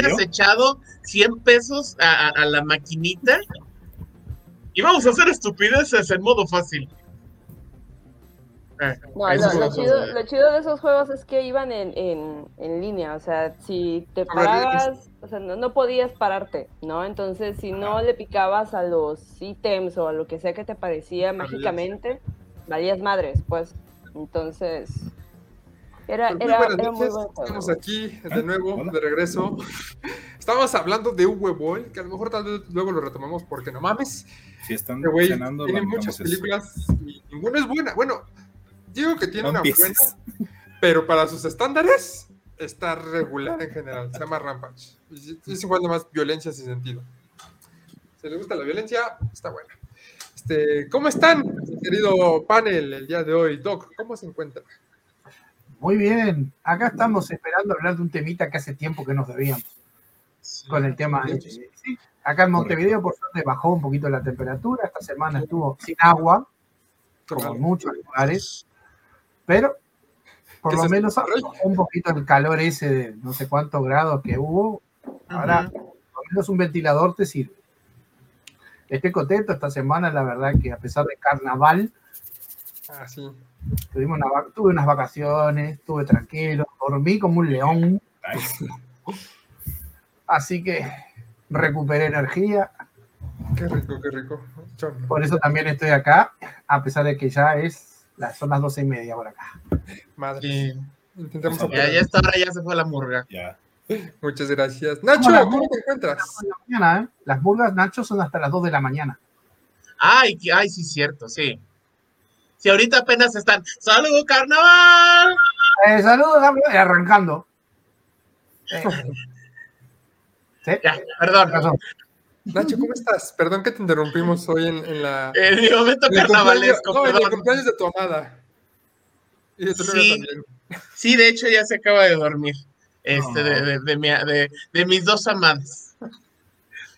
hubieras echado 100 pesos a, la maquinita y vamos a hacer estupideces en modo fácil. Eh, no, lo, chido, de esos juegos es que iban en, en, en línea, o sea, si te parabas, o sea, no, podías pararte, ¿no? Entonces, si no le picabas a los ítems o a lo que sea que te parecía mágicamente, valías madres, pues. Entonces, era, pues era, muy bueno. Estamos aquí de nuevo, de regreso. Estamos hablando de un huevo, que a lo mejor tal vez luego lo retomamos porque no mames. Si están cenando, tiene muchas películas y ninguna es buena. Bueno, digo que tiene una buena, pero para sus estándares está regular en general. Se llama Rampage. Es igual de más violencia sin sentido. Si les gusta la violencia, está buena. Este, ¿Cómo están, querido panel, el día de hoy? Doc, ¿cómo se encuentra? Muy bien. Acá estamos esperando hablar de un temita que hace tiempo que nos debíamos. con el tema. De, sí, acá en Montevideo, por suerte, bajó un poquito la temperatura. Esta semana estuvo sin agua, como en muchos lugares. Pero por lo menos un poquito el calor ese de no sé cuántos grados que hubo. Ahora, por lo menos un ventilador te sirve. Estoy contento esta semana, la verdad que a pesar de carnaval, ah, tuve unas vacaciones, estuve tranquilo, dormí como un león. Así que recuperé energía. Qué rico, qué rico. Por eso también estoy acá, a pesar de que ya es son las doce y media por acá. Madre. ya, ya está, ahora ya se fue la murga. Ya. Muchas gracias. Nacho, ¿cómo te encuentras? ¿eh? Las murgas, Nacho, son hasta las 2 de la mañana. Ay, ay, sí, cierto, sí. Si ahorita apenas están. ¡Saludos, carnaval! Eh, saludos, arrancando. Eh. ¿Sí? Ya, perdón. Nacho, ¿cómo estás? Perdón que te interrumpimos hoy en, la. En mi momento carnavalesco. No, en el cumpleaños de tu amada. Y de tu sí, también. Sí, de hecho ya se acaba de dormir. Este, de, de, de, mis dos amadas.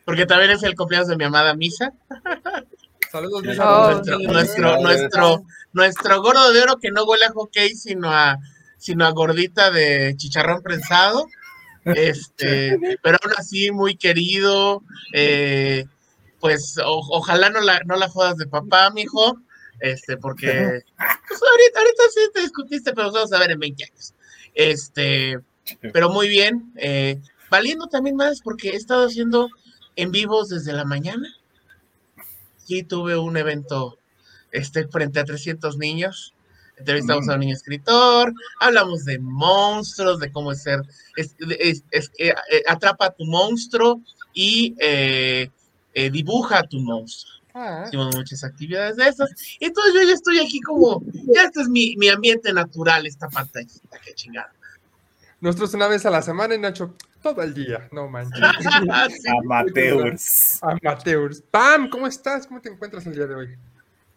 Porque también es el cumpleaños de mi amada Misa. Saludos, nuestro, nuestro, nuestro, gordo de oro que no huele a hockey, sino a, sino a gordita de chicharrón prensado. Este, pero aún así muy querido. Eh, pues ojalá no la, no la jodas de papá, mijo. Este, porque pues, ahorita, ahorita sí te discutiste, pero vamos a ver en 20 años. Este, pero muy bien. Eh, valiendo también más porque he estado haciendo en vivos desde la mañana. Tuve un evento este, frente a 300 niños entrevistamos a un niño escritor, hablamos de monstruos, de cómo es ser, es, eh, eh, atrapa a tu monstruo y eh, dibuja a tu monstruo. Ah. Hicimos muchas actividades de esas. Entonces yo ya estoy aquí como, ya este es mi, ambiente natural, esta pantallita, qué chingada. Nosotros una vez a la semana, y Nacho, todo el día, no manches. Amateurs. Amateurs. Pam, ¿cómo estás? ¿Cómo te encuentras el día de hoy?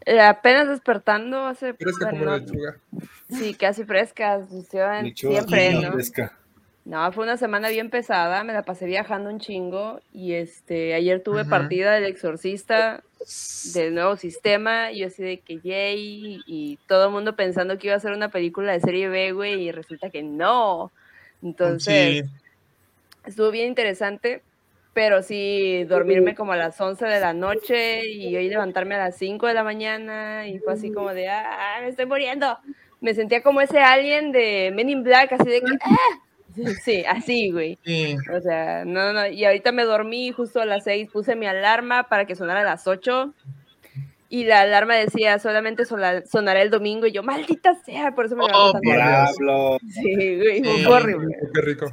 Eh, apenas despertando hace. Fresca como la lechuga. Sí, casi fresca. siempre, ¿no? No, fue una semana bien pesada, me la pasé viajando un chingo y este ayer tuve partida del exorcista del nuevo sistema y yo así de que yay y todo el mundo pensando que iba a ser una película de serie B, güey, y resulta que no. Entonces, estuvo bien interesante pero sí dormirme como a las 11 de la noche y hoy levantarme a las 5 de la mañana y fue así como de, ah, me estoy muriendo. Me sentía como ese alien de Men in Black, así de que, ¡ah! Sí, así, güey. O sea, no, no, y ahorita me dormí justo a las 6, puse mi alarma para que sonara a las 8 y la alarma decía solamente sonará el domingo y yo, maldita sea, por eso me oh, diablo. Sí, güey, fue horrible. Qué rico.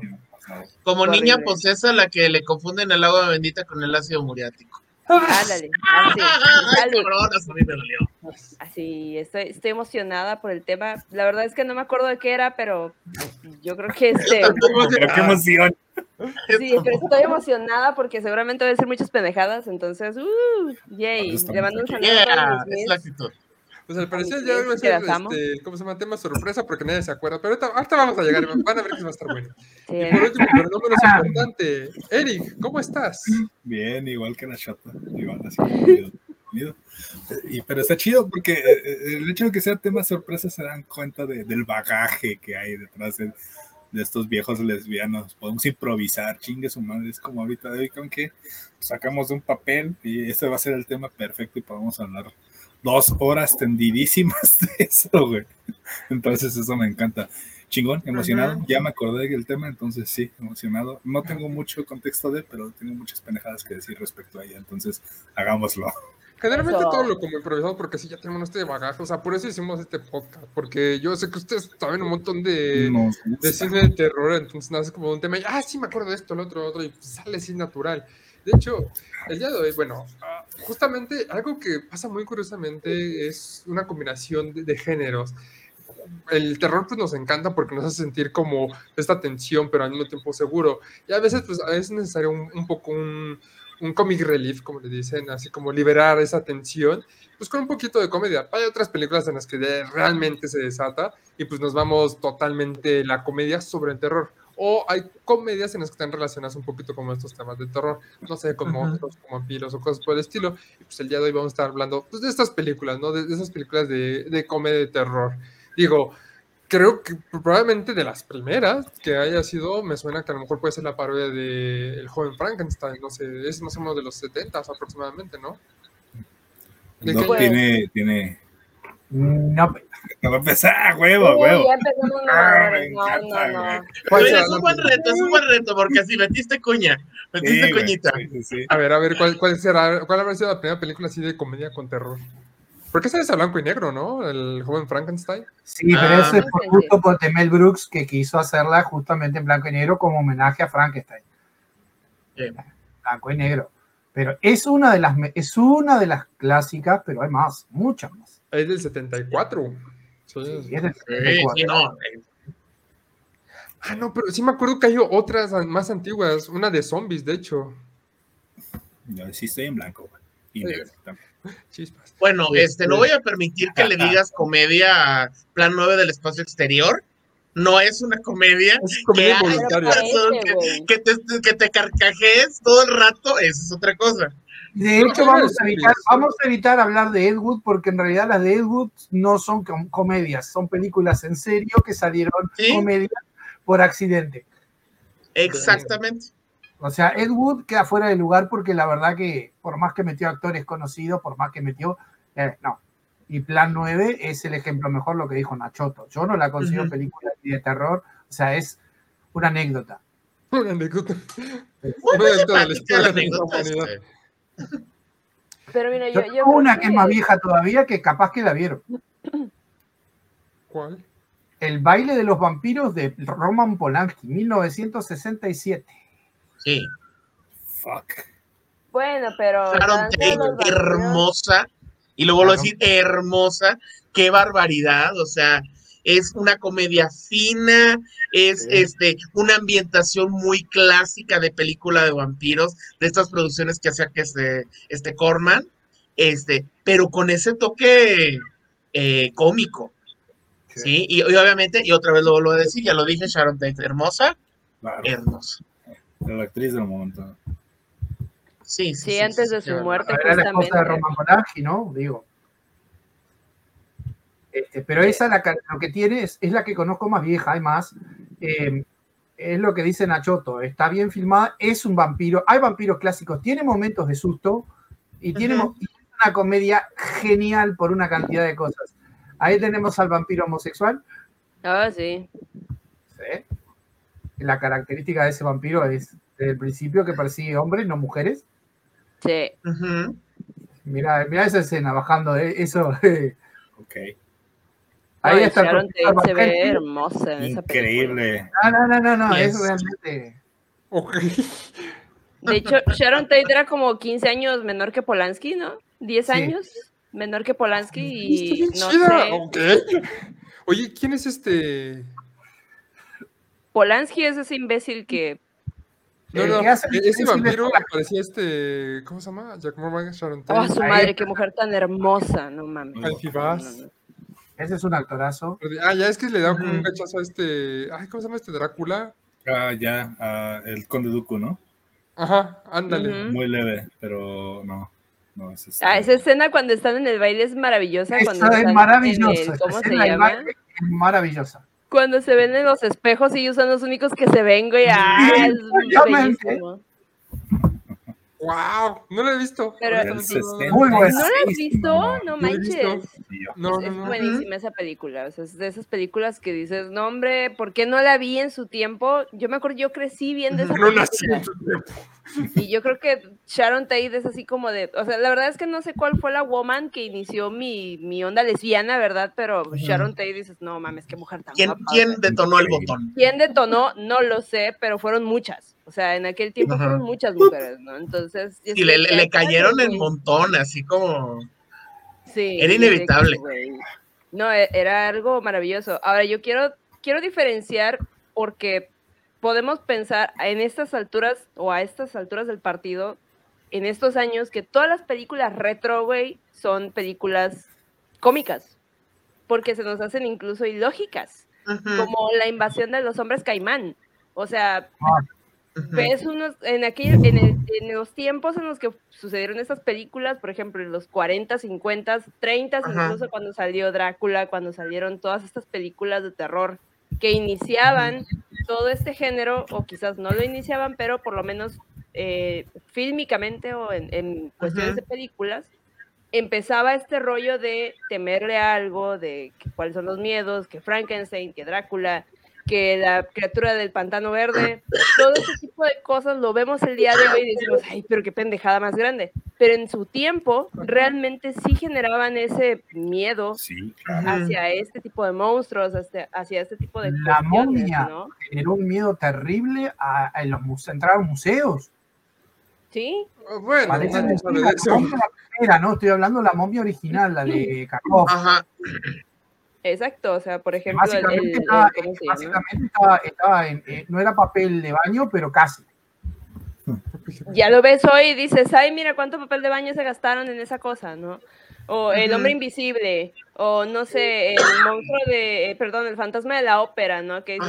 Como niña posesa la que le confunden el agua bendita con el ácido muriático. Ándale, así. Ay, Así, estoy, estoy emocionada por el tema. La verdad es que no me acuerdo de qué era, pero yo creo que este. Pero qué emoción. Sí, pero estoy emocionada porque seguramente voy a decir muchas pendejadas, entonces, uh, yay, le mando un saludo. Yeah, es la actitud. Pues al parecer ya va a ser, este, ¿cómo se llama? Tema sorpresa porque nadie se acuerda. Pero ahorita, vamos a llegar, van a ver que va a estar bueno. y por último, pero no menos importante, Eric, ¿cómo estás? Bien, igual que la chata. Igual, así, Y, pero está chido porque eh, eh, el hecho de que sea tema sorpresa se dan cuenta de, del bagaje que hay detrás. De, de estos viejos lesbianos. Podemos improvisar, chingue su madre. Es como ahorita de hoy, con que sacamos un papel y este va a ser el tema perfecto y podemos hablar dos horas tendidísimas de eso, güey. Entonces, eso me encanta. Chingón, emocionado. Ya me acordé del tema, entonces sí, emocionado. No tengo mucho contexto de, pero tengo muchas pendejadas que decir respecto a ella. Entonces, hagámoslo. Generalmente todo lo como improvisado porque sí ya tenemos este bagaje, o sea, por eso hicimos este podcast, porque yo sé que ustedes saben un montón de, de cine de terror, entonces nace como un tema, y, ah, sí me acuerdo de esto, lo otro, lo otro, y sale así natural. De hecho, el día de hoy, bueno, ah, justamente algo que pasa muy curiosamente es una combinación de, géneros. El terror pues nos encanta porque nos hace sentir como esta tensión, pero al mismo tiempo seguro. Y a veces pues es necesario un poco un, un comic relief, como le dicen, así como liberar esa tensión, pues con un poquito de comedia. Hay otras películas en las que realmente se desata y pues nos vamos totalmente la comedia sobre el terror. O hay comedias en las que están relacionadas un poquito con estos temas de terror, no sé, como monstruos, como vampiros o cosas por el estilo. Y pues el día de hoy vamos a estar hablando pues, de estas películas, ¿no? De, de esas películas de, de comedia de terror. Digo, creo que probablemente de las primeras que haya sido, me suena que a lo mejor puede ser la parodia de El joven Frankenstein, no sé, es más o menos de los 70 aproximadamente, ¿no? no tiene, tiene. No, no va a empezar, huevo, huevo. Ya empezamos ah, no, no, no. Es un buen reto, es un buen reto, porque así metiste cuña, metiste cuñita. a ver, a ver, ¿cuál, cuál será, cuál habrá sido la primera película así de comedia con terror? Porque ese es a blanco y negro, ¿no? El joven Frankenstein. Sí, pero ah, eso es por justo por Temel Brooks que quiso hacerla justamente en blanco y negro como homenaje a Frankenstein. Blanco y negro. Pero es una de las es una de las clásicas, pero hay más, muchas más. Es del 74. Sí, es del 74. no. Ah, no, pero sí me acuerdo que hay otras más antiguas, una de zombies, de hecho. Yo sí estoy en blanco y negro también. Bueno, este, no voy a permitir que le digas comedia a Plan 9 del Espacio Exterior. No es una comedia. Es comedia que, te, que te carcajees todo el rato, eso es otra cosa. De hecho, vamos a, evitar, vamos a evitar hablar de Ed Wood porque en realidad las de Ed Wood no son comedias, son películas en serio que salieron comedias por accidente. Exactamente. O sea, Ed Wood queda fuera de lugar porque la verdad que por más que metió actores conocidos, por más que metió, eh, no. Y Plan 9 es el ejemplo mejor lo que dijo Nachoto. Yo no la considero película de terror, o sea, es una anécdota. Una anécdota. Pero mira, yo, yo, una que es más vieja todavía que capaz que la vieron. ¿Cuál? El baile de los vampiros de Roman Polanski, 1967. Sí. Fuck. Bueno, pero. hermosa. Y luego lo decir hermosa. Qué barbaridad. O sea, es una comedia fina, es este una ambientación muy clásica de película de vampiros, de estas producciones que hacía que este, este Corman, este, pero con ese toque eh, cómico. Sí, y, obviamente, y otra vez lo vuelvo a decir, ya lo dije, Sharon Tate, hermosa, hermosa la actriz del momento. Sí, sí, antes de su muerte. Era la esposa de Roman ¿no? Digo. Este, pero esa la, lo que tiene es, la que conozco más vieja, hay más. Em, es lo que dice Nachoto, está bien filmada, es un vampiro, hay vampiros clásicos, tiene momentos de susto y tiene una comedia genial por una cantidad de cosas. Ahí tenemos al vampiro homosexual. Ah, sí. Sí la característica de ese vampiro es desde el principio que persigue hombres, no mujeres. Sí. mira, mira esa escena bajando de eso. ok. Ahí está. Sharon Tate se ve hermosa en Increíble. No, no, no, no, no es realmente. De hecho, Sharon Tate era como 15 años menor que Polanski, ¿no? 10 años menor que Polanski y no sé. Oye, ¿quién es este? Polanski es ese imbécil que. No, no, ese vampiro parecía este. ¿Cómo se llama? Jack Morgan Sharon Tate. Oh, su madre, qué mujer tan hermosa, no mames. Ese es un actorazo. Ah, ya es que le da un rechazo a este. Ay, ¿cómo se llama este Drácula? Ah, ya, el Conde Duco, ¿no? Ajá, ándale. Muy leve, pero no. No, es este... Ah, esa escena cuando están en el baile es maravillosa. Esa es maravillosa. ¿Cómo se llama? Es maravillosa. Cuando se ven en los espejos y ellos son los únicos que se ven, güey. ¡Ah! Es bellísimo. Wow, no lo he visto. Pero, ¿No lo has visto? No manches. No, es, buenísima esa película. O sea, es de esas películas que dices, no, hombre, ¿por qué no la vi en su tiempo? Yo me acuerdo, yo crecí viendo esa película. Y yo creo que Sharon Tate es así como de. O sea, la verdad es que no sé cuál fue la woman que inició mi, mi onda lesbiana, ¿verdad? Pero Sharon Tate dices, no mames, qué mujer tan ¿Quién, ¿quién detonó el botón? ¿Quién detonó? No lo sé, pero fueron muchas. O sea, en aquel tiempo fueron muchas mujeres, ¿no? Entonces. Y le, le, cayeron en montón, así como. Sí. Era inevitable. No, e, era algo maravilloso. Ahora, yo quiero, quiero diferenciar porque podemos pensar en estas alturas o a estas alturas del partido, en estos años, que todas las películas retro, güey, son películas cómicas. Porque se nos hacen incluso ilógicas. Como la invasión de los hombres caimán. O sea, ah ves unos, en, aquel, en, en, los tiempos en los que sucedieron estas películas, por ejemplo, en los 40, 50, 30, incluso cuando salió Drácula, cuando salieron todas estas películas de terror que iniciaban todo este género, o quizás no lo iniciaban, pero por lo menos eh, fílmicamente o en, cuestiones de películas, empezaba este rollo de temerle a algo, de cuáles son los miedos, que Frankenstein, que Drácula, que la criatura del pantano verde, todo ese tipo de cosas lo vemos el día de hoy y decimos, ay, pero qué pendejada más grande. Pero en su tiempo realmente sí generaban ese miedo hacia este tipo de monstruos, hacia, este tipo de La momia generó un miedo terrible a, los entrar a museos. Sí. Bueno, ¿no? Estoy hablando de la momia original, la de Karpov. Ajá. Exacto, o sea, por ejemplo, básicamente, estaba, estaba, en, eh, no era papel de baño, pero casi. Ya lo ves hoy y dices, ay, mira cuánto papel de baño se gastaron en esa cosa, ¿no? O el hombre invisible, o no sé, el monstruo de, eh, perdón, el fantasma de la ópera, ¿no? Que es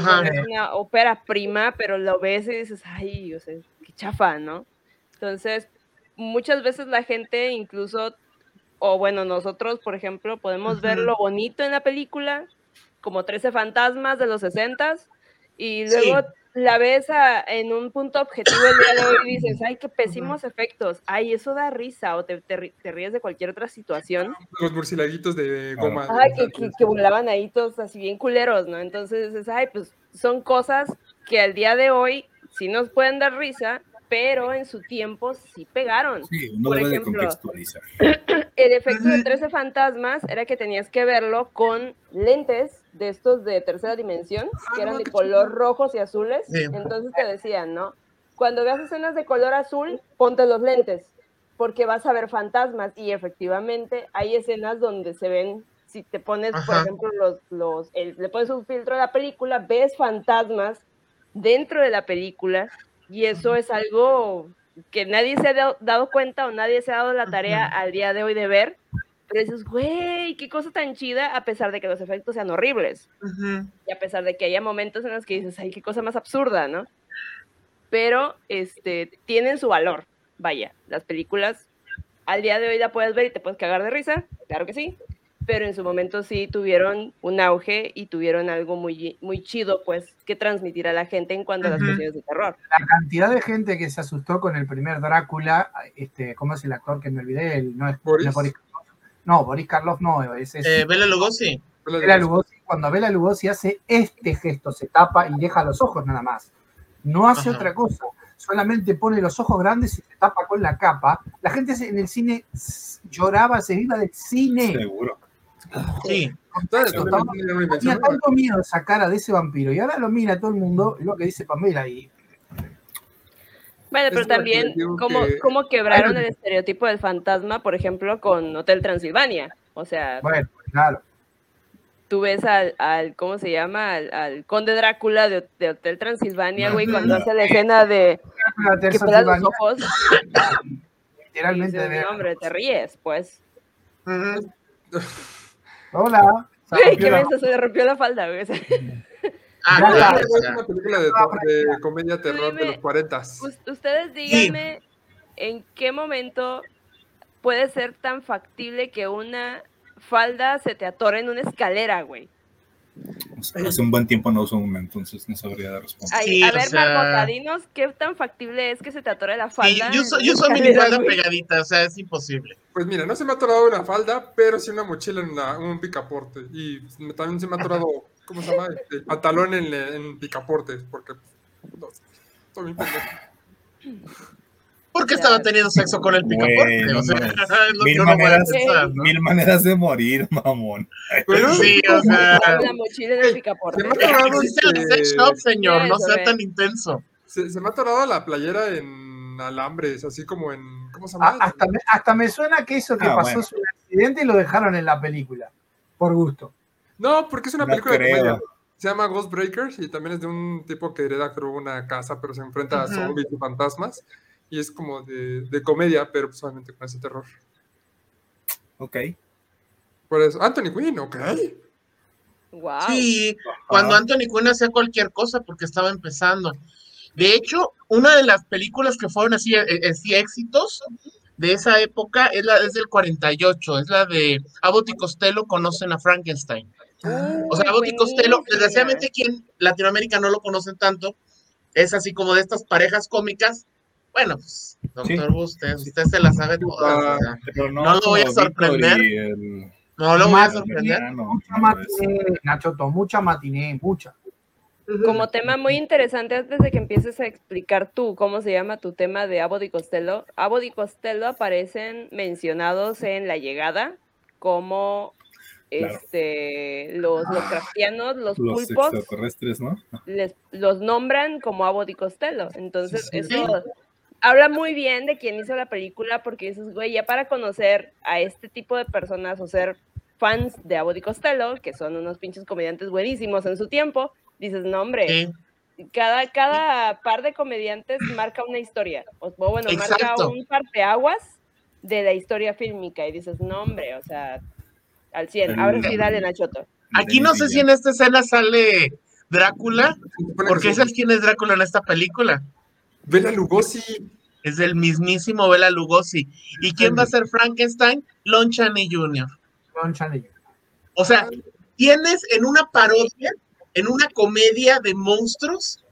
una ópera prima, pero lo ves y dices, ay, o sea, qué chafa, ¿no? Entonces, muchas veces la gente incluso o bueno, nosotros, por ejemplo, podemos ver lo bonito en la película, como 13 fantasmas de los 60 y luego la ves en un punto objetivo el día de hoy y dices, ay, qué pésimos efectos, ay, eso da risa, o te, te, ríes de cualquier otra situación. Los murcielaguitos de goma. Ay, que, que, volaban ahí todos así bien culeros, ¿no? Entonces dices, ay, pues son cosas que al día de hoy sí nos pueden dar risa, pero en su tiempo sí pegaron. Sí, uno Por debe ejemplo, de contextualizar. El efecto de 13 fantasmas era que tenías que verlo con lentes de estos de tercera dimensión, que eran de color rojos y azules. Entonces te decían, ¿no? Cuando veas escenas de color azul, ponte los lentes, porque vas a ver fantasmas. Y efectivamente hay escenas donde se ven, si te pones, por ejemplo, los, los le pones un filtro a la película, ves fantasmas dentro de la película y eso es algo que nadie se ha dado cuenta o nadie se ha dado la tarea al día de hoy de ver. Pero dices, güey, qué cosa tan chida, a pesar de que los efectos sean horribles. Y a pesar de que haya momentos en los que dices, ay, qué cosa más absurda, ¿no? Pero este, tienen su valor. Vaya, las películas al día de hoy la puedes ver y te puedes cagar de risa, claro que sí pero en su momento sí tuvieron un auge y tuvieron algo muy, muy chido, pues, que transmitir a la gente en cuanto a las cuestiones de terror. La cantidad de gente que se asustó con el primer Drácula, este, ¿cómo es el actor que me olvidé? no es Boris. No, Boris, Karloff no, es, eh, Bela Lugosi. Bela Lugosi, cuando Bela Lugosi hace este gesto, se tapa y deja los ojos nada más. No hace otra cosa solamente pone los ojos grandes y se tapa con la capa. La gente en el cine lloraba, se iba del cine. Seguro. Sí. Tenía tanto miedo esa cara de ese vampiro y ahora lo mira todo el mundo, lo que dice Pamela y bueno, pero también, ¿cómo, quebraron el estereotipo del fantasma, por ejemplo, con Hotel Transilvania? O sea, bueno, claro. Tú ves al, al ¿cómo se llama? Al, conde Drácula de, Hotel Transilvania, güey, cuando hace la escena de que los ojos. Literalmente. Dices, hombre, te ríes, pues. Hola. ¿Qué ves? Se rompió la falda, güey. Ah, claro. Es una película de, de comedia terror de los 40. Ustedes díganme en qué momento puede ser tan factible que una falda se te atore en una escalera, güey. Hace un buen tiempo no uso una, entonces no sabría dar respuesta. a ver, sea... dinos qué tan factible es que se te atore la falda. yo soy, yo soy falda pegadita, o sea, es imposible. Pues mira, no se me ha atorado una falda, pero sí una mochila en un picaporte. Y también se me ha atorado, ¿cómo se llama? El pantalón en, en picaporte, porque no, soy muy pendejo. Porque estaba teniendo sexo con el picaporte. mil, maneras, de morir, mamón. sí, o sea. La mochila del picaporte. Existe el sex shop, señor, no sea tan intenso. Se, me ha atorado la playera en alambres, así como en. ¿Cómo se llama? hasta, me, hasta me suena que eso que ah, pasó es un accidente y lo dejaron en la película. Por gusto. No, porque es una película de comedia. Se llama Ghost Breakers y también es de un tipo que hereda, creo, una casa, pero se enfrenta a zombies y fantasmas y es como de, comedia, pero solamente con ese terror. Ok. Por eso, Anthony Quinn, ok. Wow. Sí, cuando Anthony Quinn hacía cualquier cosa porque estaba empezando. De hecho, una de las películas que fueron así, eh, así éxitos de esa época es la es del 48, es la de Abbott y Costello conocen a Frankenstein. o sea, Abbott y Costello, desgraciadamente aquí en Latinoamérica no lo conocen tanto, es así como de estas parejas cómicas bueno, pues, doctor usted, usted se la sabe toda. no, lo voy a sorprender. No lo voy a sorprender. Mucha matiné, Nacho, mucha matiné, mucha. Como tema muy interesante, antes de que empieces a explicar tú cómo se llama tu tema de Abbott y Costello, Abbott y Costello aparecen mencionados en la llegada como este, los, los craftianos, los, pulpos, extraterrestres, ¿no? Les, los nombran como Abbott y Costello. Entonces, eso habla muy bien de quien hizo la película porque dices, güey, ya para conocer a este tipo de personas o ser fans de Abbott y Costello, que son unos pinches comediantes buenísimos en su tiempo, dices, no, hombre, cada, cada par de comediantes marca una historia, o bueno, marca un parteaguas de la historia fílmica y dices, no, hombre, o sea, al 100. Ahora sí, dale, Nachoto. Aquí no sé si en esta escena sale Drácula, porque ¿sabes quién es Drácula en esta película? Bela Lugosi. Es el mismísimo Bela Lugosi. ¿Y quién va a ser Frankenstein? Lon Chaney Jr. Lon Chaney Jr. O sea, tienes en una parodia, en una comedia de monstruos,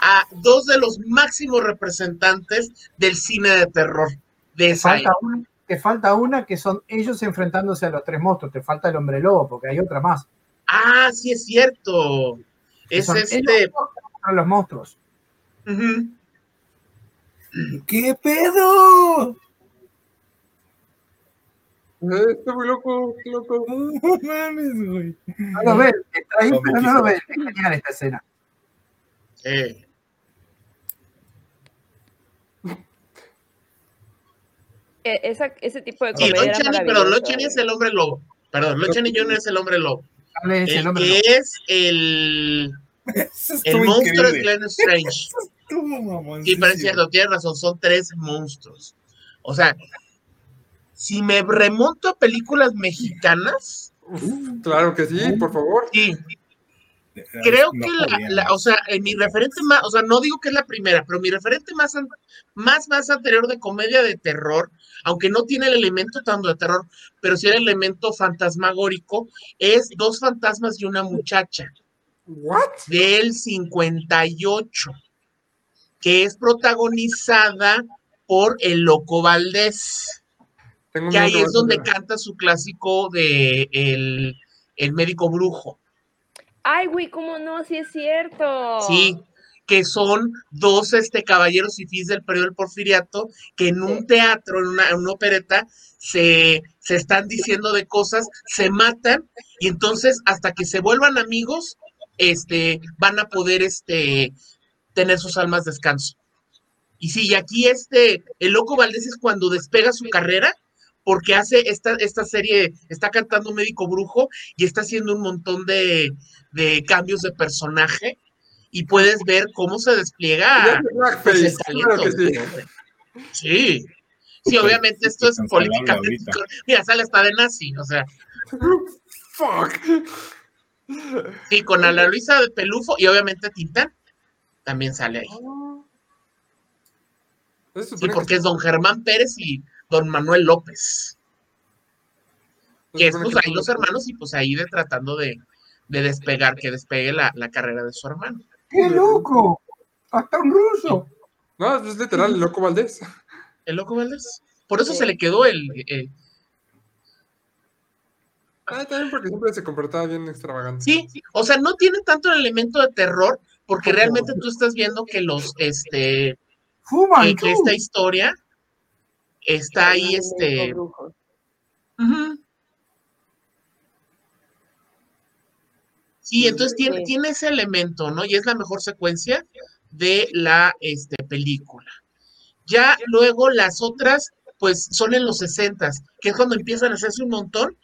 a dos de los máximos representantes del cine de terror de esa falta una, Te falta una que son ellos enfrentándose a los tres monstruos. Te falta el hombre lobo, porque hay otra más. Ah, sí es cierto. Es este. Los monstruos. ¿Qué pedo? Estoy muy loco, qué loco. No mames, güey. No lo ves, está ahí, pero no lo ves. Es genial esta escena. Eh. Esa, ese tipo de comedia. Sí, pero Lochani es el hombre lobo. Perdón, Lochani Jr. es el hombre lobo. Es el, el que es el. el monstruo de Glenn Strange. Y parece que tienes razón, son tres monstruos. O sea, si me remonto a películas mexicanas. claro que sí, por favor. Sí. Creo que la, o sea, mi referente más, o sea, no digo que es la primera, pero mi referente más, más, más anterior de comedia de terror, aunque no tiene el elemento tanto de terror, pero sí el elemento fantasmagórico, es Dos fantasmas y una muchacha. ¿What? Del 58 que es protagonizada por el Loco Valdés. que ahí es donde canta su clásico de el, médico brujo. Ay, güey, ¿cómo no? Sí es cierto. Sí, que son dos este, caballeros y fis del periodo del porfiriato que en un teatro, en una, en una opereta, se, se, están diciendo de cosas, se matan y entonces hasta que se vuelvan amigos, este, van a poder este, tener sus almas descanso. Y sí, y aquí este, el loco Valdés es cuando despega su carrera, porque hace esta, esta serie, está cantando Médico Brujo y está haciendo un montón de, de cambios de personaje y puedes ver cómo se despliega pues, sí. sí. obviamente esto es políticamente. Mira, sale hasta de nazi, o sea. Fuck. Sí, con Ana Luisa de Pelufo y obviamente Tintán también sale ahí. Sí, porque es don Germán Pérez y don Manuel López. Que es pues ahí los hermanos y pues ahí de tratando de, de despegar, que despegue la, carrera de su hermano. ¡Qué loco! Hasta un ruso. No, es literal, el loco Valdés. El loco Valdés. Por eso se le quedó el, Ah, también porque siempre se comportaba bien extravagante. Sí, o sea, no tiene tanto el elemento de terror, porque realmente tú estás viendo que los, este, Fuman, que, esta historia está ahí, este. Sí, entonces tiene, tiene ese elemento, ¿no? Y es la mejor secuencia de la este, película. Ya luego las otras, pues son en los 60, que es cuando empiezan a hacerse un montón,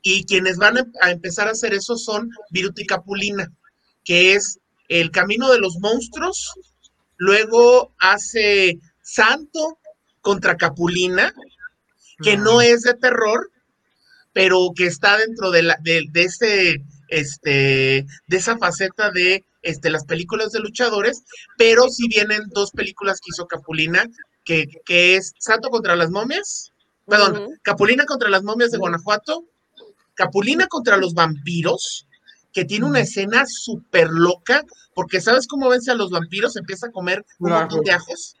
y quienes van a empezar a hacer eso son Viruti Capulina, que es El Camino de los Monstruos, luego hace Santo contra Capulina, que no es de terror, pero que está dentro de, la, de, ese, este, de esa faceta de este, las películas de luchadores, pero si vienen dos películas que hizo Capulina, que, que es Santo contra las momias, perdón, Capulina contra las momias de Guanajuato Capulina contra los vampiros, que tiene una escena súper loca, porque ¿sabes cómo vence a los vampiros? Empieza a comer un montón de ajos,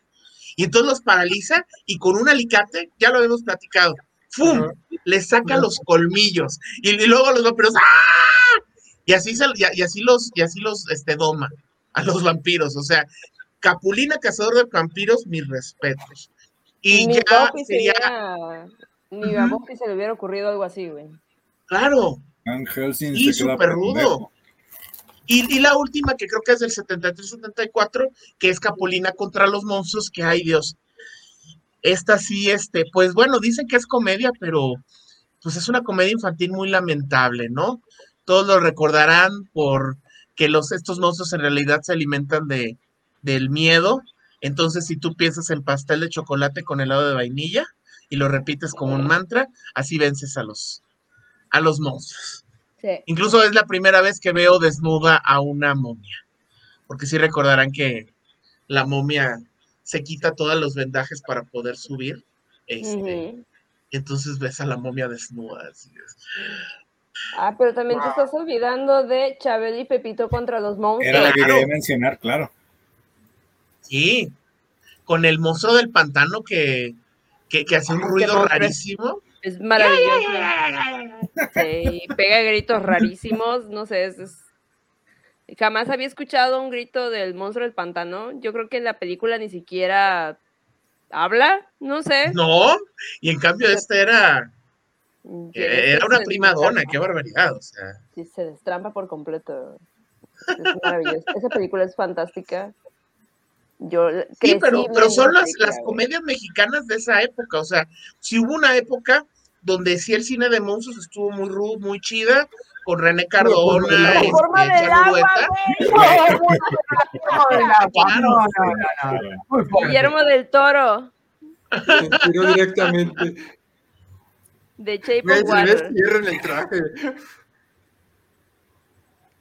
y entonces los paraliza, y con un alicate, ya lo habíamos platicado, ¡fum! Le saca los colmillos, y, luego los vampiros, ¡ah! Y así, y, así los, y así los este, doma a los vampiros, o sea, Capulina, cazador de vampiros, mis respetos. Y ya sería... Ni a se le hubiera ocurrido algo así, güey. Claro. Y súper rudo. Y, la última, que creo que es del 73-74, que es Capulina contra los monstruos, que hay Dios. Esta sí, este, pues bueno, dicen que es comedia, pero pues es una comedia infantil muy lamentable, ¿no? Todos lo recordarán por que los, estos monstruos en realidad se alimentan de, del miedo. Entonces, si tú piensas en pastel de chocolate con helado de vainilla y lo repites como un mantra, así vences a los, a los monstruos. Incluso es la primera vez que veo desnuda a una momia, porque sí recordarán que la momia se quita todos los vendajes para poder subir. Este, Entonces ves a la momia desnuda. Ah, pero también te estás olvidando de Chabel y Pepito contra los monstruos. Era la que quería mencionar, claro. Sí, con el monstruo del pantano que, que, que hace un ruido rarísimo. Es maravilloso. Sí, pega gritos rarísimos, no sé, es, jamás había escuchado un grito del monstruo del pantano. Yo creo que en la película ni siquiera habla, no sé. No, y en cambio este era era una prima dona, qué barbaridad, o sea. Sí, se destrampa por completo. Es maravilloso. Esa película es fantástica. Yo sí, pero, pero son las, las comedias mexicanas de esa época, o sea, si hubo una época donde sí el cine de monstruos estuvo muy rudo, muy chida, con René Cardona, este, Guillermo del Toro. directamente. De Shape of Water. en el traje.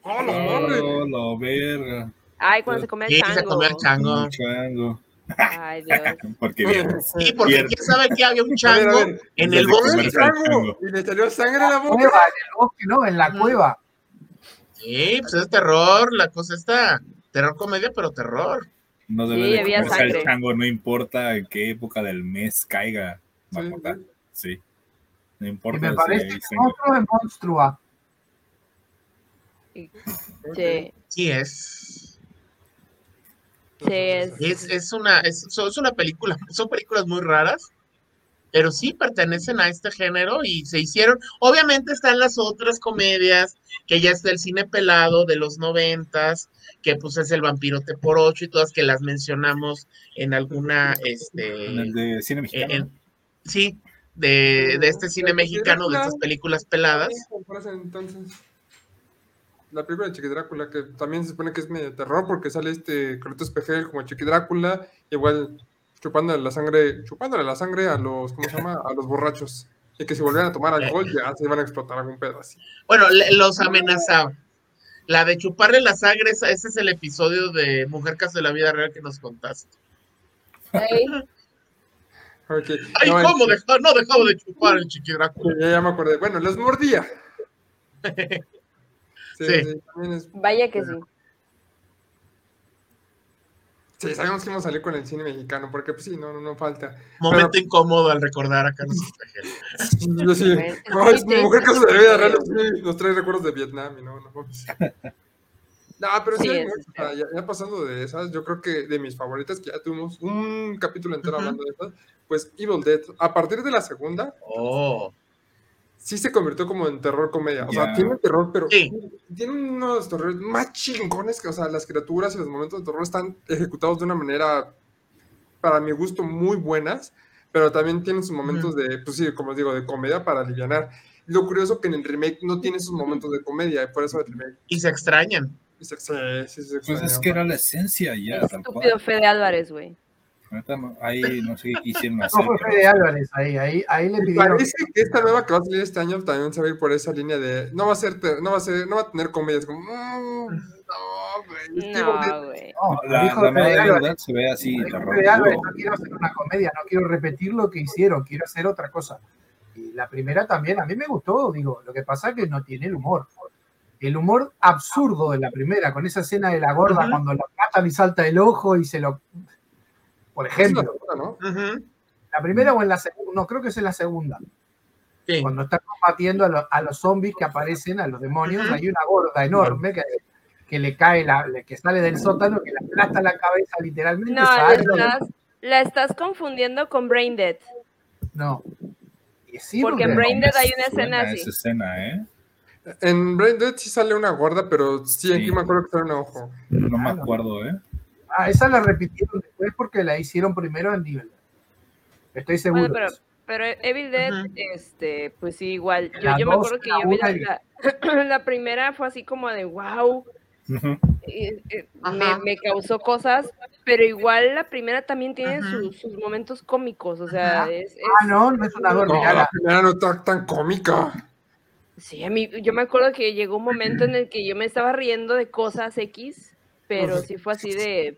Oh, la verga. Ay, cuando se come el chango. se come el chango. chango. Ay, Dios. porque bien. Sí, porque quién sabe que había un chango en el bosque. Y le salió sangre a la boca. en el bosque, no, en la cueva. Sí, pues es terror, la cosa está. Terror comedia, pero terror. No debe sí, de había sangre. el chango, no importa en qué época del mes caiga. Va a Sí. No importa. Y me parece que monstruo de monstrua. Sí. Sí es. Es, es, una, es, una película, son películas muy raras, pero sí pertenecen a este género y se hicieron. Obviamente están las otras comedias, que ya es del cine pelado de los noventas, que pues es el vampirote por ocho y todas que las mencionamos en alguna, este... En el de cine mexicano. sí, de, de, este cine mexicano, de estas películas peladas. Entonces la película de Chiqui Drácula, que también se supone que es medio terror porque sale este Carlitos Espejel como Chiqui Drácula, igual chupándole la sangre, chupándole la sangre a los, ¿cómo se llama? A los borrachos. Y que si volvieran a tomar alcohol ya se iban a explotar algún pedo así. Bueno, los amenazaba. La de chuparle la sangre, ese es el episodio de Mujer Caso de la Vida Real que nos contaste. Ay, ¿cómo? no dejaba de chupar el chiqui Drácula. Ya, ya me acordé. Bueno, les mordía. Sí, Vaya que sí. Sí, sabemos que vamos a salir con el cine mexicano, porque pues sí, no, no, no falta. Momento incómodo al recordar a Carlos Yo sí, mi mujer que se debe agarrar los, tres recuerdos de Vietnam y no, no. No, pero sí, ya, pasando de esas, yo creo que de mis favoritas, que ya tuvimos un capítulo entero hablando de esas, pues Evil Dead, a partir de la segunda, oh sí se convirtió como en terror comedia. O sea, tiene terror, pero tiene unos terrores más chingones que, o sea, las criaturas y los momentos de terror están ejecutados de una manera, para mi gusto, muy buenas, pero también tienen sus momentos de, pues sí, como digo, de comedia para aliviar. Lo curioso que en el remake no tiene esos momentos de comedia, y por eso el remake. Y se extrañan. Y se, sí, sí, se pues es que era la esencia ya. Estúpido Fede Álvarez, güey. Ahí no sé qué quisieron hacer. No fue Álvarez, ahí, ahí, ahí le pidieron. Parece que esta nueva que va a salir este año también se va a ir por esa línea de no va a ser, no va a ser, no va a tener comedias como mm, no, güey. No, güey. la, la verdad se ve así. no quiero hacer una comedia, no quiero repetir lo que hicieron, quiero hacer otra cosa. Y la primera también, a mí me gustó, digo, lo que pasa es que no tiene el humor. El humor absurdo de la primera, con esa escena de la gorda cuando lo matan y salta el ojo y se lo por ejemplo. La primera o en la segunda, no, creo que es en la segunda. Cuando están combatiendo a, los zombies que aparecen, a los demonios, hay una gorda enorme que, que le cae, la, que sale del sótano, que le aplasta la cabeza literalmente. No, la estás, la estás, confundiendo con Brain Dead. No. Porque en Brain Dead hay una escena así. escena, ¿eh? En Brain Dead sí sale una gorda, pero sí, aquí me acuerdo que sale un ojo. No me acuerdo, ¿eh? Ah, esa la repitieron después porque la hicieron primero en Evil Estoy seguro. pero, pero Evil Dead, este, pues sí, igual. Yo, yo me acuerdo que yo vi la, la, primera fue así como de wow. Eh, me, causó cosas, pero igual la primera también tiene sus, momentos cómicos, o sea, es, Ah, no, no es una no, la primera no está tan cómica. Sí, a mí, yo me acuerdo que llegó un momento en el que yo me estaba riendo de cosas X pero sí fue así de.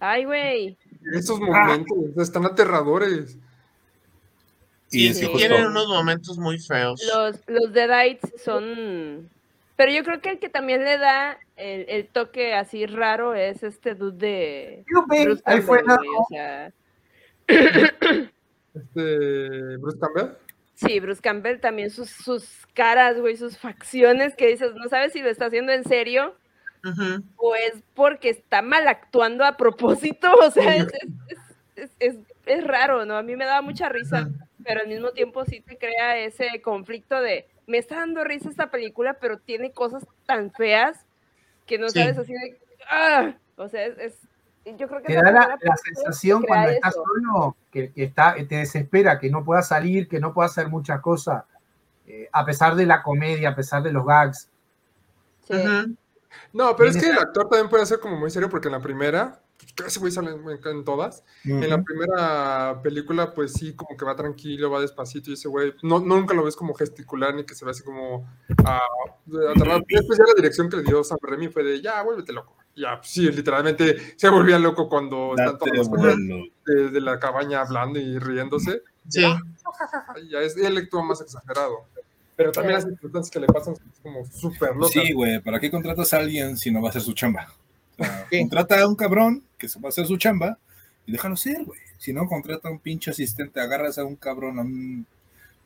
Ay, güey. Esos momentos están aterradores. Sí, sí, tienen unos momentos muy feos. Los, los Deadites son. Pero yo creo que el que también le da el, el toque así raro es este dude de. Bruce Ahí fue o sea... Este. Bruce Campbell. Sí, Bruce Campbell también sus, sus caras, güey, sus facciones que dices, no sabes si lo está haciendo en serio pues porque está mal actuando a propósito, o sea, es, raro, ¿no? A mí me daba mucha risa, pero al mismo tiempo sí te crea ese conflicto de, me está dando risa esta película, pero tiene cosas tan feas que no sabes así de, ¡ah! O sea, es, yo creo que... Te da la, sensación cuando estás solo, que, está, te desespera, que no puedas salir, que no puedas hacer muchas cosas, eh, a pesar de la comedia, a pesar de los gags. Sí. No, pero es que el actor también puede ser como muy serio porque en la primera, casi voy a salir en todas, en la primera película pues sí, como que va tranquilo, va despacito y ese güey, no, nunca lo ves como gesticular ni que se ve así como a, Después ya la dirección que le dio Sam Remy fue de ya, vuélvete loco. Ya, pues sí, literalmente se volvía loco cuando están todos de, de, la cabaña hablando y riéndose. Sí. Ya, es, él actúa más exagerado. Pero también las circunstancias que le pasan son como súper locas. Sí, güey, ¿para qué contratas a alguien si no va a hacer su chamba? contrata a un cabrón que se va a hacer su chamba y déjalo ser, güey. Si no, contrata a un pinche asistente, agarras a un cabrón, a un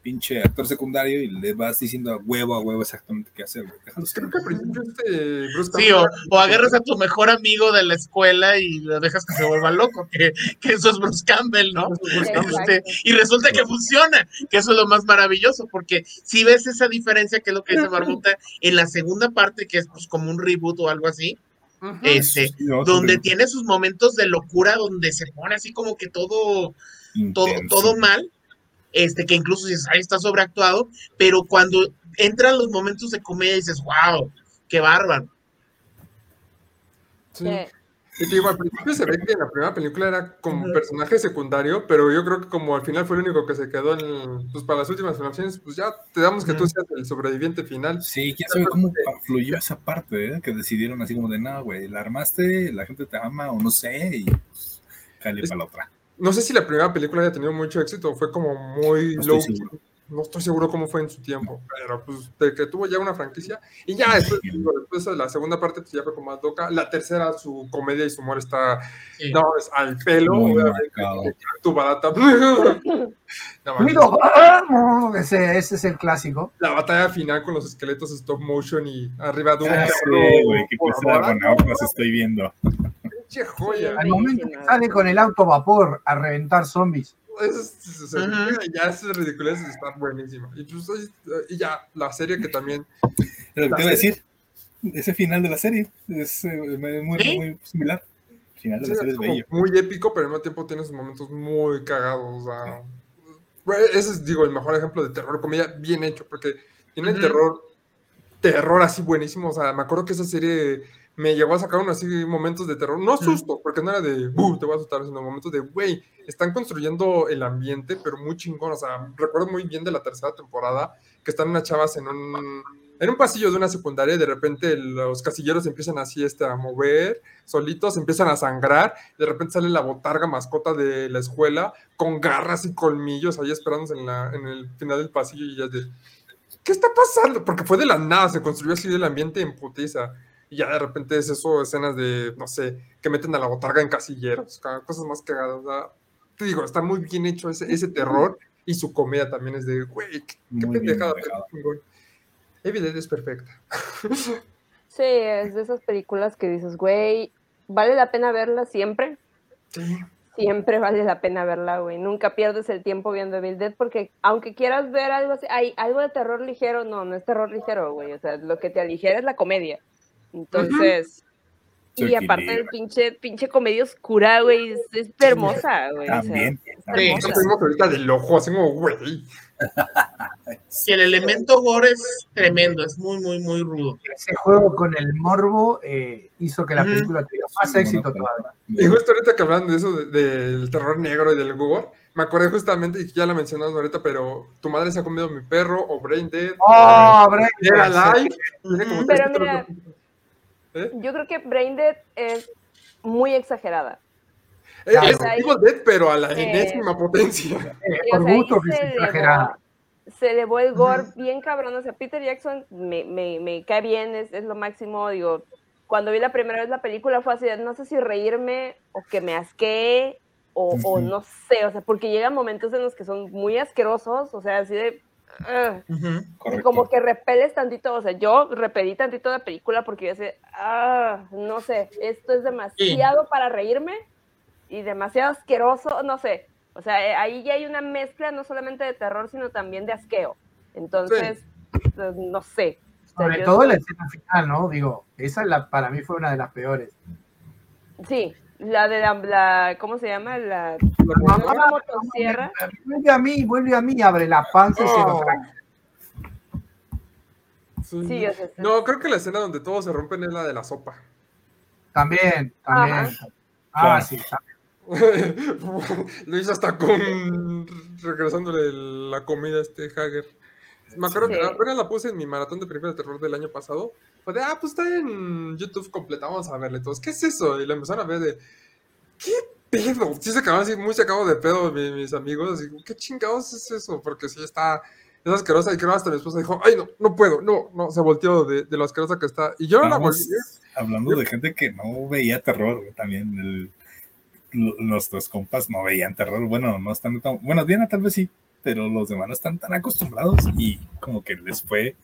pinche actor secundario y le vas diciendo a huevo a huevo exactamente qué hacer, güey. Creo que al principio este Sí, o, agarras a tu mejor amigo de la escuela y lo dejas que se vuelva loco, que, que eso es Bruce Campbell, ¿no? Este, y resulta que funciona, que eso es lo más maravilloso, porque si ves esa diferencia, que es lo que dice Marmota, en la segunda parte, que es pues como un reboot o algo así, este, donde tiene sus momentos de locura, donde se pone así como que todo, todo, todo mal, este, que incluso dices, ahí está sobreactuado, pero cuando entran los momentos de comedia dices, wow, qué bárbaro. Sí. Y te digo, al principio se ve que en la primera película era como personaje secundario, pero yo creo que como al final fue el único que se quedó en, pues para las últimas filmaciones, pues ya te damos que tú seas el sobreviviente final. Sí, quién sabe cómo fluyó esa parte, ¿eh? que decidieron así como de, nada, güey, la armaste, la gente te ama o no sé, y pues, para la otra no sé si la primera película haya tenido mucho éxito, fue como muy low. no estoy seguro cómo fue en su tiempo, pero pues de que tuvo ya una franquicia. Y ya después, después de la segunda parte pues ya fue como más loca, la tercera su comedia y su humor está no, es al pelo, tu barata. no, ese, ese es el clásico. La batalla final con los esqueletos stop motion y arriba de un ah, sí, güey, qué cosa de estoy viendo. Joya. Al momento que sale con el auto vapor a reventar zombies ya es ridículo, está buenísima. Y, pues, y, ya, la serie que también. Pero te iba a decir, ese final de la serie es eh, muy, muy similar. El final de la serie es, bello. Muy épico, pero al mismo tiempo tiene sus momentos muy cagados. O sea, ese es, digo, el mejor ejemplo de terror comedia bien hecho, porque tiene el terror, terror así buenísimo. O sea, me acuerdo que esa serie me llegó a sacar unos así momentos de terror, no susto, porque no era de, te voy a asustar, sino momentos de, güey, están construyendo el ambiente, pero muy chingón, o sea, recuerdo muy bien de la tercera temporada, que están unas chavas en un, en un pasillo de una secundaria y de repente los casilleros empiezan así este, a mover solitos, empiezan a sangrar, de repente sale la botarga mascota de la escuela con garras y colmillos ahí esperándose en, la, en el final del pasillo y ya de, ¿qué está pasando? Porque fue de la nada, se construyó así el ambiente en putiza y ya de repente es eso, escenas de, no sé, que meten a la botarga en casilleros, cosas más cagadas. Te digo, está muy bien hecho ese, ese terror y su comedia también es de, güey, qué, pendejada. Evidente es perfecta. Sí, es de esas películas que dices, güey, ¿vale la pena verla siempre? Sí. Siempre vale la pena verla, güey. Nunca pierdes el tiempo viendo Evil Dead porque aunque quieras ver algo así, hay algo de terror ligero, no, no es terror ligero, güey. O sea, lo que te aligera es la comedia. Entonces, y aparte del pinche, pinche comedia oscura, güey, es, hermosa, güey. También. sí, ahorita del ojo, así como, güey. Sí, el elemento gore es tremendo, es muy, muy, muy rudo. Ese juego con el morbo eh, hizo que la película tuviera más éxito todavía. Y justo ahorita que hablan de eso, del terror negro y del gore, me acordé justamente, y ya la mencionamos ahorita, pero tu madre se ha comido mi perro, o Brain Dead. ¡Oh, Brain Dead! Pero mira, ¿Eh? Yo creo que Braindead es muy exagerada. es Dead, pero a la eh, enésima potencia. por gusto que se exagerada. Se elevó el gore bien cabrón. O sea, Peter Jackson me, me, me cae bien, es, es, lo máximo. Digo, cuando vi la primera vez la película fue así, no sé si reírme o que me asqué o, o no sé, o sea, porque llegan momentos en los que son muy asquerosos, o sea, así de, y como que repeles tantito, o sea, yo repelí tantito la película porque yo sé, ah, no sé, esto es demasiado para reírme y demasiado asqueroso, no sé. O sea, eh, ahí ya hay una mezcla no solamente de terror, sino también de asqueo. Entonces, pues, no sé. Sobre todo la escena final, ¿no? Digo, esa la, para mí fue una de las peores. Sí, la de la, ¿cómo se llama? La, la motosierra. Vuelve a mí, vuelve a mí, abre la panza y se lo Sí, no, creo que la escena donde todos se rompen es la de la sopa. También, también. Ah, sí, Lo hizo hasta con regresándole la comida a este Hager. Me acuerdo que apenas la puse en mi maratón de películas de terror del año pasado. Fue de, ah, pues está en YouTube completa, vamos a verle todos. ¿Qué es eso? Y la empezaron a ver de, ¿qué pedo? Sí se acabaron así muy sacados de pedo mis, amigos. Así, ¿qué chingados es eso? Porque sí está, es asquerosa. Y creo hasta mi esposa dijo, ay, no, no puedo, no, no, se volteó de, de lo asquerosa que está. Y yo la volví. Hablando de gente que no veía terror, también el, nuestros compas no veían terror. Bueno, no están tan, bueno, Diana tal vez sí, pero los demás no están tan acostumbrados y como que les fue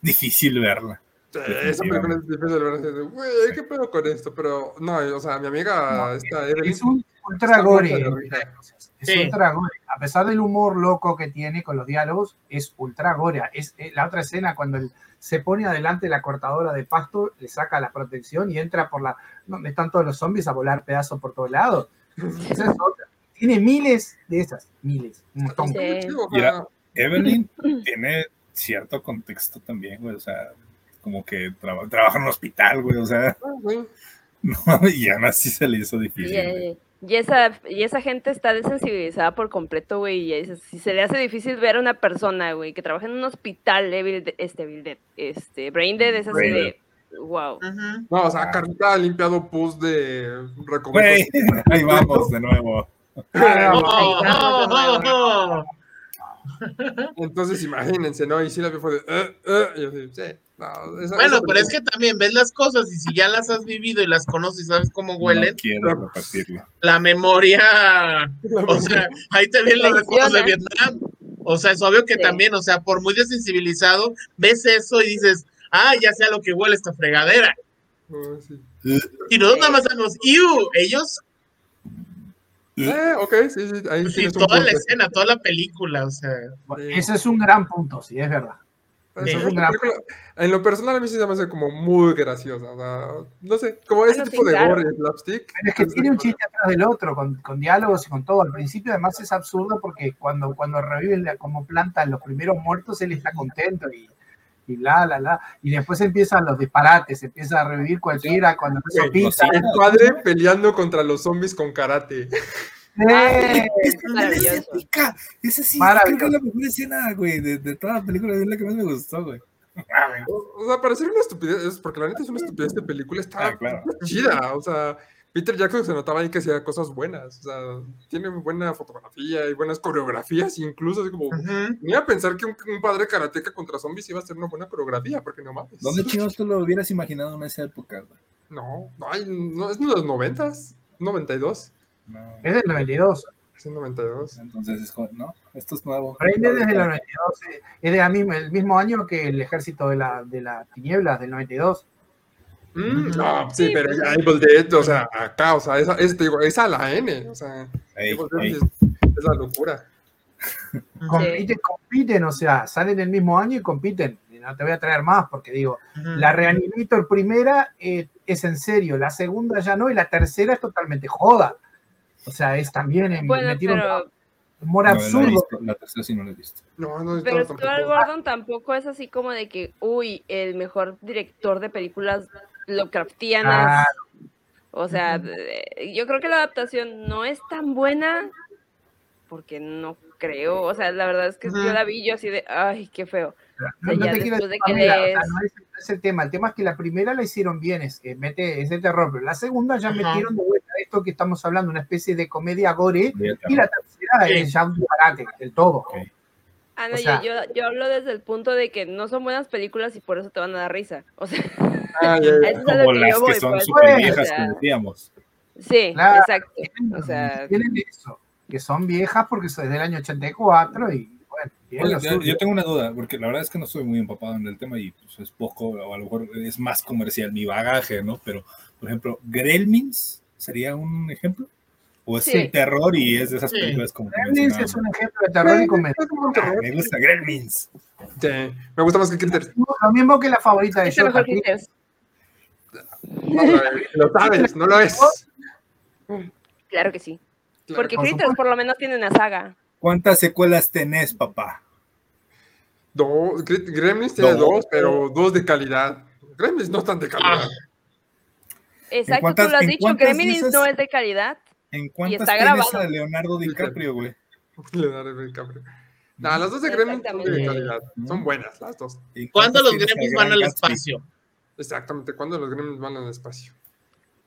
difícil verla. esa película es difícil verla. Güey, ¿qué pedo con esto? Pero no, o sea, mi amiga está Es un ultra gore. Es ultra gore. A pesar del humor loco que tiene con los diálogos, es ultra gore. Es, eh, la otra escena cuando se pone adelante la cortadora de pasto, le saca la protección y entra por la donde están todos los zombies a volar pedazos por todos lados. Esa es otra tiene miles de esas, miles, un Mira, Evelyn tiene cierto contexto también, güey, o sea, como que trabaja en un hospital, güey, o sea, ah, no, y aún así se le hizo difícil. Y, esa, y esa gente está desensibilizada por completo, güey, y si se le hace difícil ver a una persona, güey, que trabaja en un hospital, este, este, Brain Dead, es así de... Wow. No, o sea, Carlita ha limpiado pus de Ahí vamos de nuevo. Entonces, imagínense, ¿no? Y si la vi fue de, uh, uh", y yo sí, no, bueno, pero es que también ves las cosas y si ya las has vivido y las conoces y sabes cómo huelen, la memoria, o sea, ahí te vienen los recuerdos de Vietnam. O sea, es obvio que también, o sea, por muy desensibilizado, ves eso y dices, ah, ya sé a lo que huele esta fregadera. Oh, y nosotros nada más sabemos, ellos eh, ok, sí, sí. Ahí sí toda la escena, toda la película, o sea. Ese es un gran punto, sí, es verdad. en lo personal a mí sí se me hace como muy graciosa, o sea, no sé, como ese tipo de gore slapstick. es que tiene un chiste atrás del otro, con, con, diálogos y con todo. Al principio además es absurdo porque cuando, cuando reviven como planta los primeros muertos, él está contento y, y la, la, la. Y después empiezan los disparates, empieza a revivir cualquiera cuando se pinta. El padre peleando contra los zombies con karate. ¡Eh! Esa sí, creo que es la mejor escena, güey, de, de toda la película, es la que más me gustó, güey. O, sea, parecer una estupidez, porque la neta es una estupidez de película, está ah, chida, o sea, Peter Jackson se notaba ahí que hacía cosas buenas, o sea, tiene buena fotografía y buenas coreografías, incluso, así como, ni a pensar que un, padre karateca contra zombies iba a ser una buena coreografía, porque no mames. ¿Dónde chicos tú lo hubieras imaginado en esa época? No, no, no, es de los noventas, 92. Es del 92. Es el 92. Entonces, es, ¿no? Esto es nuevo. es desde el 92. Es de mismo, el mismo año que el ejército de la, de la tinieblas, del 92. Mm, no, sí, pero ya Evil Dead, o sea, acá, o sea, esa, es, digo, esa la N, o sea, Es, la locura. Compiten, compiten, o sea, salen el mismo año y compiten. No te voy a traer más porque digo, la Reanimator primera eh, es en serio, la segunda ya no, y la tercera es totalmente joda. O sea, es también en bueno, pero... humor absurdo. la tercera sí no la he visto. No, no pero Stuart Gordon tampoco es así como de que, uy, el mejor director de películas Lovecraftianas. O sea, yo creo que la adaptación no es tan buena porque no creo, o sea, la verdad es que yo la vi yo así de, ay, qué feo. No, no te quiero decir, no es, el tema, el tema es que la primera la hicieron bien, es que mete, es de terror, pero la segunda ya metieron de vuelta esto que estamos hablando, una especie de comedia gore, y la tercera es ya un disparate, del todo. Ah, no, yo, yo, hablo desde el punto de que no son buenas películas y por eso te van a dar risa. O sea, ah, como las que, son súper viejas, como decíamos. Sí, exacto. O sea, tienen eso, que son viejas porque son del año 84 y bueno, yo, tengo una duda, porque la verdad es que no estoy muy empapado en el tema y pues, es poco, o a lo mejor es más comercial mi bagaje, ¿no? Pero, por ejemplo, Gremlins sería un ejemplo. ¿O es el terror y es de esas películas como Gremlins es un ejemplo de terror y comedia. Me gusta Gremlins. Sí, me gusta más que Critters. Lo mismo que la favorita de Shota. No, lo sabes, no lo es. Claro que sí. Porque Critters por lo menos tiene una saga. ¿Cuántas secuelas tenés, papá? Dos, Gremlins tiene dos, pero dos de calidad. Gremlins no están de calidad. Exacto, tú lo has dicho, Gremlins no es de calidad. ¿En cuántas está tienes a Leonardo DiCaprio, güey? Leonardo DiCaprio. No, las dos de Gremlins son de calidad. Son buenas, las dos. ¿Cuándo los Gremlins van al espacio? Exactamente, ¿cuándo los Gremlins van al espacio?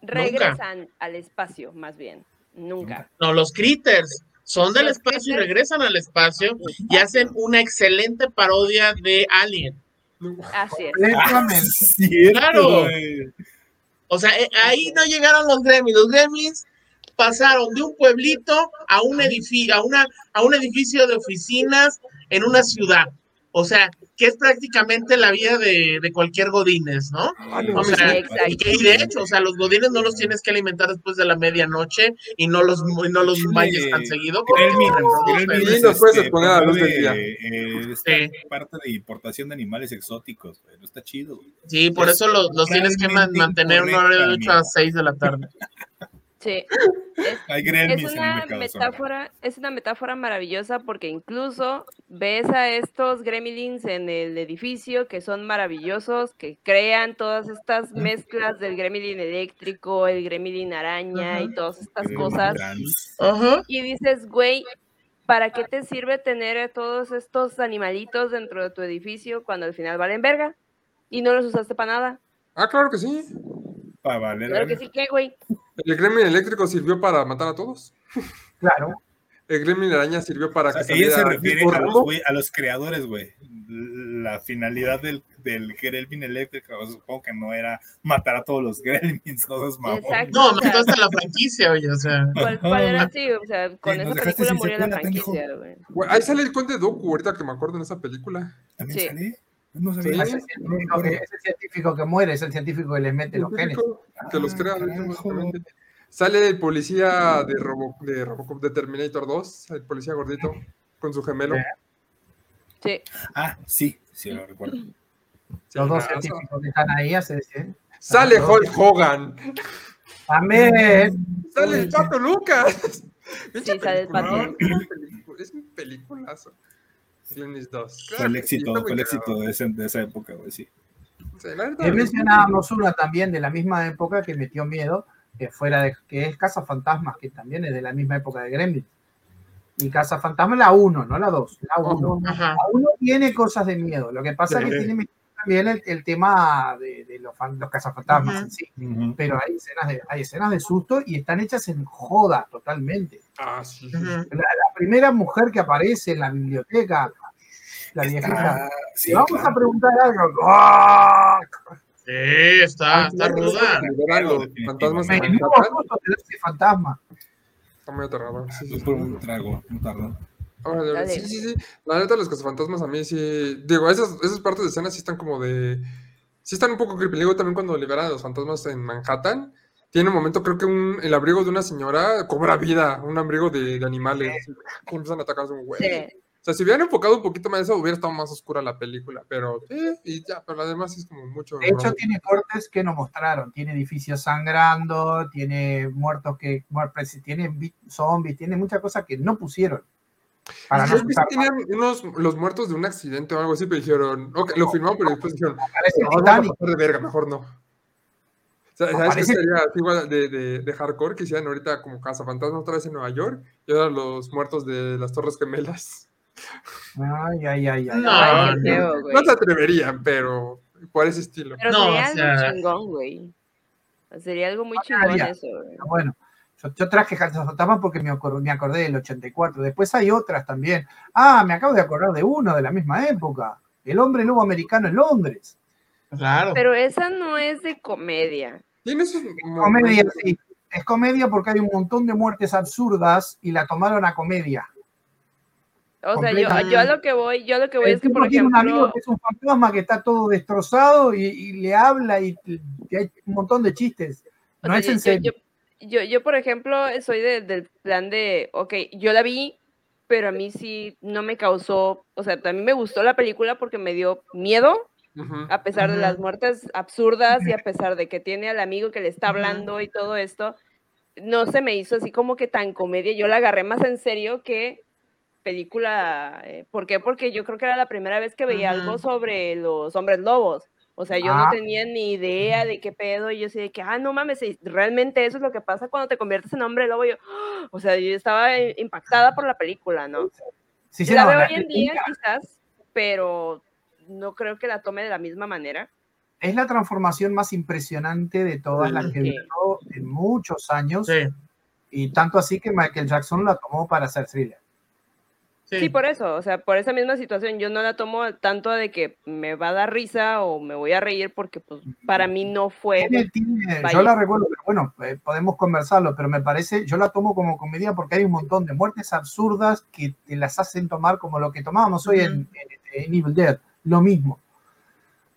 Regresan al espacio, más bien. Nunca. No, los Critters son del espacio y regresan al espacio y hacen una excelente parodia de Alien. Así es. claro. O sea, eh, ahí no llegaron los gremlins. Los gremlins pasaron de un pueblito a un edificio, a una, a un edificio de oficinas en una ciudad. O sea, que es prácticamente la vida de, de cualquier Godínez, ¿no? Ah, o sea, y, que, de hecho, o sea, los Godines no los tienes que alimentar después de la medianoche y no los, no los bañes tan seguido. Es parte de importación de animales exóticos, no está chido. Sí, por eso los, los tienes que mantener un horario de 8 a 6 de la tarde. Sí. Es, una metáfora, es una metáfora maravillosa porque incluso ves a estos gremlins en el edificio que son maravillosos, que crean todas estas mezclas del gremlin eléctrico, el gremlin araña y todas estas cosas. Y dices, güey, ¿para qué te sirve tener todos estos animalitos dentro de tu edificio cuando al final valen verga? Y no los usaste para nada. Ah, claro que sí. Para valer. Claro que sí, ¿qué, güey? ¿El gremlin eléctrico sirvió para matar a todos? Claro. el Gremlin Araña sirvió para que ella se refiere a los, creadores, güey. La finalidad del, del Gremlin eléctrico, supongo que no era matar a todos los Gremlins, todos mamones. No, mataste a la franquicia, oye, o sea. ¿Cuál, era así? O sea, con esa película murió la franquicia, güey. Ahí sale el conde Doku, ahorita que me acuerdo en esa película. ¿También sí. sale? No sabía. Ese, científico que, ese científico que muere es el científico que le mete los genes. Que los crea, Sale el policía de, Robo, de Robocop de Terminator 2, el policía gordito, con su gemelo. Sí. Ah, sí, sí lo recuerdo. Los dos científicos que están ahí hace. Sale Hulk Hogan. Amén. Sale el Pato Lucas. Sí, sale el Pato. Es un peliculazo. 2. fue el éxito, fue el éxito de, esa época, güey, sí. mencionábamos una también de la misma época que metió miedo, que fuera de, que es Casa Fantasmas, que también es de la misma época de Gremlin. Y Casa Fantasma la 1, no la 2, la 1. La 1 tiene cosas de miedo. Lo que pasa es que tiene también el, tema de, de los, los cazafantasmas en sí. Pero hay escenas, de, hay escenas de susto y están hechas en joda totalmente. Ah, sí. la, primera mujer que aparece en la biblioteca, la viejita. vamos a preguntar algo. Sí, está, está ruda. Fantasmas fantasma. Está muy aterrador. Sí, sí, un trago, un sí, sí, sí. La neta, los cazafantasmas a mí sí. Digo, esas, esas partes de escena sí están como de. Sí están un poco creepy. También cuando liberan a los fantasmas en Manhattan. Tiene un momento, creo que un, el abrigo de una señora cobra vida. Un abrigo de, de animales. Empiezan a atacar a un güey. Sí. O sea, si hubieran enfocado un poquito más eso, hubiera estado más oscura la película, pero sí, y ya, pero además es como mucho. De hecho, tiene cortes que no mostraron. Tiene edificios sangrando, tiene muertos que. Tiene zombies, tiene muchas cosas que no pusieron. Para no que tenían unos, los muertos de un accidente o algo así, pero dijeron, ok, lo filmaron, pero después dijeron, no, a de verga, mejor no. O sea, ¿Sabes qué sería igual de, de, de, hardcore que hicieran ahorita como Casa Fantasma otra vez en Nueva York y ahora los muertos de las Torres Gemelas? Ay, ay, ay, ay. No, no, se atreverían, pero por ese estilo. Pero sería algo chingón, güey. Sería algo muy chingón eso, güey. Bueno, yo, traje Fantasma porque me acordé, me acordé del 84. Después hay otras también. Ah, me acabo de acordar de uno de la misma época. El hombre lobo americano en Londres. Claro. Pero esa no es de comedia. Tiene comedia, sí. Es comedia porque hay un montón de muertes absurdas y la tomaron a comedia. O sea, yo, yo, a lo que voy, yo a lo que voy es que, por ejemplo... un amigo que es un fantasma que está todo destrozado y, le habla y, hay un montón de chistes. No es en serio. Yo, yo, por ejemplo, soy del plan de, ok, yo la vi, pero a mí sí no me causó, o sea, también me gustó la película porque me dio miedo, a pesar de las muertes absurdas y a pesar de que tiene al amigo que le está hablando y todo esto, no se me hizo así como que tan comedia, yo la agarré más en serio que película. Eh, ¿Por qué? Porque yo creo que era la primera vez que veía algo sobre los hombres lobos. O sea, yo no ah. tenía ni idea de qué pedo. Y yo sé que, ah, no mames, realmente eso es lo que pasa cuando te conviertes en hombre lobo. Yo, o sea, yo estaba impactada por la película, ¿no? Sí, sí, la veo hoy en día, quizás, pero no creo que la tome de la misma manera. Es la transformación más impresionante de todas las que en muchos años. Y tanto así que Michael Jackson la tomó para hacer thriller. Sí. por eso, o sea, por esa misma situación yo no la tomo tanto de que me va a dar risa o me voy a reír porque pues para mí no fue... yo la recuerdo, pero bueno, eh, podemos conversarlo, pero me parece, yo la tomo como comedia porque hay un montón de muertes absurdas que te las hacen tomar como lo que tomábamos hoy en, Evil Dead, lo mismo.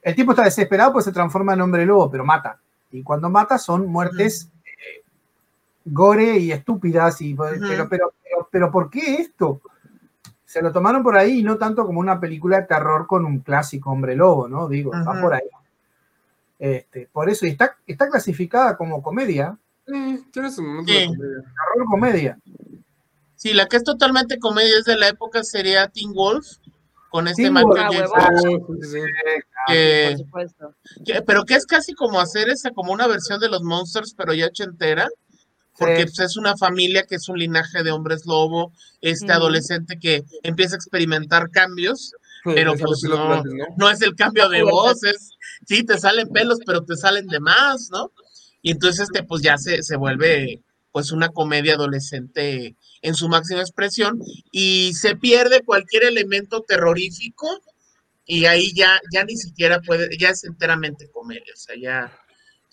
El tipo está desesperado pues se transforma en hombre lobo, pero mata. Y cuando mata son muertes eh, gore y estúpidas, y, pero, pero, pero ¿por qué esto? Se lo tomaron por ahí y no tanto como una película de terror con un clásico hombre lobo, ¿no? Digo, va por ahí. Este, por eso, y está, está clasificada como comedia. Sí, tiene su Terror comedia. Sí, la que es totalmente comedia es de la época sería Teen Wolf, con este Michael Jackson. pero que es casi como hacer esa, como una versión de los Monsters, pero ya ochentera porque pues, es una familia que es un linaje de hombres lobo, este adolescente que empieza a experimentar cambios, pero pues no, es el cambio de voz, es, sí, te salen pelos, pero te salen de más, ¿no? Y entonces este, pues ya se, se vuelve pues una comedia adolescente en su máxima expresión y se pierde cualquier elemento terrorífico y ahí ya, ya ni siquiera puede, ya es enteramente comedia, o sea, ya,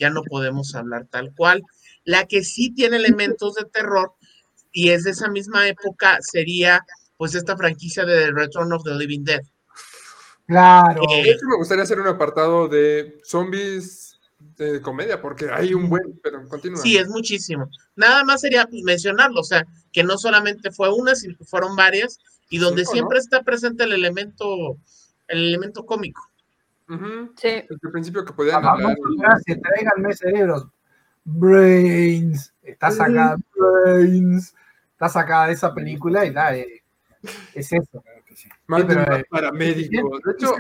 ya no podemos hablar tal cual. La que sí tiene elementos de terror y es de esa misma época sería pues esta franquicia de The Return of the Living Dead. Claro. Eh, me gustaría hacer un apartado de zombies de comedia, porque hay un buen, pero continúa. Sí, es muchísimo. Nada más sería pues, mencionarlo, o sea, que no solamente fue una, sino que fueron varias, y donde siempre está presente el elemento, el elemento cómico. Sí. Desde el principio que podían hablar. Gracias, tráiganme cerebros. Brains. Está sacada, Brains. Está sacada de esa película y da, eh, es eso. Más pero, eh. De hecho,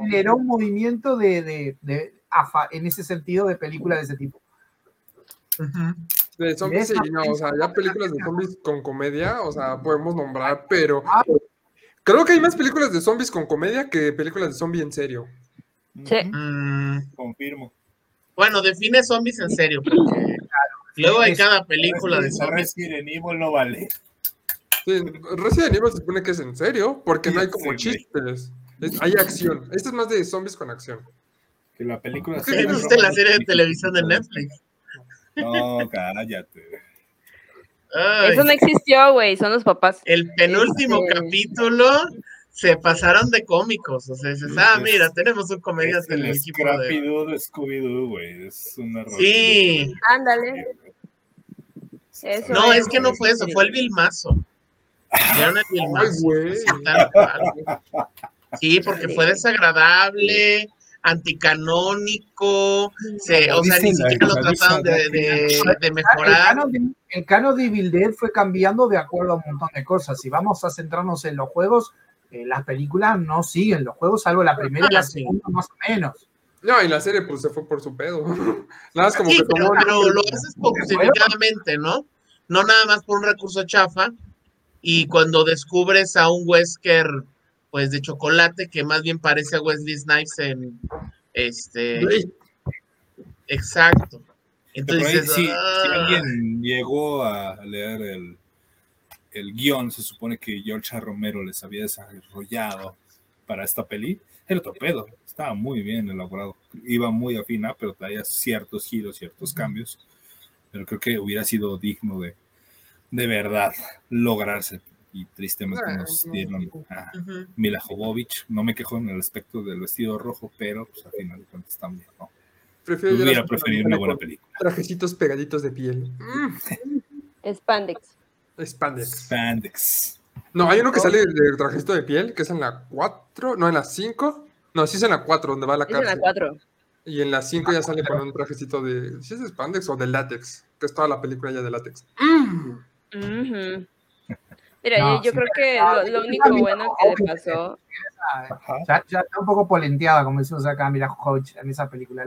generó un movimiento de, de, de AFA en ese sentido de películas de ese tipo. De zombies, sí, no, o sea, ya películas de zombies con comedia, o sea, podemos nombrar, pero ah. Creo que hay más películas de zombies con comedia que películas de zombies en serio. Sí. Mm, Confirmo. Bueno, define zombies en serio, porque luego hay cada película de zombies. Resident Evil no vale. Sí, Resident Evil se supone que es en serio, porque no hay como chistes. hay acción. Este es más de zombies con acción. Que la película. ¿Qué viste la serie de televisión de Netflix? No, cállate. Eso no existió, güey, son los papás. El penúltimo este, capítulo se pasaron de cómicos. O sea, dices, ah, mira, tenemos un comediante en el equipo de. de Scooby-Doo, güey. Es una Sí. Ándale. no, es que no fue eso, fue el Vilmazo. Vieron el Vilmazo. Sí, porque fue desagradable anticanónico, se, o sea, ni siquiera lo trataron de, mejorar. El canon, de Evil Dead fue cambiando de acuerdo a un montón de cosas. Si vamos a centrarnos en los juegos, eh, las películas no siguen los juegos, salvo la primera y la segunda, más o menos. No, y la serie pues se fue por su pedo. nada más como que pero, pero lo haces justificadamente, ¿no? No nada más por un recurso chafa. Y cuando descubres a un Wesker pues de chocolate que más bien parece a Wesley Snipes en este exacto. Entonces si, ah". alguien llegó a leer el, el guion se supone que George Romero les había desarrollado para esta peli el otro pedo estaba muy bien elaborado iba muy afina pero traía ciertos giros ciertos cambios pero creo que hubiera sido digno de de verdad lograrse y tristemente ah, nos dieron a Mila Jovovich. No me quejo en el aspecto del vestido rojo, pero pues al final de cuentas también, ¿no? Prefiero hubiera preferido una buena película. Trajecitos pegaditos de piel. Spandex. Spandex. Spandex. No, hay uno que sale de trajecito de piel, que es en la 4, no, en la 5. No, sí es en la 4, donde va la cárcel. Es en la 4. Y en la 5 ya sale con un trajecito de. ¿Sí es de spandex o de látex? Que es toda la película ya de látex. Mm. Mira, yo, creo que lo, único bueno que le pasó. Ya, ya, está un poco polenteada, como decimos acá, Mila Jovovich en esa película.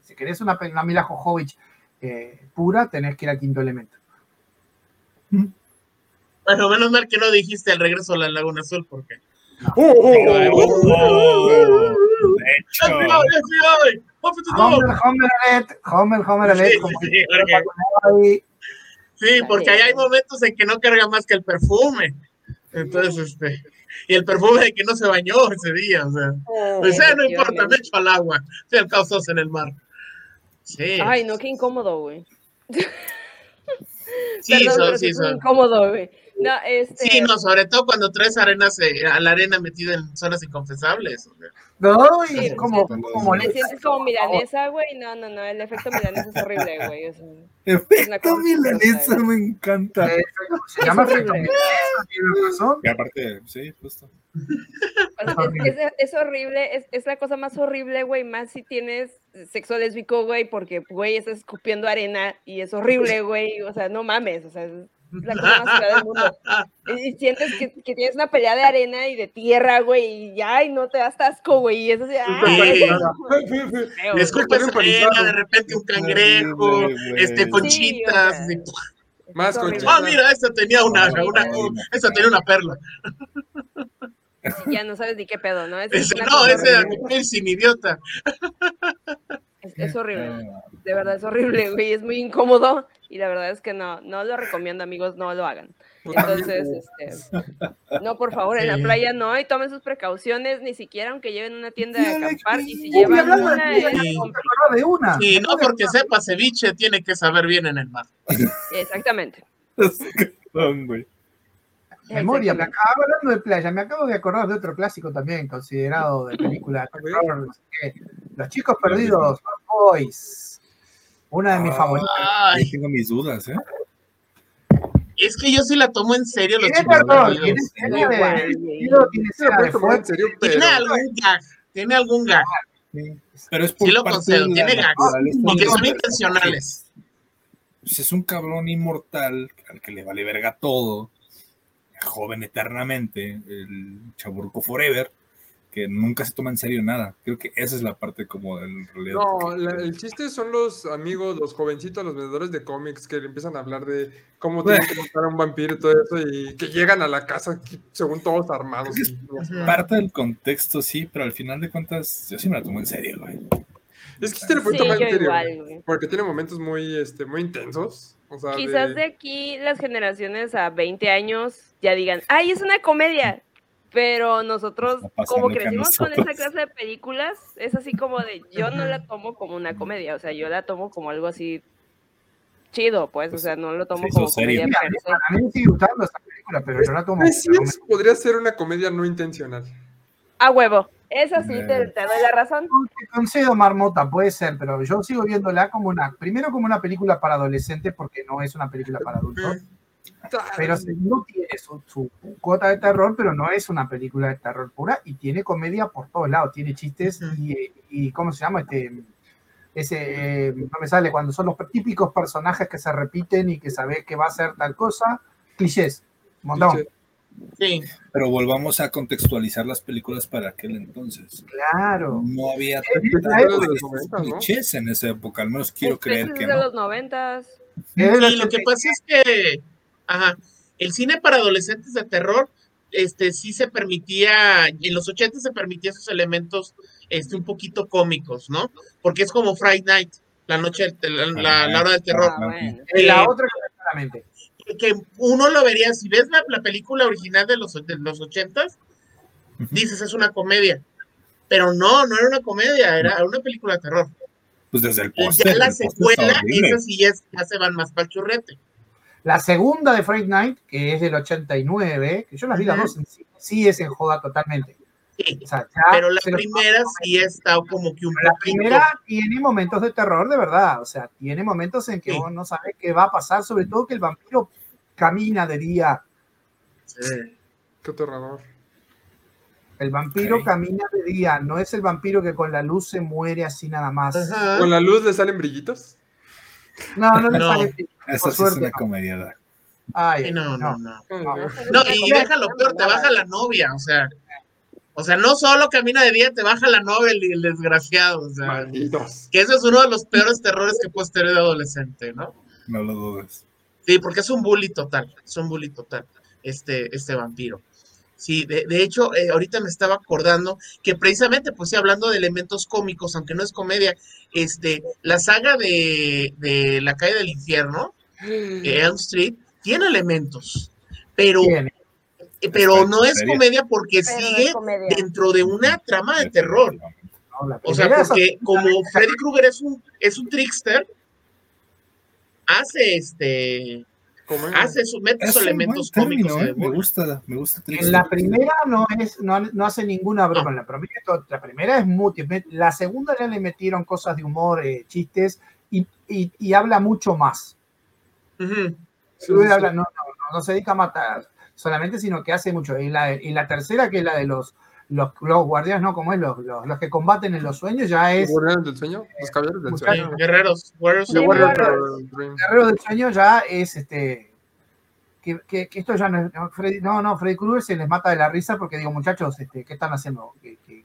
si querés una, una Mila Jovovich eh, pura, tenés que ir al quinto elemento. Bueno, menos mal que no dijiste el regreso a la Laguna Azul, porque. Oh, oh, oh. Homer, Homer Alert, Homer, Homer Alert. Sí, Sí, porque ahí hay momentos en que no carga más que el perfume. Entonces, este, y el perfume de que no se bañó ese día, o sea, pues, eh, no importa, me echo al agua, el causos en el mar. Sí. Ay, no, qué incómodo, güey. Sí, Perdón, sí, son. Incómodo, güey. No, este... Sí, no, sobre todo cuando traes arenas eh, a la arena metida en zonas inconfesables. No, y como, como le sientes como milanesa, güey. No, no, no, el efecto milanesa es horrible, güey. efecto milanesa me encanta. Se llama efecto milanesa, Y aparte, sí, justo. es, es, es, horrible, es, es, la cosa más horrible, güey, más si tienes sexo lésbico, güey, porque, güey, estás escupiendo arena y es horrible, güey, o sea, no mames, o sea, la cosa más fea del mundo. Y sientes que, que, tienes una pelea de arena y de tierra, güey, y ya, y no te das asco, güey, y eso esa arena, de repente un cangrejo, este, conchitas. Sí, más conchitas. Ah, mira, esta tenía una, una, esta tenía una perla. Ya no sabes ni qué pedo, ¿no? ese, no, ese era mi idiota. es horrible. De verdad es horrible, güey. Es muy incómodo y la verdad es que no, no lo recomiendo, amigos, no lo hagan. Entonces, este, no, por favor, en la playa no, y tomen sus precauciones, ni siquiera aunque lleven una tienda de acampar, y si llevan una, de una. Y no porque sepa ceviche, tiene que saber bien en el mar. Exactamente. Memoria, me acabo, hablando de playa, me acabo de acordar de otro clásico también, considerado de película Los chicos perdidos, Boys. Una de mis favoritas. tengo mis dudas, ¿eh? Es que yo sí la tomo en serio los chicos perdidos. Tiene, algún gag, tiene algún gag. Pero es por sí lo concedo, tiene gags, porque son intencionales. Pues es un cabrón inmortal al que le vale verga todo joven eternamente, el Chaburco Forever, que nunca se toma en serio nada. Creo que esa es la parte como del realidad. No, el chiste son los amigos, los jovencitos, los vendedores de cómics que empiezan a hablar de cómo tienen que matar a un vampiro y todo eso, y que llegan a la casa según todos armados. parte del contexto, sí, pero al final de cuentas, yo sí me la tomo en serio, güey. Es que sí te lo puedo tomar en serio. porque tiene momentos muy, este, muy intensos. Quizás de... aquí las generaciones a 20 años ya digan, ay, es una comedia. Pero nosotros, como crecimos con esa clase de películas, es así como de, yo no la tomo como una comedia, o sea, yo la tomo como algo así chido, pues, o sea, no lo tomo como comedia. a mí me sigue gustando esta película, pero yo la tomo. Pues podría ser una comedia no intencional. A huevo. Eso sí, te, doy la razón. Te concedo Marmota, puede ser, pero yo sigo viéndola como una, primero como una película para adolescentes, porque no es una película para adultos. Pero segundo, tiene su, cuota de terror, pero no es una película de terror pura y tiene comedia por todos lados. Tiene chistes y, y ¿cómo se llama? Este, ese, eh, no me sale, cuando son los típicos personajes que se repiten y que sabes que va a ser tal cosa, clichés, montón. Sí. Pero volvamos a contextualizar las películas para aquel entonces. Claro. No había clichés en esa época, al menos quiero creer que. de los noventas. Y lo que pasa es que ajá, el cine para adolescentes de terror este sí se permitía, en los 80 se permitía esos elementos este, un poquito cómicos, ¿no? Porque es como Friday Night, la noche, la, la, hora del terror. Ah, la otra claramente que uno lo vería, si ves la, película original de los, de los ochentas, dices es una comedia. Pero no, no era una comedia, era una película de terror. Pues desde el póster. Ya la secuela, esas sí ya, ya, se van más para el churrete. La segunda de Friday Night, que es del 89, que yo las vi las dos, sí, sí es en joda totalmente. Sí, pero la primera sí está como que un La primera tiene momentos de terror de verdad, o sea, tiene momentos en que uno no sabe qué va a pasar, sobre todo que el vampiro camina de día. Sí. Qué aterrador. El vampiro camina de día, no es el vampiro que con la luz se muere así nada más. ¿Con la luz le salen brillitos? No, no le sale Esa sí es una comedia. Ay, no, no, no. No, no y déjalo peor, te baja la novia, o sea. O sea, no solo camina de día, te baja la novela y el desgraciado. O sea, que ese es uno de los peores terrores que puedes tener de adolescente, ¿no? No lo dudes. Sí, porque es un bully total, es un bully total, este, este vampiro. Sí, de, hecho, eh, ahorita me estaba acordando que precisamente, pues sí, hablando de elementos cómicos, aunque no es comedia, este, la saga de, de La calle del infierno, Elm Street, tiene elementos, pero eh, pero no es comedia porque sigue dentro de una trama de terror. o sea, porque como Freddy Krueger es un, es un trickster, hace este hace sus esos elementos cómicos. ¿eh? Me gusta, me gusta En la primera no es, no, no hace ninguna broma. La, primera, la primera es muy La segunda ya le metieron cosas de humor, eh, chistes, y, y, y, habla mucho más. habla, no, no, no, se dedica a matar solamente, sino que hace mucho. Y la, y la tercera, que es la de los, los, los guardianes, ¿no? Como es, los, los, que combaten en los sueños, ya es. ¿Guardianes del sueño? Los caballeros del sueño. Guerreros. Guerreros, guerreros del sueño ya es este. Que, que, esto ya no es. Freddy, no, no, Freddy Krueger se les mata de la risa porque digo, muchachos, este, ¿qué están haciendo? ¿Qué, qué,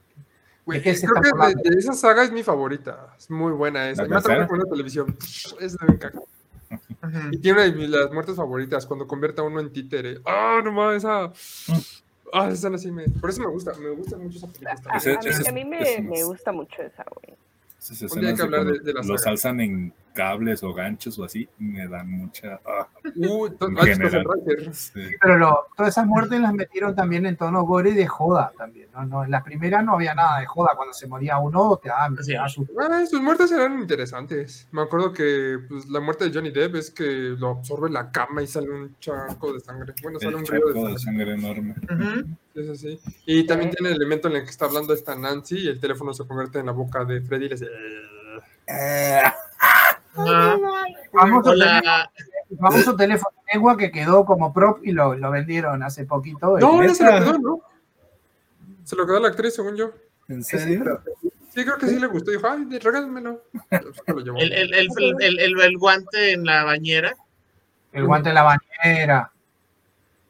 creo que de, esa saga es mi favorita. Es muy buena esa. Me con la televisión. Es de caca. Y tiene una de las muertes favoritas, cuando convierte a uno en títere. ¡Ah, no mames! Esa. Ah, esa así me. Por eso me gusta, me gusta mucho esa película. A, a, mí, me, me, gusta mucho esa, güey. los alzan en cables o ganchos o así, me dan mucha. Ah, uh, Pero todas esas muertes las metieron también en tono gore de joda también. ¿no? no en la primera no había nada de joda. Cuando se moría uno, te daban. Ah, sus muertes eran interesantes. Me acuerdo que pues, la muerte de Johnny Depp es que lo absorbe la cama y sale un charco de sangre. Bueno, sale un río de sangre, enorme. Eso sí. Y también tiene el elemento en el que está hablando esta Nancy y el teléfono se convierte en la boca de Freddy y le dice. Eh". Famoso, teléfono, teléfono de lengua que quedó como prop y lo, lo vendieron hace poquito. No, no se lo quedó, ¿no? Se lo quedó la actriz, según yo. ¿En serio? Sí, creo que sí le gustó. Dijo, ay, regálenmelo. el, el, el, el, guante en la bañera. El guante en la bañera.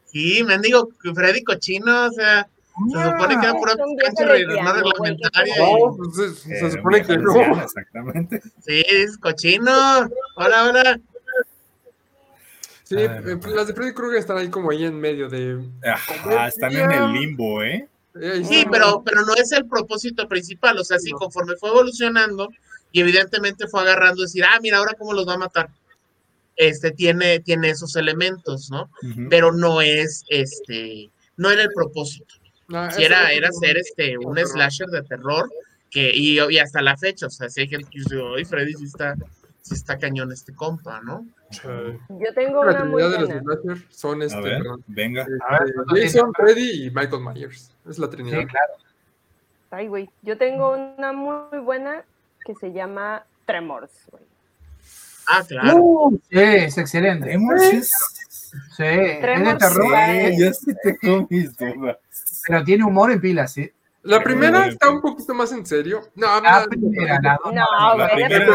Sí, me digo, Freddy Cochino, o sea, se supone que era pura cancha no reglamentaria. No, pues se, supone que no. Exactamente. Sí, es cochino. Hola, hola. Sí, eh, las de Freddy Krueger están ahí como ahí en medio de. Ajá, están en el limbo, ¿eh? Sí, pero, pero no es el propósito principal. O sea, sí, conforme fue evolucionando y evidentemente fue agarrando, decir, ah, mira, ahora cómo los va a matar. Este tiene, tiene esos elementos, ¿no? Pero no es este, no era el propósito si era, era ser este, un slasher de terror que, y, y, hasta la fecha, o sea, si hay gente que dice, oye, Freddy sí está, sí está cañón este compa, ¿no? Yo tengo una muy buena. de los son este, ver, venga. Este, Jason, Freddy y Michael Myers. Es la trinidad. Sí, claro. Ay, güey. Yo tengo una muy buena que se llama Tremors, güey. Ah, claro. Uh, sí, es excelente. Tremors es... Sí, es de terror. Sí, yo sí tengo mis dudas. Pero tiene humor en pilas, sí. La primera está un poquito más en serio. No, la primera, no, no, la primera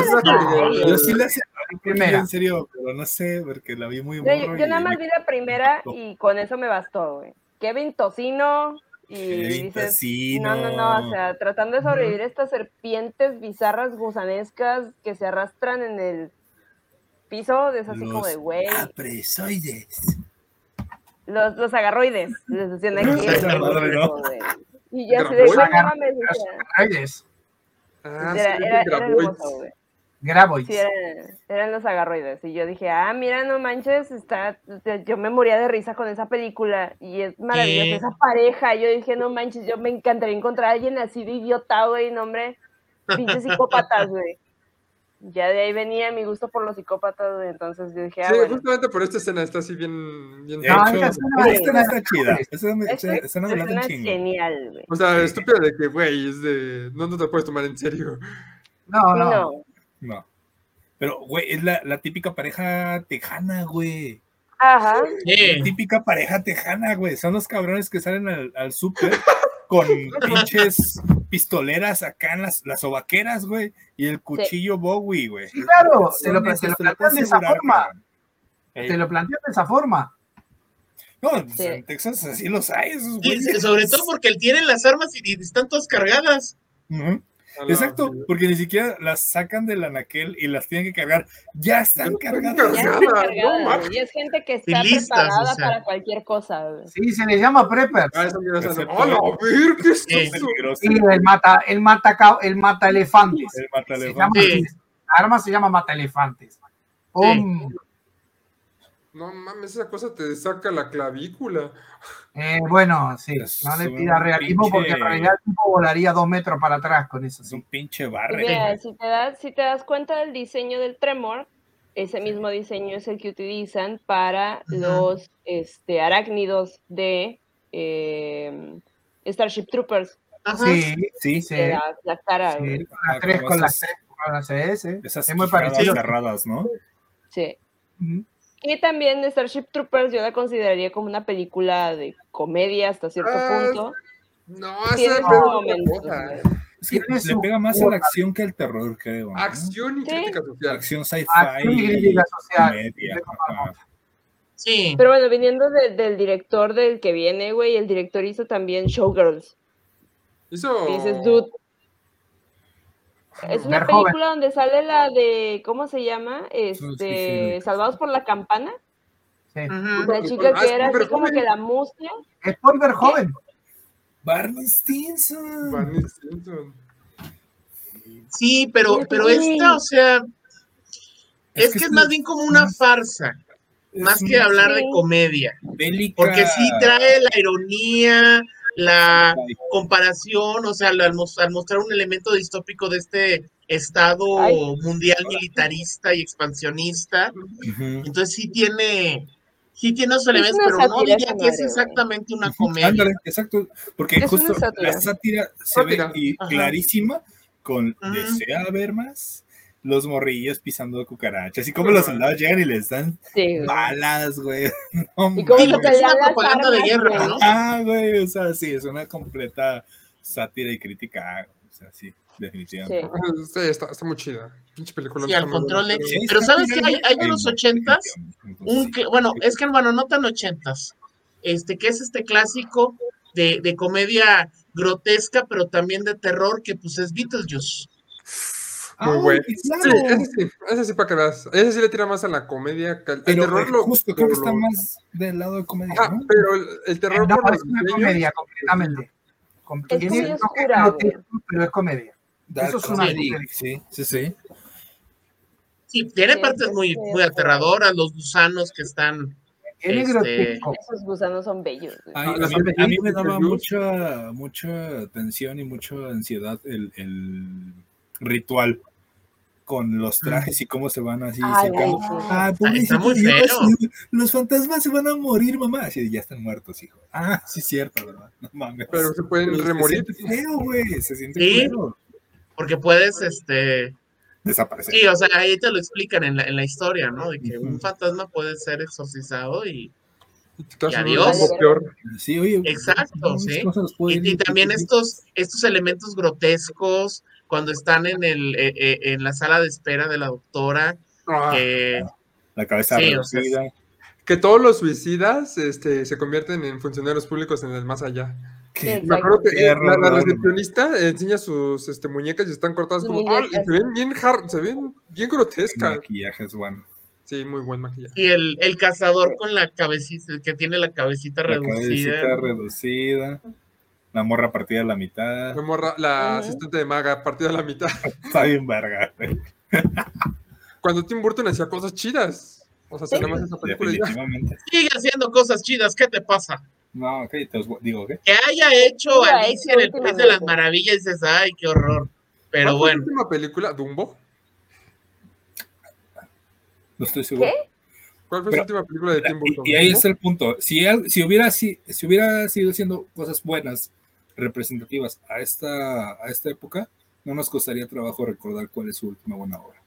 Yo sí la sé en serio, pero no sé, porque la vi muy Yo, yo nada más vi la primera y con eso me bastó, güey. Kevin Tocino y dices, no, no, no, o sea, tratando de sobrevivir estas serpientes bizarras gusanescas que se arrastran en el piso, es así como de güey. Apresoides. Los, los agarroides, les decían aquí. Y ya se de Agarroides. Ah, era, era, era hermoso, güey. Graboids. Sí, eran, eran, los agarroides. Y yo dije, ah, mira, no manches, está, yo me moría de risa con esa película. Y es maravillosa esa pareja. Yo dije, no manches, yo me encantaría encontrar a alguien así de idiota, güey, no, hombre. Pinches psicópatas, güey ya de ahí venía mi gusto por los psicópatas, entonces yo dije, ah, sí, justamente por esta escena está así bien, bien no, esta escena está chida, esta escena genial, güey. O sea, estúpida de que, güey, es de, no, no te puedes tomar en serio. No, no. No. Pero, güey, es la, la típica pareja tejana, güey. Ajá. La típica pareja tejana, güey. Son los cabrones que salen al, al súper con pinches pistoleras acá en las, las sobaqueras, güey, y el cuchillo Bowie, güey. Sí, claro, se lo, se lo plantean de esa forma. Se lo plantean de esa forma. No, en Texas así los hay, esos güeyes. sobre todo porque él tiene las armas y, están todas cargadas. Exacto, porque ni siquiera las sacan del anaquel y las tienen que cargar. Ya están cargadas. y es gente que está preparada para cualquier cosa. Sí, se le llama prepper. Ah, ¿qué es eso? Sí, el mata, el mata, el mata elefantes. El mata elefantes. Sí. La arma se llama mata elefantes. No mames, esa cosa te saca la clavícula. Eh, bueno, sí, no le pida realismo porque en realidad el tipo volaría dos metros para atrás con eso. Es un pinche barre. si, te das, si te das cuenta del diseño del Tremor, ese mismo diseño es el que utilizan para los este, arácnidos de eh, Starship Troopers. Sí, sí, sí. La, cara. Sí, las tres con las tres con las CS. Esas es muy parecido. cerradas, ¿no? Sí. Y también Starship Troopers yo la consideraría como una película de comedia hasta cierto ah, punto. No, esa es que le pega más a la acción que al terror, creo. Acción y crítica social. Acción sci-fi y comedia. Sí. Pero bueno, viniendo del director del que viene, güey, el director hizo también Showgirls. Hizo. dices, dude, es una película donde sale la de, ¿cómo se llama? Este, Salvados por la Campana. Sí. La chica que era así como que la mustia. Es por ver joven. Barney Stinson. Barney Stinson. Sí, pero, pero esta, o sea, es, que, es más bien como una farsa, más que hablar de comedia. Porque sí trae la ironía, la comparación, o sea, al, mostrar un elemento distópico de este estado mundial militarista y expansionista, entonces sí tiene, sí tiene esos elementos, pero no diría que es exactamente una comedia. exacto, porque justo la sátira. se ve clarísima con desea ver más los morrillos pisando cucarachas y como los soldados llegan y les dan balas, güey. y como es una propaganda de guerra, ¿no? Ah, güey, o sea, sí, es una completa sátira y crítica, o sea, sí, definitivamente. Sí, está, está, muy chida. Pinche película. Sí, al control de... Pero ¿sabes qué? Hay, hay en los ochentas, un que, bueno, es que, bueno, no tan ochentas, este, que es este clásico de, de comedia grotesca, pero también de terror, que pues es Beetlejuice. Muy bueno. Sí, ese sí, ese sí para que veas. Ese sí le tira más a la comedia. El terror lo, justo, creo que está más del lado de comedia. Ah, ¿no? pero el, el terror no, por es una comedia completamente. Es oscura, pero es comedia. Eso es una comedia. Sí, sí, sí. Sí, tiene partes muy, muy aterradoras, los gusanos que están este... Esos gusanos son bellos. a, mí, a, mí, me daba mucha, mucha tensión y mucha ansiedad el, el ritual con los trajes y cómo se van así ay, Ah, Los fantasmas se van a morir, mamá. Sí, ya están muertos, hijo. Ah, sí, cierto, ¿verdad? No mames. Pero se pueden remorir. Se siente feo, güey. Se siente sí, Porque puedes, este. Desaparecer. Sí, o sea, ahí te lo explican en la, en la historia, ¿no? De que un fantasma puede ser exorcizado y. Y adiós. Sí, oye, Exacto, sí. Y, y, también estos, estos elementos grotescos, cuando están en, el, eh, eh, en la sala de espera de la doctora. Ah. que, la cabeza reducida. que todos los suicidas este, se convierten en funcionarios públicos en el más allá. Me acuerdo que la, la, recepcionista enseña sus este, muñecas y están cortadas como tal, y se ven bien, se ven bien grotescas. maquillaje es bueno. Sí, muy buen maquillaje. Y el, el cazador con la cabecita, el que tiene la cabecita la reducida. Cabecita reducida. La morra partida a la mitad. La morra, la asistente de maga partida a la mitad. Está bien verga, Cuando Tim Burton hacía cosas chidas. O sea, se llama esa película Definitivamente. Sigue haciendo cosas chidas, ¿qué te pasa? No, ok, te digo, ¿qué? Que haya hecho Alicia en el País de las Maravillas y dices, ay, qué horror. Pero bueno. ¿La última película, Dumbo? No estoy seguro. ¿Qué? ¿Cuál fue la última película de Tim Burton? Y, ahí está el punto. Si, si, hubiera, si, si hubiera sido haciendo cosas buenas representativas a esta, a esta época, no nos costaría trabajo recordar cuál es su última buena obra.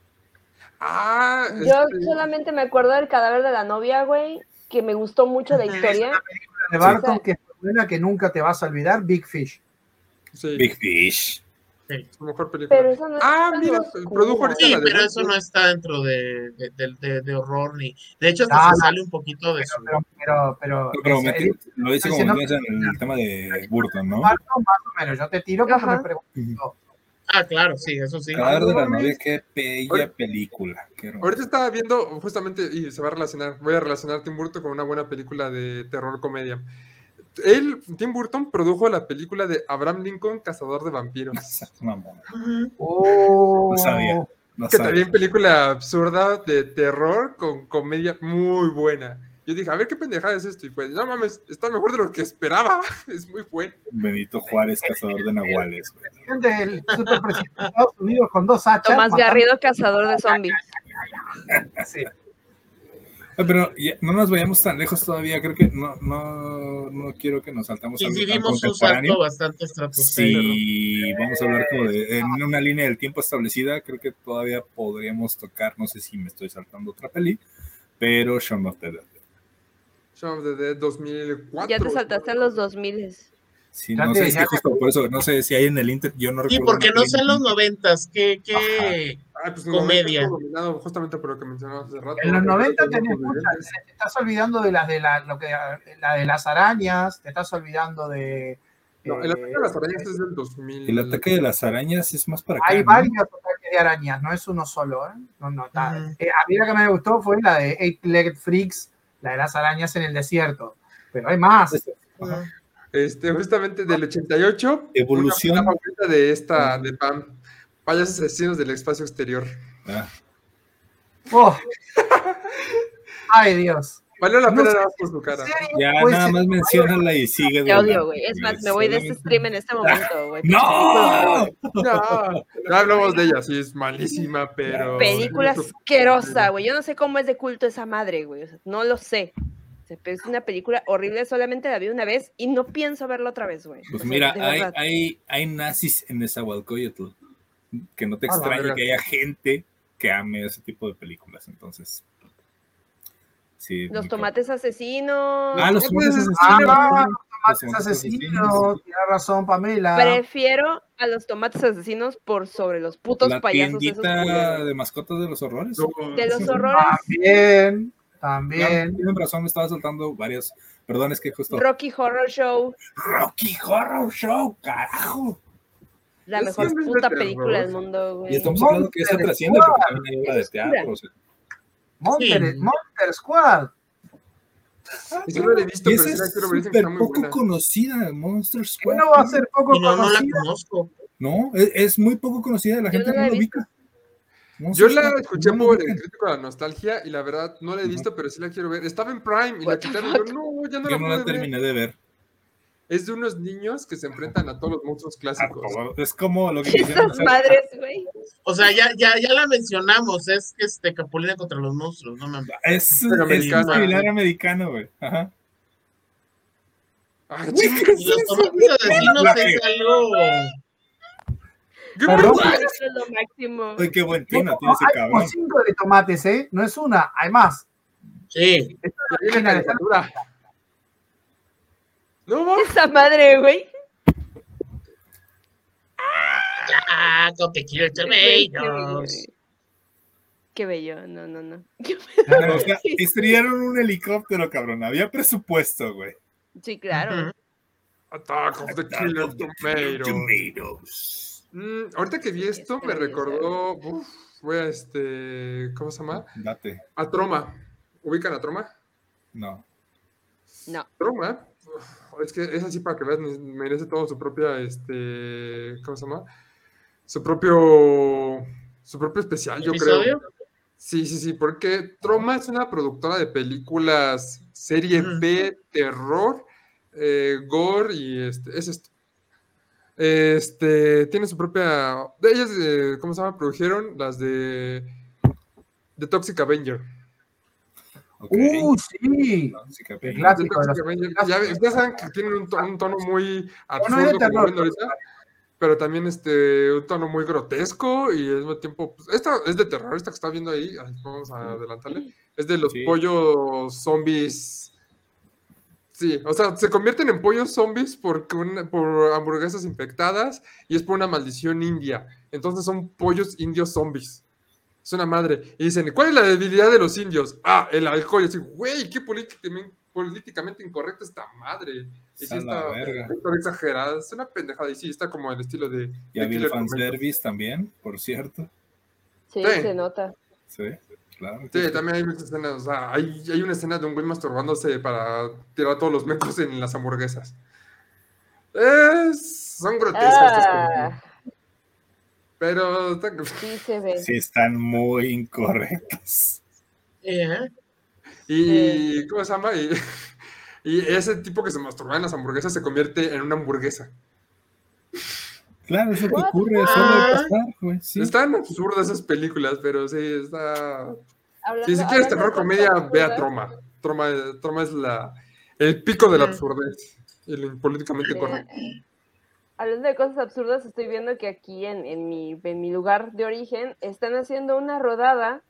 Ah, Yo este, solamente me acuerdo del cadáver de la novia, güey, que me gustó mucho la historia. de Barton que es buena que nunca te vas a olvidar, Big Fish. Big Fish. Su mejor película. Pero eso no ah, mira, produjo ahorita Sí, pero eso no está dentro de, de, de, de horror ni. De hecho, hasta ah, se sale un poquito de pero, su. Pero, pero, pero, pero me, lo dice como en el tema de Burton, ¿no? Más o menos. Yo te tiro porque me pregunto. Ah, claro, sí, eso sí. Cadáver de la novia, qué bella película. Qué Ahorita estaba viendo justamente, y se va a relacionar, voy a relacionar Tim Burton con una buena película de terror comedia él, Tim Burton, produjo la película de Abraham Lincoln, Cazador de Vampiros. oh. No sabía. que también película absurda de terror con comedia muy buena. Yo dije, a ver qué pendejada es esto. Y pues, no mames, está mejor de lo que esperaba. Es muy bueno. Benito Juárez, cazador de nahuales. El superpresidente de Estados Unidos con dos hachas. Tomás Garrido, cazador de zombies. Sí. Pero no nos vayamos tan lejos todavía, creo que no, no, no quiero que nos saltamos. Y vivimos un salto bastante estratosférico. Sí, vamos a hablar como de, en una línea del tiempo establecida, creo que todavía podríamos tocar, no sé si me estoy saltando otra peli, pero Shaun of the Dead. Shaun of the Dead 2004. Ya te saltaste a los 2000. Sí, no sé, es que justo por eso, no sé si hay en el Inter, yo no recuerdo. Sí, porque no sé en los noventas, qué, qué pues comedia. justamente por lo que mencionabas hace rato. En los 90 tenés muchas, te estás olvidando de las de la, lo que, la de las arañas, te estás olvidando de... No, el ataque de las arañas es del 2000. El ataque de las arañas es más para acá. Hay varios ataques de arañas, no es uno solo. ¿eh? No, no, eh, a mí la que me gustó fue la de Eight Legged Freaks, la de las arañas en el desierto. Pero hay más. Este, justamente del 88. Evolución. de esta, de Pam. Payasos asesinos del espacio exterior. Ah. Oh. Ay, Dios. Vale la pena no, por su cara. Ya pues, nada más menciónala y sigue. Te odio, güey. Es más, me voy de este stream en este momento, güey. ¡No! No, no hablamos de ella, sí, es malísima, pero. Película asquerosa, güey. Yo no sé cómo es de culto esa madre, güey. O sea, no lo sé. Es una película horrible, solamente la vi una vez y no pienso verla otra vez, güey. Pues mira, hay, hay, hay, nazis en esa Nezahualcóyotl. Que no te ah, extrañe que haya gente que ame ese tipo de películas, entonces los tomates asesinos. Ah, los tomates asesinos. Ah, los tomates asesinos. Tiene razón, Pamela. Prefiero a los tomates asesinos por sobre los putos la payasos. Tiendita de mascotas de los horrores. De los horrores. También. También. tienen razón, me estaba soltando varias. Perdón, es que justo. Rocky Horror Show. Rocky Horror Show, carajo. La mejor puta película del mundo, güey. Y estamos hablando que esa trasciende porque también hay obra de teatro. O sea. Monster, Monster Squad. Yo no la he visto, pero sí la quiero ver. Está muy poco buena. conocida, Monster Squad. No va a ser poco no, conocida. No la conozco. No, es, es, muy poco conocida, la gente no, no la ubica. Yo la escuché por el crítico de la nostalgia y la verdad no la he visto, pero sí la quiero ver. Estaba en Prime y la quitaron. Yo, no, ya no yo la, no la terminé de ver es de unos niños que se enfrentan a todos los monstruos clásicos. Es como lo que quisieron madres, güey. O sea, ya, ya, ya la mencionamos, es que este Capulina contra los monstruos, no me Es, es americano. similar americano, güey. Ajá. Ay, y los tomates asesinos es algo. ¿Qué es lo máximo. Ay, qué buen tino tiene ese cabrón. Hay cinco de tomates, ¿eh? No es una, hay más. Sí. Esto es la No, Esa madre, güey. Ah, te quiero tomatoes. Qué bello, no, no, no. Claro, o sea, estrellaron un helicóptero, cabrón. Había presupuesto, güey. Sí, claro. Attack of the Killer Tomatoes. Mm, ahorita que vi esto, me recordó. Uf, voy a este. ¿Cómo se llama? Date. A Troma. ¿Ubican a Troma? No. No. Troma es que es así para que veas, merece todo su propia, este, ¿cómo se llama? Su propio, su propio especial, yo creo. Sí, sí, sí, porque Troma es una productora de películas serie B, terror, eh, gore y este, es esto. Este, tiene su propia, de ellas, eh, ¿cómo se llama? Produjeron las de, de Toxic Avenger. Uh, sí. clásico, ya, saben que tienen un, tono, muy absurdo, como ahorita, pero también este, un tono muy grotesco y al mismo tiempo, pues, esta es de terror, esta que está viendo ahí, vamos a adelantarle, es de los pollos zombies. Sí, o sea, se convierten en pollos zombies por, por hamburguesas infectadas y es por una maldición india. Entonces son pollos indios zombies. Es una madre. Y dicen, ¿cuál es la debilidad de los indios? Ah, el alcohol. Y así, güey, qué políticamente, incorrecta esta madre. Y sí está, exagerada. Es una pendejada. Y sí, está como el estilo de. Y había el fanservice también, por cierto. Sí, se nota. Sí, claro. Sí, también hay muchas escenas. O sea, hay, hay una escena de un güey masturbándose para tirar todos los mecos en las hamburguesas. Es, son grotescas. Ah. Pero sí, se ve. sí están muy incorrectos. Y, ¿cómo se llama? Y, ese tipo que se masturba en las hamburguesas se convierte en una hamburguesa. Claro, eso que ocurre, solo de pasar, güey. Sí. Están absurdas esas películas, pero sí, está... si quieres terror comedia, ve a Troma. Troma. es la, el pico de la absurdez y lo políticamente correcto. Hablando de cosas absurdas, estoy viendo que aquí en, en, mi, en mi lugar de origen están haciendo una rodada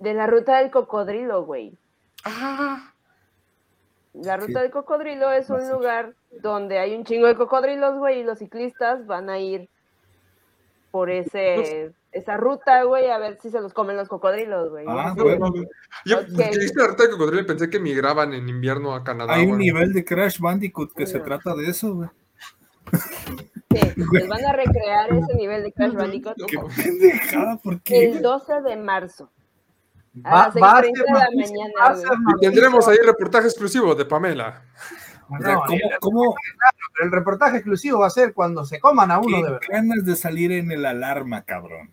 de la ruta del cocodrilo, güey. Ah. La ruta del cocodrilo es un lugar donde hay un chingo de cocodrilos, güey, y los ciclistas van a ir por ese esa ruta, güey, a ver si se los comen los cocodrilos, güey. Ah, bueno, Yo, okay. la ruta del cocodrilo pensé que migraban en invierno a Canadá. Hay un nivel de Crash Bandicoot que se trata de eso, güey. Les van a recrear ese nivel de Crash Bandicoot. Qué pendejada, ¿por qué? El 12 de marzo. A las 6.30 de la mañana. Y tendremos ahí reportaje exclusivo de Pamela. ¿cómo, el reportaje exclusivo va a ser cuando se coman a uno de verdad. ganas de salir en el alarma, cabrón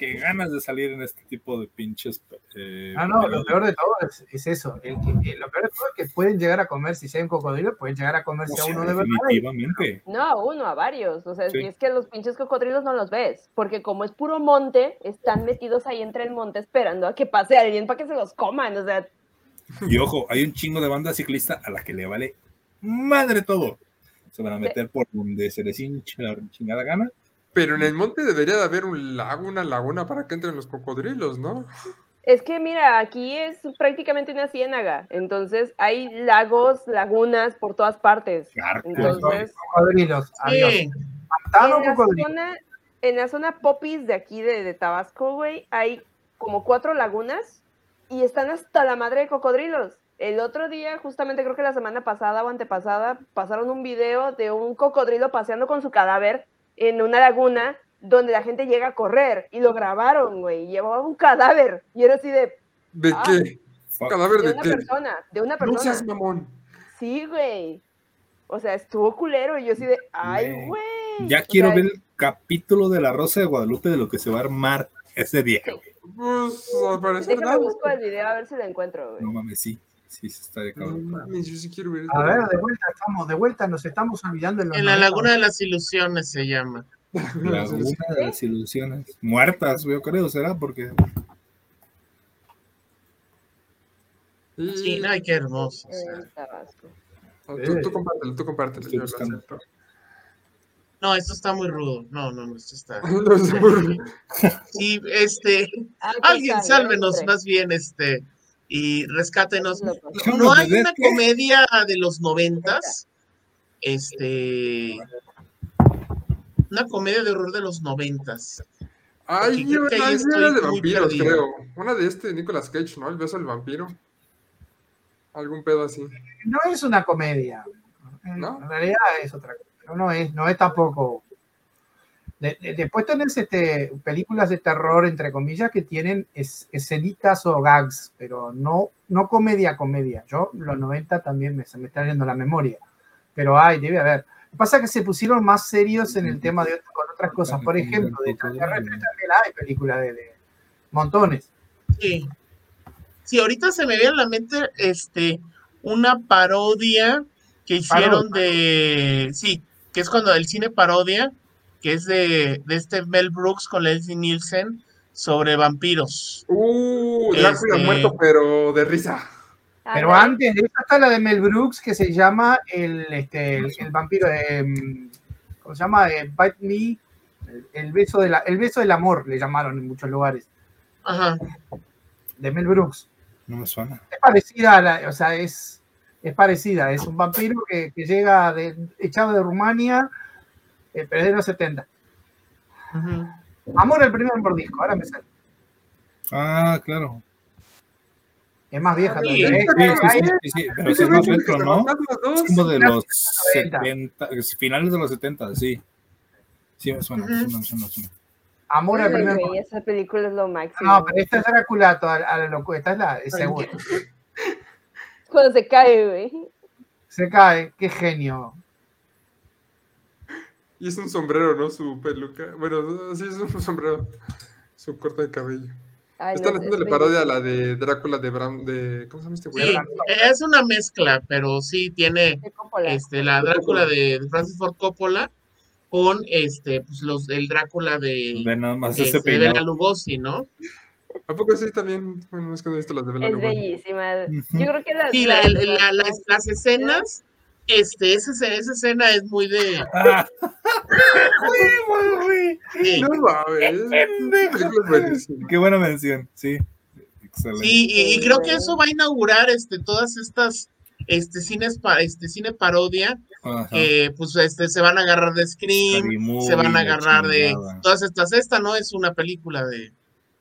qué ganas de salir en este tipo de pinches. Eh, ah, no, lo peor de todo es, eso. El que, lo peor de todo es que pueden llegar a comer, si sea un cocodrilo, pueden llegar a comerse a uno de verdad. Definitivamente. No, a uno, a varios. O sea, es que los pinches cocodrilos no los ves, porque como es puro monte, están metidos ahí entre el monte esperando a que pase alguien para que se los coman. O sea. Y ojo, hay un chingo de banda ciclista a la que le vale madre todo. Se van a meter por donde se les hincha la chingada gana pero en el monte debería de haber un lago, una laguna para que entren los cocodrilos, ¿no? Es que mira, aquí es prácticamente una ciénaga, entonces hay lagos, lagunas por todas partes. Entonces, cocodrilos. Sí. En, la zona, en la zona popis de aquí de, de Tabasco, güey, hay como cuatro lagunas y están hasta la madre de cocodrilos. El otro día, justamente creo que la semana pasada o antepasada, pasaron un video de un cocodrilo paseando con su cadáver en una laguna donde la gente llega a correr y lo grabaron, güey. Llevaba un cadáver y era así de. ¿De ah, qué? ¿Cadáver de, de una persona, de una persona. No seas mamón. Sí, güey. O sea, estuvo culero y yo así de, ay, güey. Ya quiero ver el capítulo de La Rosa de Guadalupe de lo que se va a armar ese día, güey. Pues, al parecer. Déjame busco el video a ver si lo encuentro, güey. No mames, sí. Sí, se está de cabrón. yo sí quiero ver. A ver, de vuelta estamos, de vuelta nos estamos olvidando. En, la Laguna de las Ilusiones se llama. La Laguna de las Ilusiones. Muertas, yo creo, será porque. Sí, no, qué hermoso. tú, tú compártelo, tú compártelo. No, esto está muy rudo. No, no, no, esto está. no, es muy rudo. Sí, este. Ah, alguien sálvenos más bien, este y rescátenos. No hay una comedia de los noventas, este, una comedia de horror de los noventas. Ay, una de vampiros, creo. Una de este Nicolas Cage, ¿no? El beso del vampiro. Algún pedo así. No es una comedia. ¿No? En realidad es otra cosa. No es, no es tampoco después tenés este, películas de terror, entre comillas, que tienen escenitas o gags, pero no, no comedia, comedia. Yo, los 90 también me, se me está yendo la memoria, pero hay, debe haber. Lo que pasa es que se pusieron más serios en el tema de con otras cosas. Por ejemplo, de también hay películas de, de, montones. Sí. Sí, ahorita se me viene a la mente este, una parodia que hicieron de. Sí, que es cuando el cine parodia que es de, de este Mel Brooks con Leslie Nielsen sobre vampiros. Uh, ya este... muerto, pero de risa. Pero antes de esta está la de Mel Brooks que se llama el, este, el, vampiro de. Mm, ¿Cómo se llama? Eh, Bite Me. El, beso de la, el beso del amor le llamaron en muchos lugares. Ajá. De Mel Brooks. No me suena. Es parecida a la, o sea, es, es parecida. Es un vampiro que, que llega de, echado de Rumania eh, pero es de los 70. Amor el primer mordisco, ahora me sale. Ah, claro. Es más vieja. Sí, sí, sí, sí, pero es más retro, ¿no? Es como de los 70, finales de los 70, sí. Sí, me suena, me suena, me suena. Amor al primer mordisco. Esa película es lo máximo. No, pero esta es Drácula a, a la locura, esta es la segunda. Cuando se cae, güey. Se cae, qué genio. Y es un sombrero, ¿no? Su peluca. Bueno, sí, es un sombrero. Su corte de cabello. Están haciéndole parodia a la de Drácula de Bram, de ¿cómo se llama este güey? Sí, es una mezcla, pero sí tiene este la Drácula de Francis Ford Coppola con este pues los el Drácula de, de nada más este, de Bela Lugosi, ¿no? ¿A poco sí también? Bueno, es que no he visto las de Bela Lugosi. Es bellísima. Yo creo que las, sí, la, la, las, las escenas este, esa, esa escena es muy de. Ah. sí. No mames. Qué buena mención, sí. Excelente. Sí, y, y, creo que eso va a inaugurar este, todas estas este, cines pa, este, cine parodia. Que pues este, se van a agarrar de Scream, se van a agarrar de todas estas. Esta no es una película de.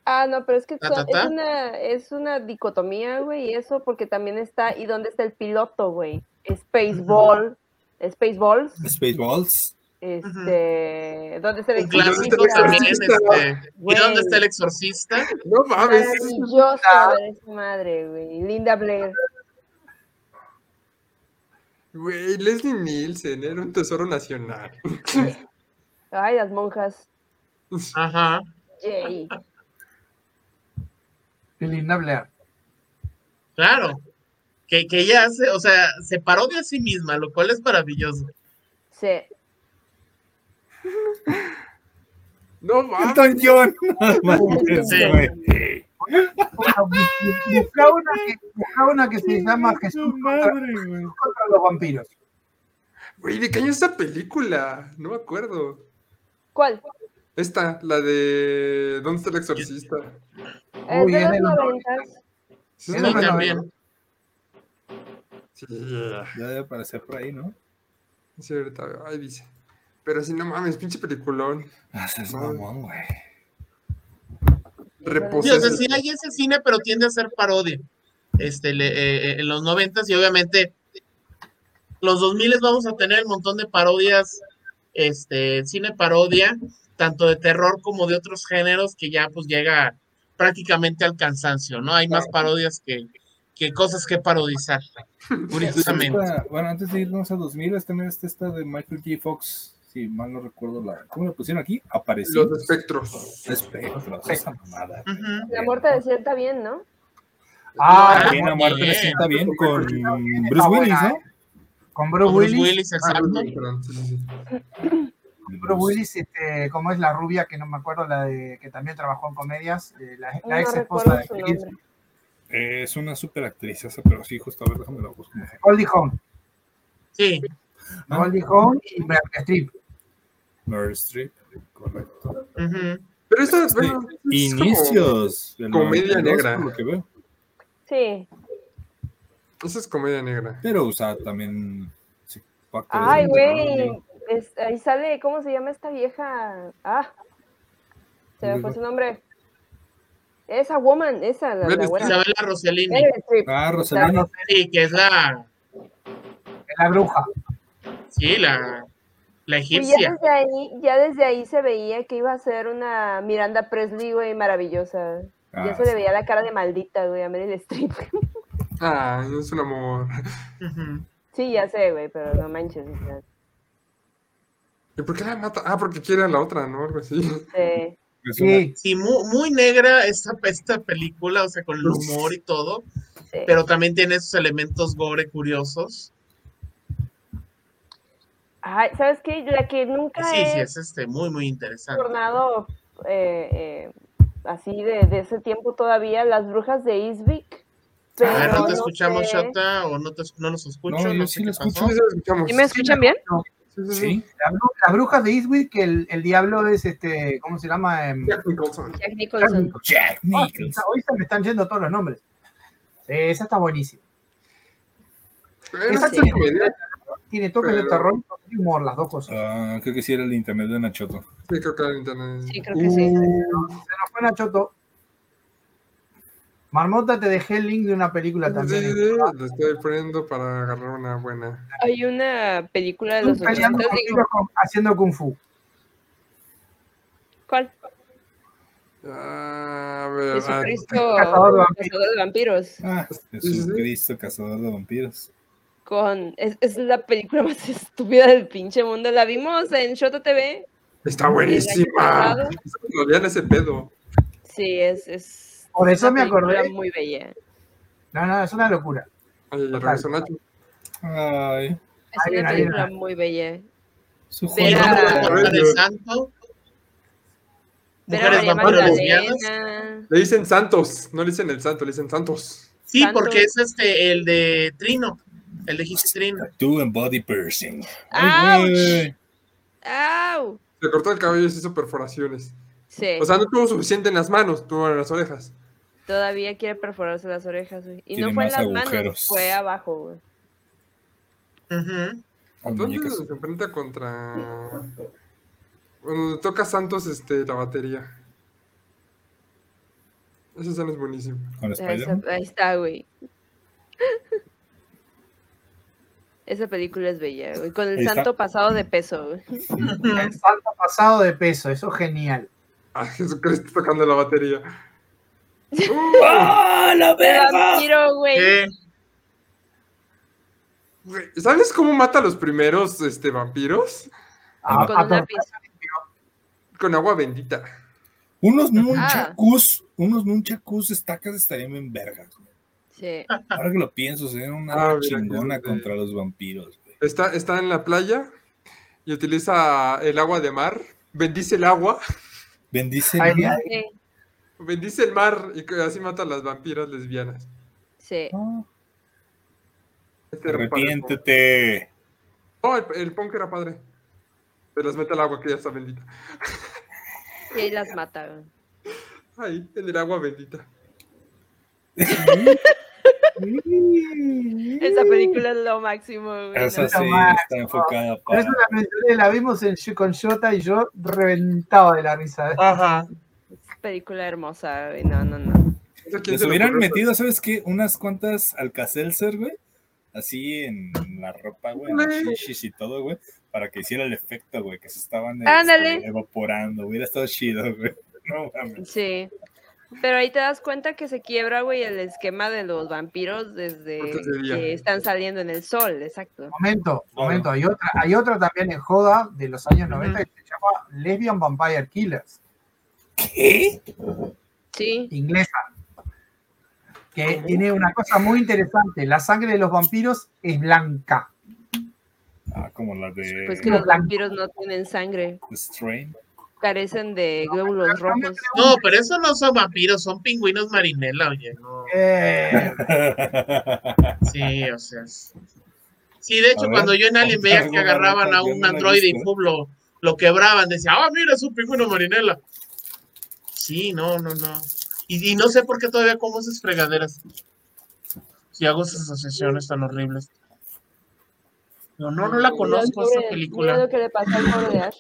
Ah, no, pero es que ta, ta, ta. Es, una, es una dicotomía, güey, y eso porque también está, ¿y dónde está el piloto, güey? Spaceball, Spaceballs. Spaceballs. Este, ¿dónde está el exorcista? también, este, ¿Y dónde está el exorcista? No mames. Esa madre, güey. Linda Blair. Güey, Leslie Nielsen era un tesoro nacional. Ay, las monjas. Ajá. Yay. Linda Blair. Claro. Que, que ella hace, o sea, se parodia a sí misma, lo cual es maravilloso. Sí. No mames. Elton John. Sí. Buscaba una, que, una que se llama Jesús contra, Jesús contra los vampiros. Güey, ¿de qué año es esta película? No me acuerdo. ¿Cuál? Esta, la de ¿Dónde está el exorcista? Es Uy, de es los de los noventas. Sí, también. Sí, Ya debe aparecer por ahí, ¿no? sí, ahorita. Ahí dice. Pero si no mames, pinche peliculón. Ah, es mamón, güey. Sí, o sea, sí hay ese cine, pero tiende a ser parodia. Este, le- eh, eh, en los noventas y obviamente los 2000 vamos a tener un montón de parodias, este, cine parodia, tanto de terror como de otros géneros que ya pues llega prácticamente al cansancio, ¿no? Hay más parodias que, que cosas que parodizar, curiosamente. Esta- bueno, antes de irnos a 2000, también está esta de Michael J. Fox. Si mal no recuerdo la. ¿Cómo le pusieron aquí? Apareció. Los espectros. Espectros, esa mamada. La muerte decía bien, ¿no? Ah, También la muerte bien. le sienta bien con Bruce Willis, ¿no? Con Bruce, Con Bruce Willis. Willis, exacto. Sí, sí. Bruce Willis, este, como es la rubia, que no me acuerdo, la de que también trabajó en comedias, eh, la, la No ex esposa de. Eh, Es una super actriz esa, pero sí, justo a ver, déjame la busco. Goldie Hawn. Sí, Ah. Goldie Hawn y Meryl Streep. Meryl Streep, correcto. ujú. Pero esta Sí, bueno, es como- Inicios. del comedia 92, negra. lo que veo. Sí. Esa es comedia negra. Pero usa también. sí, Ay, de güey. es- Ahí sale, ¿cómo se llama esta vieja? Ah. Se me fue su nombre. Esa woman, esa, la, la güera. Isabela Rossellini. Ah, Rosalina. sí, que es la, la bruja. sí, la, la Y ya egipcia. desde ahí, ya desde ahí se veía que iba a ser una Miranda Presley, güey, maravillosa. Ah, ya se le veía la cara de maldita, güey, a Meryl Streep. Ah, es un amor. Sí, ya sé, güey, pero no manches. ¿Y por qué la mata? Ah, porque quiere a la otra, ¿no? Algo así. sí. Sí, Sí, muy, muy negra esta, esta película, o sea, con el humor y todo, sí. pero también tiene esos elementos gore curiosos. Ay, ¿sabes qué? La que nunca Sí, sí, es este, muy, muy interesante. tornado eh, eh, así de, de ese tiempo todavía, Las Brujas de Eastwick. A ver, pero ¿no te no escuchamos, sé. Shota? ¿O no, te, no los escucho? No, yo No, sí sé qué lo escucho. pasó. Sí, sí, lo escuchamos. ¿Sí me escuchan bien? Sí, sí, sí. Sí, la bru- las brujas de Eastwick, que el, el diablo es este, ¿cómo se llama? Em, Jack Nicholson. Jack Nicholson. Jack Oh, Nicholson. hoy se me están yendo todos los nombres. Sí, esa está buenísima. Esa es comedia. Tiene toques de terror y humor, las dos cosas. Ah, creo que sí era el internet de Nachoto. Sí, creo que era internet. Sí, creo que sí. Se nos fue Nachoto. Marmota, te dejé el link de una película también. sí, sí, Lo estoy poniendo para agarrar una buena. Hay una película de los Estoy peleando 80, con digo, tiros con- haciendo kung fu. ¿cuál? Ah, A ver, ah, Jesucristo, Cazador de vampiros. Cazador de vampiros. Ah. Jesucristo, cazador de vampiros. Con, es, es la película más estúpida del pinche mundo. La vimos en Shota TV. está buenísima. vean ese pedo. Sí, es. es Por eso me acordé. muy bella. No, no, es una locura. Nacho. Ay, Es una ahí película viene. muy bella. su Ver El a- nombre de Santo. Mujeres María vampiros lesbianas. Le dicen Santos, no le dicen el santo, le dicen Santos. Sí, porque es este, el de Trino. El de Hit Trino. Tattoo and body piercing. ¡Au! Se cortó el cabello y se hizo perforaciones. Sí, O sea, no tuvo suficiente en las manos, tuvo en las orejas. todavía quiere perforarse las orejas, güey. Y Tiene no fue en las manos, fue abajo, güey. Ujú. Con Entonces se enfrenta contra. Bueno, toca Santos este, la batería. Esa escena es buenísima. Con Esa- Spider-Man. ahí está, güey. Esa película es bella, güey. Con el santo pasado de peso, güey. El salto pasado de peso, eso es genial. Ah, Jesucristo tocando la batería. ¡Ah, la ¡Qué vampiro, güey! ¿Sabes cómo mata a los primeros este, vampiros? Ah, con una Con agua bendita. Unos nunchakus, unos nunchakus estacas estarían en vergas. Sí. Ahora que lo pienso, sería una ah, chingona contra los vampiros. Está, está en la playa y utiliza el agua de mar, bendice el agua. Bendice el mar. Bendice el mar y así mata a las vampiras lesbianas. Sí. Este Arrepiéntete. No, el, el punk era padre. Se las mete al agua que ya está bendita. Y las mata. Ahí, en el agua bendita. Esa película es lo máximo. Esa sí está enfocada para... Es una la vimos en, con Shota y yo reventaba de la risa. Ajá. película hermosa, No, no, no. Les hubieran metido, ¿sabes qué? Unas cuantas Alcacelser, güey. Así en la ropa, güey, en y todo, güey. Para que hiciera el efecto, güey, que se estaban este, evaporando. Hubiera estado chido, güey. No, Sí. Pero ahí te das cuenta que se quiebra, güey, el esquema de los vampiros desde que están saliendo en el sol, exacto. Momento, momento, hay otra, hay otra también en Joda de los años 90 que se llama Lesbian Vampire Killers. ¿Qué? Sí. Inglesa. Que tiene una cosa muy interesante, la sangre de los vampiros es blanca. Ah, como la de... Pues que los vampiros no tienen sangre. Strain carecen de glóbulos rojos. No, pero esos no son vampiros, son pingüinos marinela, oye. No. Eh. Sí, o sea. Sí, de hecho, cuando yo en Alien veía que agarraban a un androide y lo, lo quebraban, decía, ah, mira, es un pingüino marinela. Sí, no, no, no. Y, no sé por qué todavía como esas fregaderas. Si hago esas asociaciones tan horribles. No, no, no la conozco esa película. Que le pasa al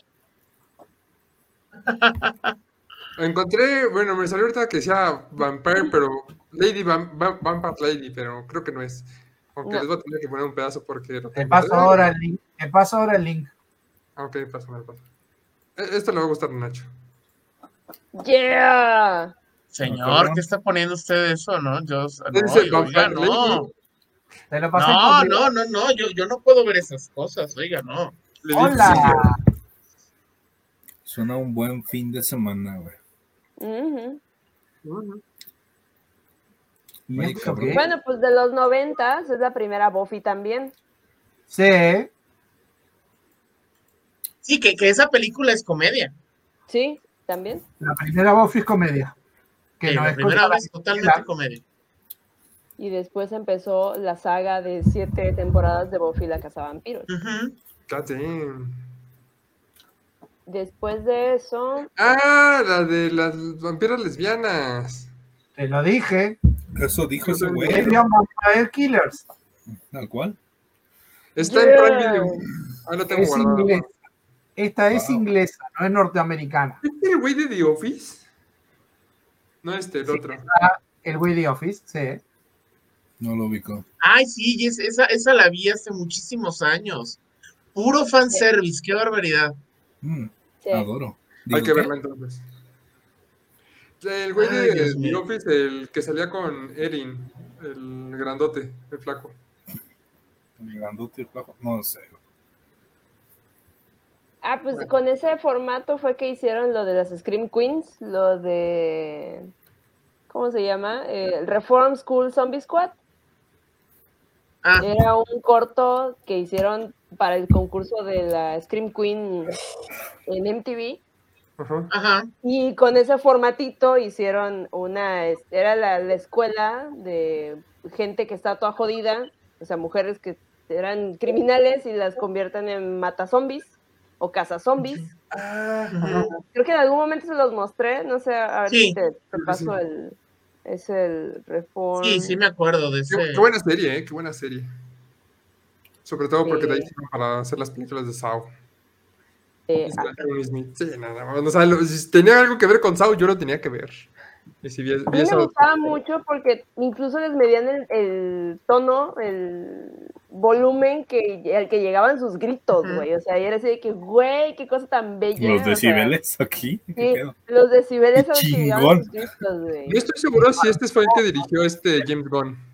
Encontré, bueno, me salió ahorita que decía Vampire, pero Lady Vampire Lady, pero creo que no es. Aunque les voy a tener que poner un pedazo porque. Te paso ahora el link. Te paso ahora el link. Ah, ok, paso, me paso. E, esto le va a gustar a Nacho. Yeah. Señor, ¿qué está poniendo usted eso, no? Yo, no, oiga, no. No, no, no, no, yo, yo no puedo ver esas cosas, oiga, no. Hola. Suena un buen fin de semana, güey. Bueno, pues de los noventas es la primera Buffy también. Sí. Sí, que, esa película es comedia. Sí, también. La primera Buffy es comedia. Que la primera vez totalmente comedia. Y después empezó la saga de siete temporadas de Buffy la Casa Vampiros. Después de eso. Ah, la de las vampiras lesbianas. Te lo dije. Eso dijo ese güey. Vampire Killers. ¿Tal cual? Está en Prime Video. Ah, no tengo es Esta es inglesa, no es norteamericana. ¿Es el güey de The Office? No este, el otro. El güey de The Office, sí. No lo ubico. Ay, sí, esa, esa la vi hace muchísimos años. Puro fanservice, qué barbaridad. Mm. Adoro. Hay que verla entonces. El güey de The Office, el que salía con Erin, el grandote, el flaco. El grandote, el flaco, no sé. Ah, pues con ese formato fue que hicieron lo de las Scream Queens, lo de. ¿Cómo se llama? El Reform School Zombie Squad. Ah. Era un corto que hicieron para el concurso de la Scream Queen en MTV. Ajá. Y con ese formatito hicieron una, era la, escuela de gente que está toda jodida, o sea, mujeres que eran criminales y las convierten en mata zombies o caza zombies. Creo que en algún momento se los mostré, no sé, a ver si te, paso el, es el reform. Sí, sí me acuerdo de ese. Qué, buena serie, ¿eh? Qué buena serie. Sobre todo porque de ahí para hacer las películas de Sao. Eh, sí, nada, o sea, si tenía algo que ver con Sao, yo lo tenía que ver. Y si vi, a mí me gustaba mucho porque incluso les medían el, tono, el volumen que, al que llegaban sus gritos, güey. O sea, y era así de que, güey, qué cosa tan bella. Los decibeles aquí. Sí, los decibeles a los que llegaban sus gritos, güey. No estoy seguro si este fue el que dirigió este James Gunn.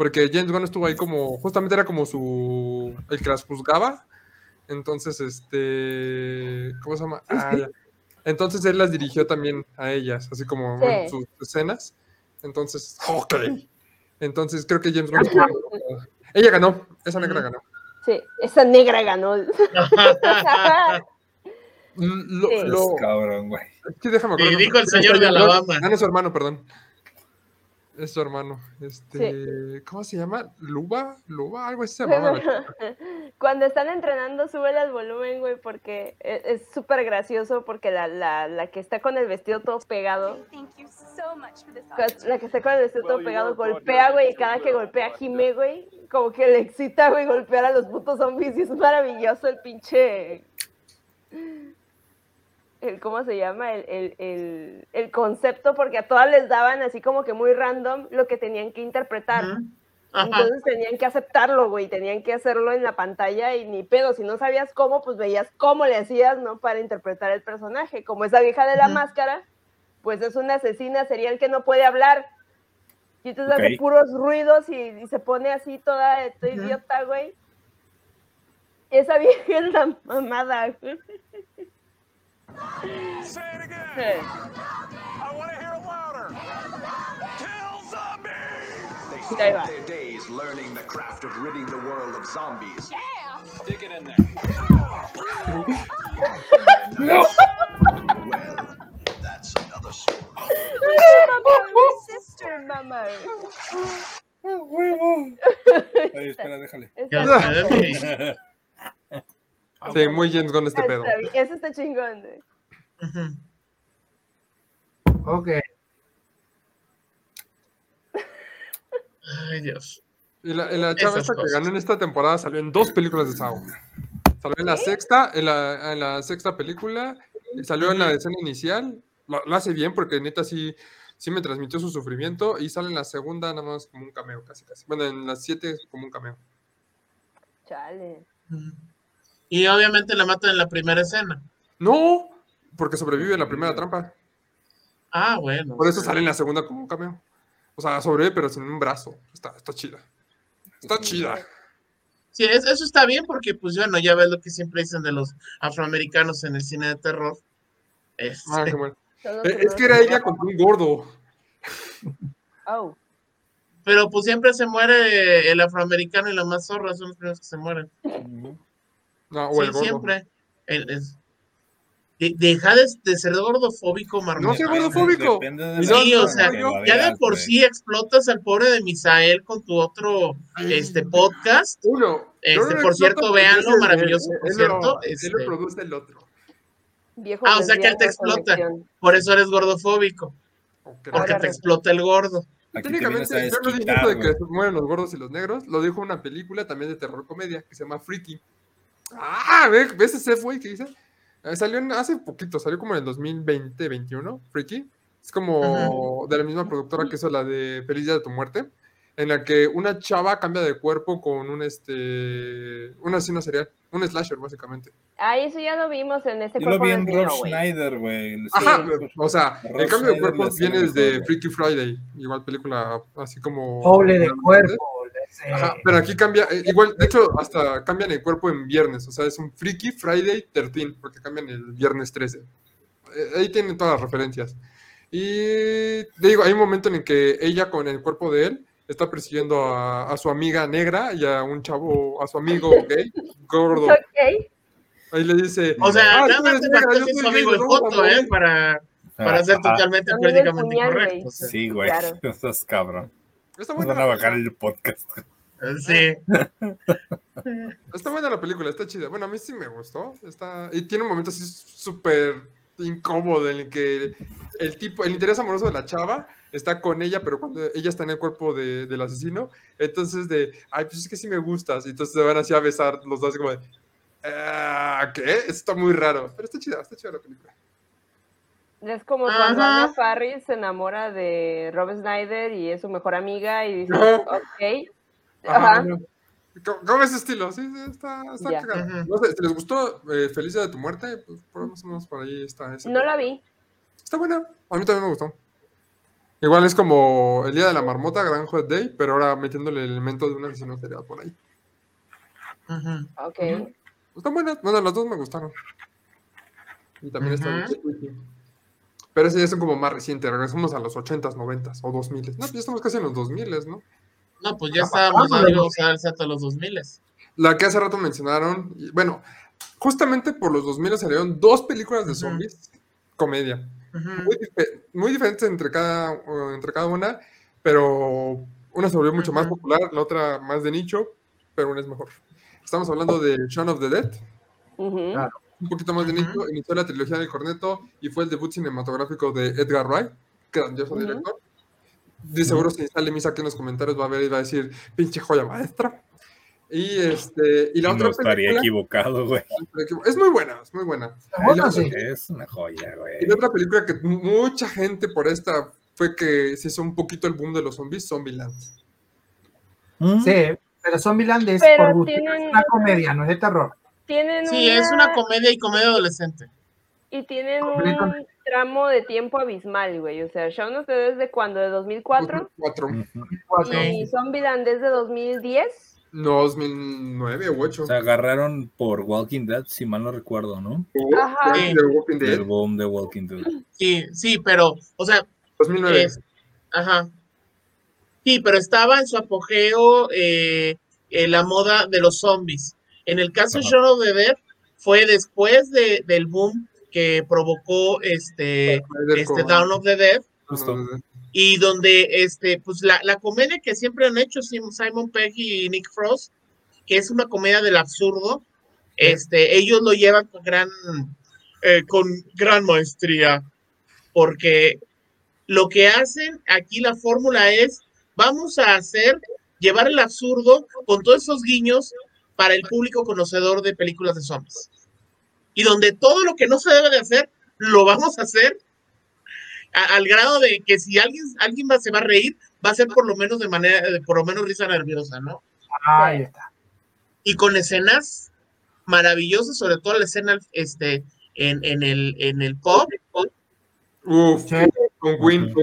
Porque James Gunn estuvo ahí como, justamente era como su, el que las juzgaba, entonces, este, ¿cómo se llama? Ah, entonces él las dirigió también a ellas, así como en sus escenas, entonces, ok, entonces creo que James Gunn, ella ganó, esa negra ganó. Sí, esa negra ganó. Lo, lo, cabrón, güey. Es que déjame Y dijo el señor de Alabama. Gana su hermano, perdón. Es su hermano. Este, ¿cómo se llama? ¿Luba? ¿Luba? Algo así se llama. Cuando están entrenando, sube el volumen, güey, porque e, es súper gracioso porque la, la, la, que está con el vestido todo pegado. La que está con el vestido todo pegado golpea, güey, y cada que golpea a Jime, güey, como que le excita, güey, golpear a los putos zombies y es maravilloso el pinche el ¿cómo se llama? El, concepto, porque a todas les daban así como que muy random lo que tenían que interpretar. Entonces tenían que aceptarlo, güey, tenían que hacerlo en la pantalla y ni pedo, si no sabías cómo, pues veías cómo le hacías, ¿no? Para interpretar el personaje. Como esa vieja de la máscara, pues es una asesina serial que no puede hablar. Y entonces hace puros ruidos y, se pone así toda, idiota, güey. Esa vieja es la mamada, güey. Say it again. Hey. I want to hear it louder. Kill zombies! They spent their days learning the craft of ridding the world of zombies. Yeah! Stick it in there. no! well, that's another story. my sister, mama. Ay, espera, déjale. Sí, muy James Gunn este pedo. Eso está chingón. Ok. Ay, Dios. Y la, la chava esta que ganó en esta temporada salió en dos películas de Saw. Salió en la sexta, en la, en la sexta película, salió en la escena inicial. Lo, hace bien porque neta sí, sí me transmitió su sufrimiento y sale en la segunda nada más como un cameo, casi casi. Bueno, en las siete como un cameo. Chale. Y obviamente la matan en la primera escena. No, porque sobrevive en la primera trampa. Ah, bueno. Por eso sale en la segunda como un cameo. O sea, sobrevive, pero sin un brazo. Está, está chida. Está chida. Sí, eso está bien porque, pues, bueno, ya ves lo que siempre dicen de los afroamericanos en el cine de terror. Ah, qué bueno. Eh, es que era ella con un gordo. Oh. Pero pues siempre se muere el afroamericano y la más zorra son los primeros que se mueren. No, o el gordo. siempre. deja de, ser gordofóbico, Marmota. No soy gordofóbico. Sí, o sea, ya de por sí explotas al pobre de Misael con tu otro este podcast. Uno. Este, por cierto, véanlo, maravilloso, por cierto. Él, este lo produce el otro. ah, o sea que él te explota. Por eso eres gordofóbico. Porque te explota el gordo. Técnicamente, yo no dije de que se mueren los gordos y los negros. Lo dijo una película también de terror comedia que se llama Freaky. Ah, ¿ves ese güey que dice? Eh, salió hace poquito, salió como en el 2020-21, Freaky. Es como de la misma productora que hizo la de Feliz Día de tu Muerte, en la que una chava cambia de cuerpo con un este una asesino serial, un slasher básicamente. Ah, eso ya lo vimos en este cuerpo. Yo lo vi en Rob Schneider, güey. Ajá, o sea, el cambio de cuerpo viene desde Freaky Friday, igual película así como... Doble de cuerpo. Ajá, pero aquí cambia, eh, igual, de hecho, hasta cambian el cuerpo en viernes, o sea, es un Freaky Friday 13, porque cambian el viernes 13. Eh, ahí tienen todas las referencias. Y digo, hay un momento en el que ella con el cuerpo de él está persiguiendo a, su amiga negra y a un chavo, a su amigo gay, gordo. Ahí le dice. O sea, ah, nada más te su amigo en foto, ¿eh? Para, para ser totalmente políticamente correcto. Sí, güey. Estás cabrón. Está buena. Van a bajar el podcast. Sí. está buena la película, está chida. Bueno, a mí sí me gustó. Está... Y tiene un momento así súper incómodo en el que el tipo, el interés amoroso de la chava está con ella, pero cuando ella está en el cuerpo de, del asesino, entonces de, ay, pues es que sí me gustas. Y entonces se van así a besar los dos, como de, ah, ¿qué? Está muy raro. Pero está chida, está chida la película. Es como cuando Anna Faris se enamora de Rob Snyder y es su mejor amiga y dice, ok. Ajá. ¿Cómo es ese estilo? Sí, está, está cagado. No sé, si les gustó eh, Felicia de tu muerte, pues por más o menos por ahí está. no la vi. Está buena. A mí también me gustó. Igual es como el día de la marmota, Gran Hot Day, pero ahora metiéndole el elemento de una asesino serial por ahí. Ok. Están buenas, bueno, las dos me gustaron. Y también están Pero ese ya es como más reciente, regresamos a los 80s, 90s o 2000 No, pues ya estamos casi en los 2000 ¿no? No, pues ya estábamos dando a los 2000 La que hace rato mencionaron, bueno, justamente por los 2000 salieron dos películas de zombies, comedia muy, diferentes entre cada, entre cada una, pero una se volvió mucho más popular, la otra más de nicho, pero una es mejor. Estamos hablando de Shaun of the Dead. Un poquito más de nicho, inició la trilogía del corneto y fue el debut cinematográfico de Edgar Wright, grandioso director. De seguro si sale Misa aquí en los comentarios va a ver y va a decir, pinche joya maestra. Y este, y la otra estaría equivocado, güey. Es muy buena, es muy buena. Es una joya, güey. Y la otra película que mucha gente por esta fue que se hizo un poquito el boom de los zombies, Zombieland. ¿Mm? Sí, pero Zombieland es por gusto, es una comedia, no es de terror. Tienen sí, es una comedia y comedia adolescente. Y tienen un tramo de tiempo abismal, güey. O sea, Shaun of the Dead desde cuando, de 2004. 2004. Y Zombieland desde 2010. No, 2009 o 8. Se agarraron por Walking Dead, si mal no recuerdo, ¿no? Ajá. El boom de Walking Dead. Sí, sí, pero, o sea. 2009. ajá. Sí, pero estaba en su apogeo eh, la moda de los zombies. En el caso de Shaun of the Dead, fue después de, del boom que provocó este, este Down of the Dead. Justo y donde este, pues la, la, comedia que siempre han hecho Simon Pegg y Nick Frost, que es una comedia del absurdo, este, ellos lo llevan con gran, eh, con gran maestría, porque lo que hacen aquí la fórmula es, vamos a hacer, llevar el absurdo con todos esos guiños para el público conocedor de películas de zombies. Y donde todo lo que no se debe de hacer, lo vamos a hacer al grado de que si alguien, alguien va, se va a reír, va a ser por lo menos de manera, por lo menos risa nerviosa, ¿no? Ahí está. Y con escenas maravillosas, sobre todo la escena este, en, en, el, en el pop. Uf, con Queen.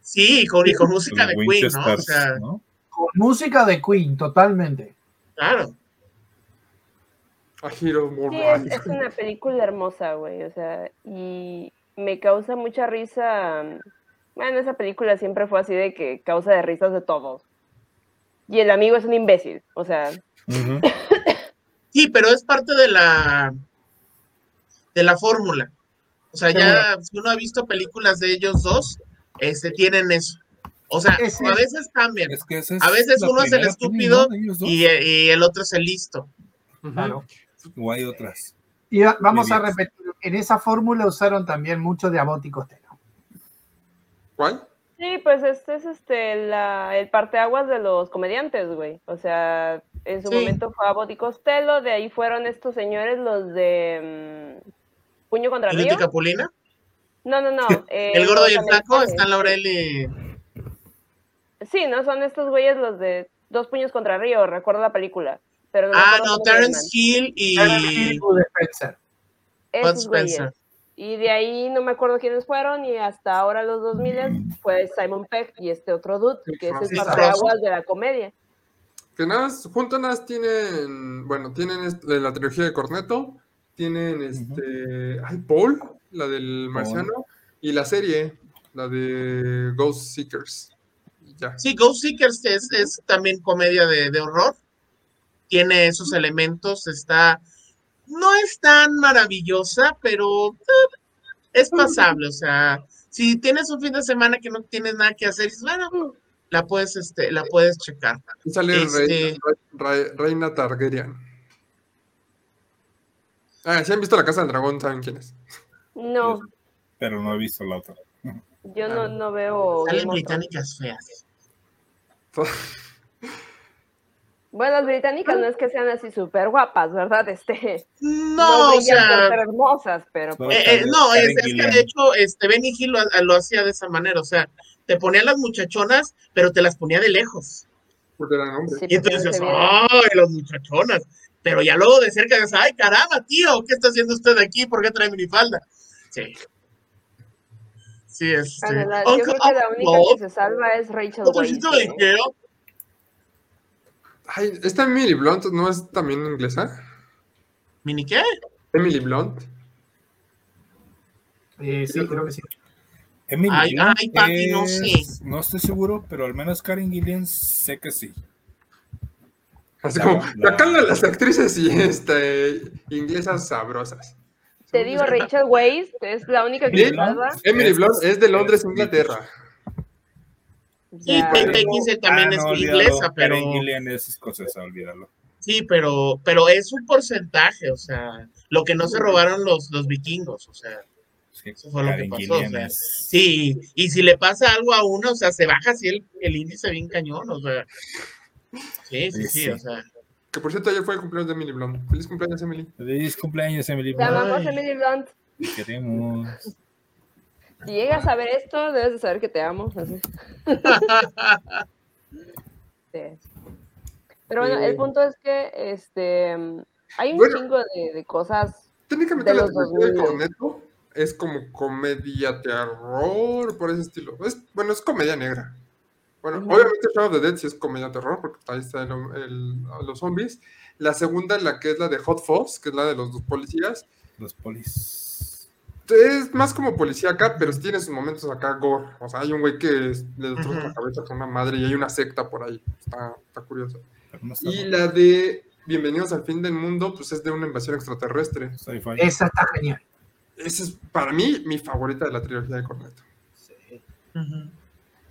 Sí, con, y con música de Queen, ¿no? O sea, Con música de Queen, totalmente. Claro. Sí, es, es, una película hermosa, güey, o sea, y me causa mucha risa. Bueno, esa película siempre fue así de que causa de risas de todos. Y el amigo es un imbécil, o sea. Sí, pero es parte de la de la fórmula. O sea, ya si uno ha visto películas de ellos dos, este tienen eso. O sea, a veces cambian. a veces uno es el estúpido y, el otro es el listo. Claro. O hay otras. Y vamos a repetir en esa fórmula usaron también mucho de Abbott y Costello. ¿Cuál? Sí, pues este es este la, el parteaguas de los comediantes, güey. O sea, en su momento fue Abbott y Costello, de ahí fueron estos señores los de mm, Puño contra Río. ¿Y Capulina? No, no, no. Eh, el gordo y el flaco están Laurel y... Sí, ¿no? Son estos güeyes los de Dos Puños contra Río, recuerdo la película. Pero ah, no, Terence Hill y... Terence Hill Spencer. Y de ahí no me acuerdo quiénes fueron y hasta ahora los 2000 fue Simon Peck y este otro dude, que es el aguas de la comedia. Que nada, juntas nada tienen, bueno, tienen la trilogía de Corneto, tienen este, ay, Paul, la del marciano, y la serie, la de Ghost Seekers. Ya. Sí, Ghost Seekers es, es también comedia de, de horror, tiene esos elementos, está no es tan maravillosa, pero eh, es pasable. O sea, si tienes un fin de semana que no tienes nada que hacer, bueno, la puedes, este, la puedes checar. Y sale este... Reina, Targaryen. Ah, si han visto la Casa del Dragón, ¿saben quién es? No. Pero no he visto la otra. Yo no, no veo. Salen británicas feas. Bueno, las británicas no es que sean así súper guapas, ¿verdad? Este, no, o sea, hermosas, pero... Pues, eh, eh, no, es, que de hecho este, Benny Hill lo, hacía de esa manera, o sea, te ponía las muchachonas, pero te las ponía de lejos. Porque eran hombres. y entonces dices, ¡ay, las muchachonas! Pero ya luego de cerca dices, ¡ay, caramba, tío! ¿Qué está haciendo usted aquí? ¿Por qué trae minifalda? Sí. Sí, este. yo creo que la única que se salva es Rachel Weisz. Ay, esta Emily Blunt no es también inglesa. ¿Mini qué? Emily Blunt. Eh, sí, creo que sí. Emily ay, ay, no sé. No estoy seguro, pero al menos Karen Gillian sé que sí. Así como, acá las actrices y este, inglesas sabrosas. Te digo, Rachel Weisz es la única que salva. Emily Blunt es de Londres, Inglaterra. Y Kate también ah, es inglesa, pero. Gillian es escocesa, olvídalo. Sí, pero, pero es un porcentaje, o sea, lo que no se robaron los, los vikingos, o sea. eso fue lo que pasó. O sea, sí, y si le pasa algo a uno, o sea, se baja así el, el índice bien cañón, o sea. Sí, sí, sí, o sea. Que por cierto, ayer fue el cumpleaños de Emily Blunt. Feliz cumpleaños, Emily. Feliz cumpleaños, Emily Blunt. Te amamos, Emily Blunt. Te queremos. Si llegas a ver esto, debes de saber que te amo. Así. sí. Pero bueno, el punto es que este hay un chingo de, de, cosas. Técnicamente de la de Corneto es como comedia terror, por ese estilo. Es, bueno, es comedia negra. Bueno, obviamente Shadow of the Dead sí es comedia terror, porque ahí están los zombies. La segunda, la que es la de Hot Fuzz, que es la de los dos policías. Los polis. Es más como policía acá, pero tiene sus momentos acá gore. O sea, hay un güey que le destroza la cabeza con una madre y hay una secta por ahí. Está, está curioso. y la de Bienvenidos al fin del mundo, pues es de una invasión extraterrestre. Esa está genial. Esa es para mí mi favorita de la trilogía de Corneto. Sí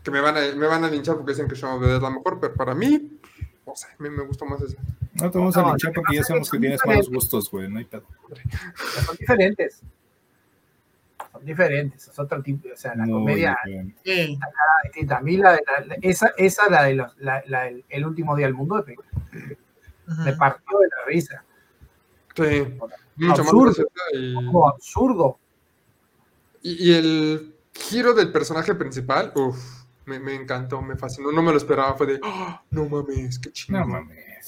que me van a, me van a linchar porque dicen que Shaun of the es la mejor, pero para mí, no sé, me, me gustó más esa. No te vamos a linchar porque ya sabemos que tienes malos gustos, güey, no hay pedo. Son diferentes. Diferentes, es otro tipo, o sea, la comedia sí. distinta. A mí la, la, esa, esa la de los, la, la, el, último día del mundo de me partió de la risa. Sí, mucho absurdo, más y... Como absurdo. Y, y el giro del personaje principal, uff me, me, encantó, me fascinó. No me lo esperaba, fue de, oh, no mames, qué chingón. No mames.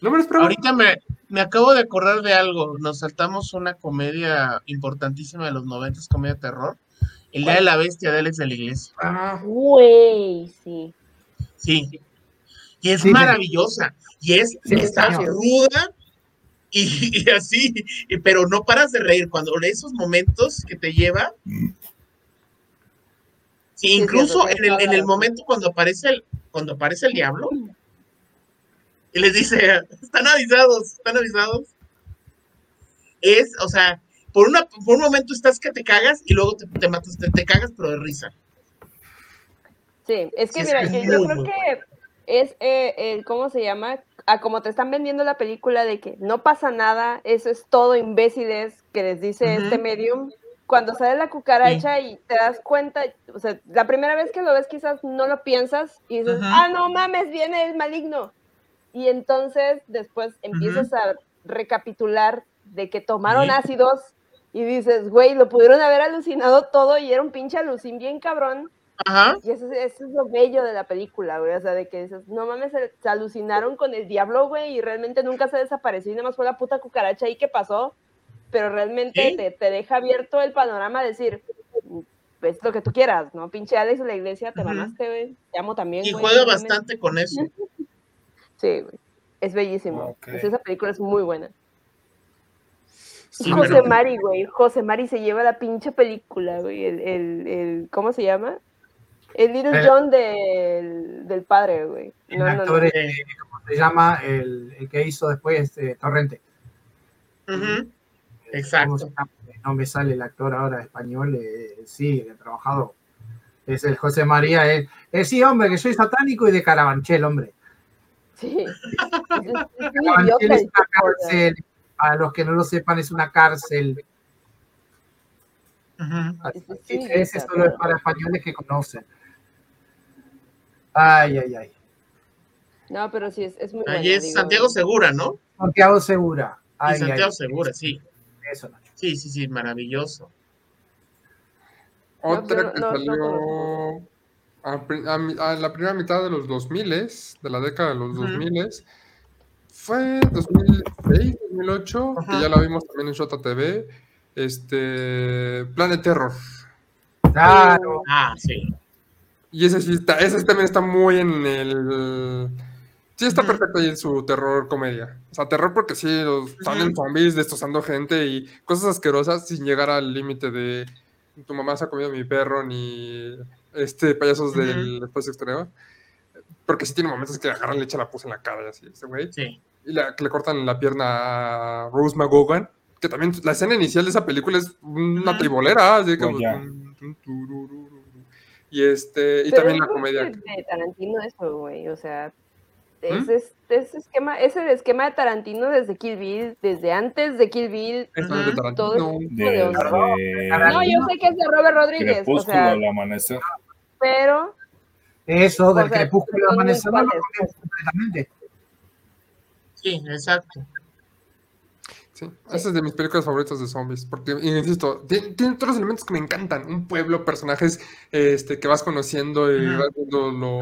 No me. Ahorita me, me, acabo de acordar de algo. Nos saltamos una comedia importantísima de los 90, comedia de terror. El Día de la Bestia de Alex de la Iglesia. Ah, güey, sí. Sí. Y es maravillosa. Y es, está ruda y, y, así, pero no paras de reír. Cuando esos momentos que te lleva, incluso en el, en el momento cuando aparece el, cuando aparece el diablo, y les dice, están avisados, están avisados. Es, o sea, por, una, por un momento estás que te cagas y luego te, te matas, te, te, cagas, pero de risa. Sí, es que mira, yo creo que es eh, el, ¿cómo se llama? A como te están vendiendo la película de que no pasa nada, eso es todo imbéciles que les dice este medium cuando sale la cucaracha y te das cuenta, o sea, la primera vez que lo ves quizás no lo piensas y dices, ah, no mames, viene el maligno. Y entonces después empiezas a recapitular de que tomaron ácidos y dices, güey, lo pudieron haber alucinado todo y era un pinche alucin bien cabrón. Ajá. Y eso, es lo bello de la película, güey. O sea, de que dices, no mames, se, se alucinaron con el diablo, güey, y realmente nunca se desapareció y nada más fue la puta cucaracha ahí que pasó pero realmente te, te, deja abierto el panorama de decir, pues lo que tú quieras, ¿no? Pinche Alex de la iglesia, te mamaste, güey. Te amo también. Y juega bastante con eso. Sí, güey. Es bellísimo. Pues esa película es muy buena. José Mari, güey. José Mari se lleva la pinche película, güey. El, el, el ¿cómo se llama? El Little eh. John del, del padre, güey. No, el actor, ¿cómo se llama? El, el, que hizo después este, Torrente. Uh Exacto. No me sale el actor ahora español, eh, sí, de trabajado. Es el José María. Eh, eh, sí, hombre, que soy satánico y de Carabanchel, hombre. Sí. Carabanchel es una cárcel. Para los que no lo sepan, es una cárcel. ese solo es para españoles que conocen. Ay, ay, ay. No, pero sí, es, es muy Ahí es Santiago Segura, ¿no? Santiago Segura. Ay, Santiago Segura, sí. Sí, sí, sí, maravilloso. Otra que salió a, la primera mitad de los 2000, de la década de los 2000, fue 2006, 2008, que ya la vimos también en Shota TV, este, Planet Terror. Claro. Ah, sí. Y ese sí está, ese también está muy en el. Sí, está perfecto ahí en su terror comedia. O sea, terror porque sí, los, salen zombies destrozando gente y cosas asquerosas sin llegar al límite de tu mamá se ha comido mi perro ni este payasos del espacio exterior. Porque sí tiene momentos que agarran, le echan la pus en la cara y así, ese güey. Sí. Y la, que le cortan la pierna a Rose McGowan. Que también la escena inicial de esa película es una tribolera. Así que, y este, y también la comedia. de Tarantino eso, güey, o sea, ¿Mm? ese, ese, esquema, ese esquema de Tarantino desde Kill Bill, desde antes de Kill Bill, todo no, de, de no, yo sé que es de Robert Rodríguez, o sea, el amanecer. Pero eso del crepúsculo del amanecer no lo completamente. Sí, exacto. Sí, esa es de mis películas favoritas de zombies, porque, insisto, tiene, tiene, todos los elementos que me encantan, un pueblo, personajes este, que vas conociendo y vas viendo lo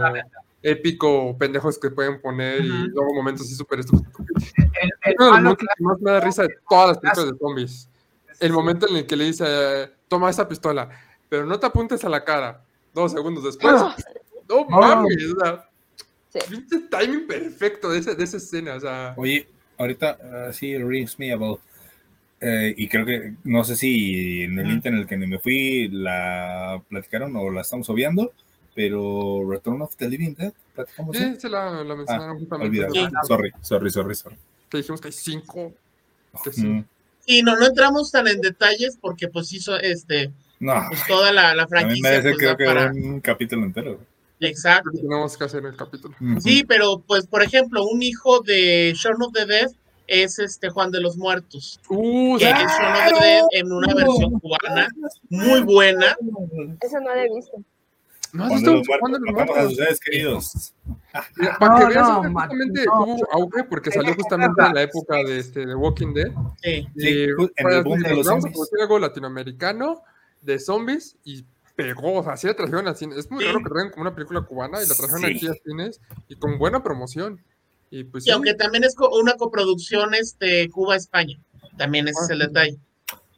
épico o pendejos que pueden poner y luego momentos así súper estúpidos. El, que más me da risa de todas las películas de zombies. El momento en el que le dice, toma esa pistola, pero no te apuntes a la cara. Dos segundos después. Ah. No mames, sí. timing perfecto de, ese, de esa escena, o sea. Oye, ahorita uh, sí rings me about. Eh, y creo que, no sé si en el uh en el que me fui la platicaron o la estamos obviando, pero Return of the Living Dead, platicamos. Sí, se la, la mencionaron ah, justamente. Sí. Sorry, sorry, sorry, sorry. Que dijimos que hay cinco. Que sí. Y no, no entramos tan en detalles porque pues hizo este no. pues toda la, la franquicia. Merece pues, creo que para... un capítulo entero. Exacto. Tenemos que hacer el capítulo. Sí, pero pues por ejemplo, un hijo de Shaun of the Dead es este Juan de los Muertos. Uh, que claro. es Shaun of the Dead en una versión cubana muy buena. Eso no lo he visto. No, Juan de los Muertos. a ustedes, queridos. Mira, para que veas, no, auge porque salió justamente en la época de, este, de Walking Dead. Sí, y, sí en el boom de los zombies. algo latinoamericano de zombies y pegó, o sea, sí la trajeron a cines. Es muy sí. raro que traigan como una película cubana y la trajeron sí. aquí a cines y con buena promoción. Y, pues, y sí. aunque también es una coproducción este, Cuba-España, también ese ah, es el detalle.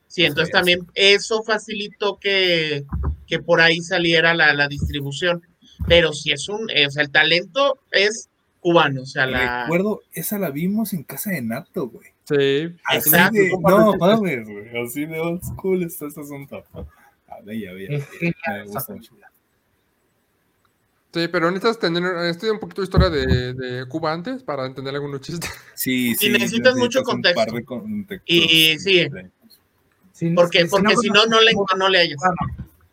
Sí, entonces también eso facilitó que, que por ahí saliera la, la distribución. Pero si es un, eh, o sea, el talento es cubano, o sea, la... Recuerdo, esa la vimos en casa de Nato, güey. Sí. Así de, no, mames, güey, así de old school está este asunto. Ah, bella, bella. Es. Sí, pero necesitas tener, estudiar un poquito de historia de, de, Cuba antes para entender algunos chistes. Sí, sí. Y necesitas, necesitas mucho contexto. contexto. Y sí. sí. Porque, si, porque si no, no, le, no le hayas.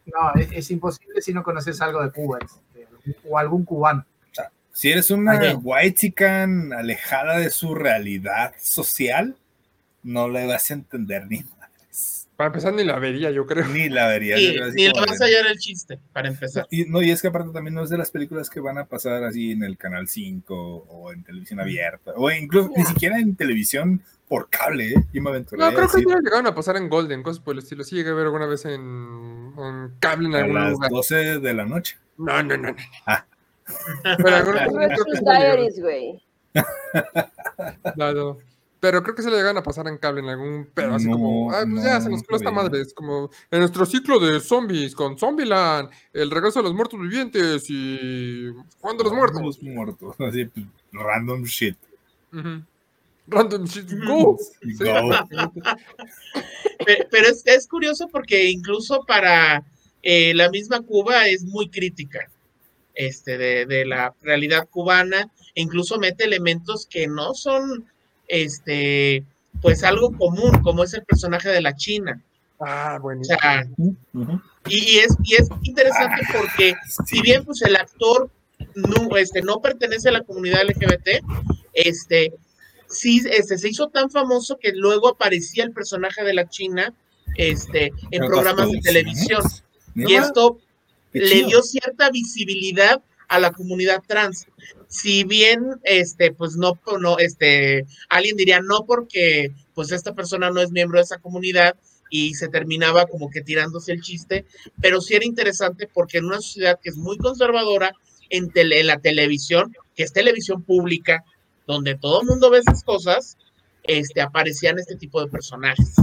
No, es, es, imposible si no conoces algo de Cuba este, o algún cubano. Si eres una white chican alejada de su realidad social, no le vas a entender ni para empezar, ni la vería, yo creo. Ni la vería. Sí, ni le vas a hallar el chiste, para empezar. Y, no, y es que aparte también no es de las películas que van a pasar así en el Canal 5 o en televisión abierta, o incluso ni siquiera en televisión por cable, ¿eh? Yo me aventuré No, creo que ya llegaron a pasar en Golden, cosas por el estilo. Sí llegué a ver alguna vez en, en cable en algún a las lugar. 12 de la noche. No, no, no. Ah. Pero güey. Pero creo que se le llegan a pasar en cable en algún pedo, así no, como, ah, pues no, ya se nos coló esta madre. Es como en nuestro ciclo de zombies con Zombieland, el regreso de los muertos vivientes y Juan de los muertos. Los muertos, así, pues, random shit. Uh -huh. Random shit, go. sí. go. Pero es, es, curioso porque incluso para eh, la misma Cuba es muy crítica este, de, de la realidad cubana, e incluso mete elementos que no son este, pues algo común, como es el personaje de la China. Ah, bueno. O sea, uh -huh. y, es, y es interesante ah, porque sí. si bien pues el actor no, este, no pertenece a la comunidad LGBT, este, sí, este, se hizo tan famoso que luego aparecía el personaje de la China este, en programas de televisión. Y esto le dio cierta visibilidad a la comunidad trans. Si bien, este, pues no, no, este, alguien diría no porque, pues esta persona no es miembro de esa comunidad y se terminaba como que tirándose el chiste, pero sí era interesante porque en una sociedad que es muy conservadora, en, tele, en la televisión, que es televisión pública, donde todo el mundo ve esas cosas, este, aparecían este tipo de personajes.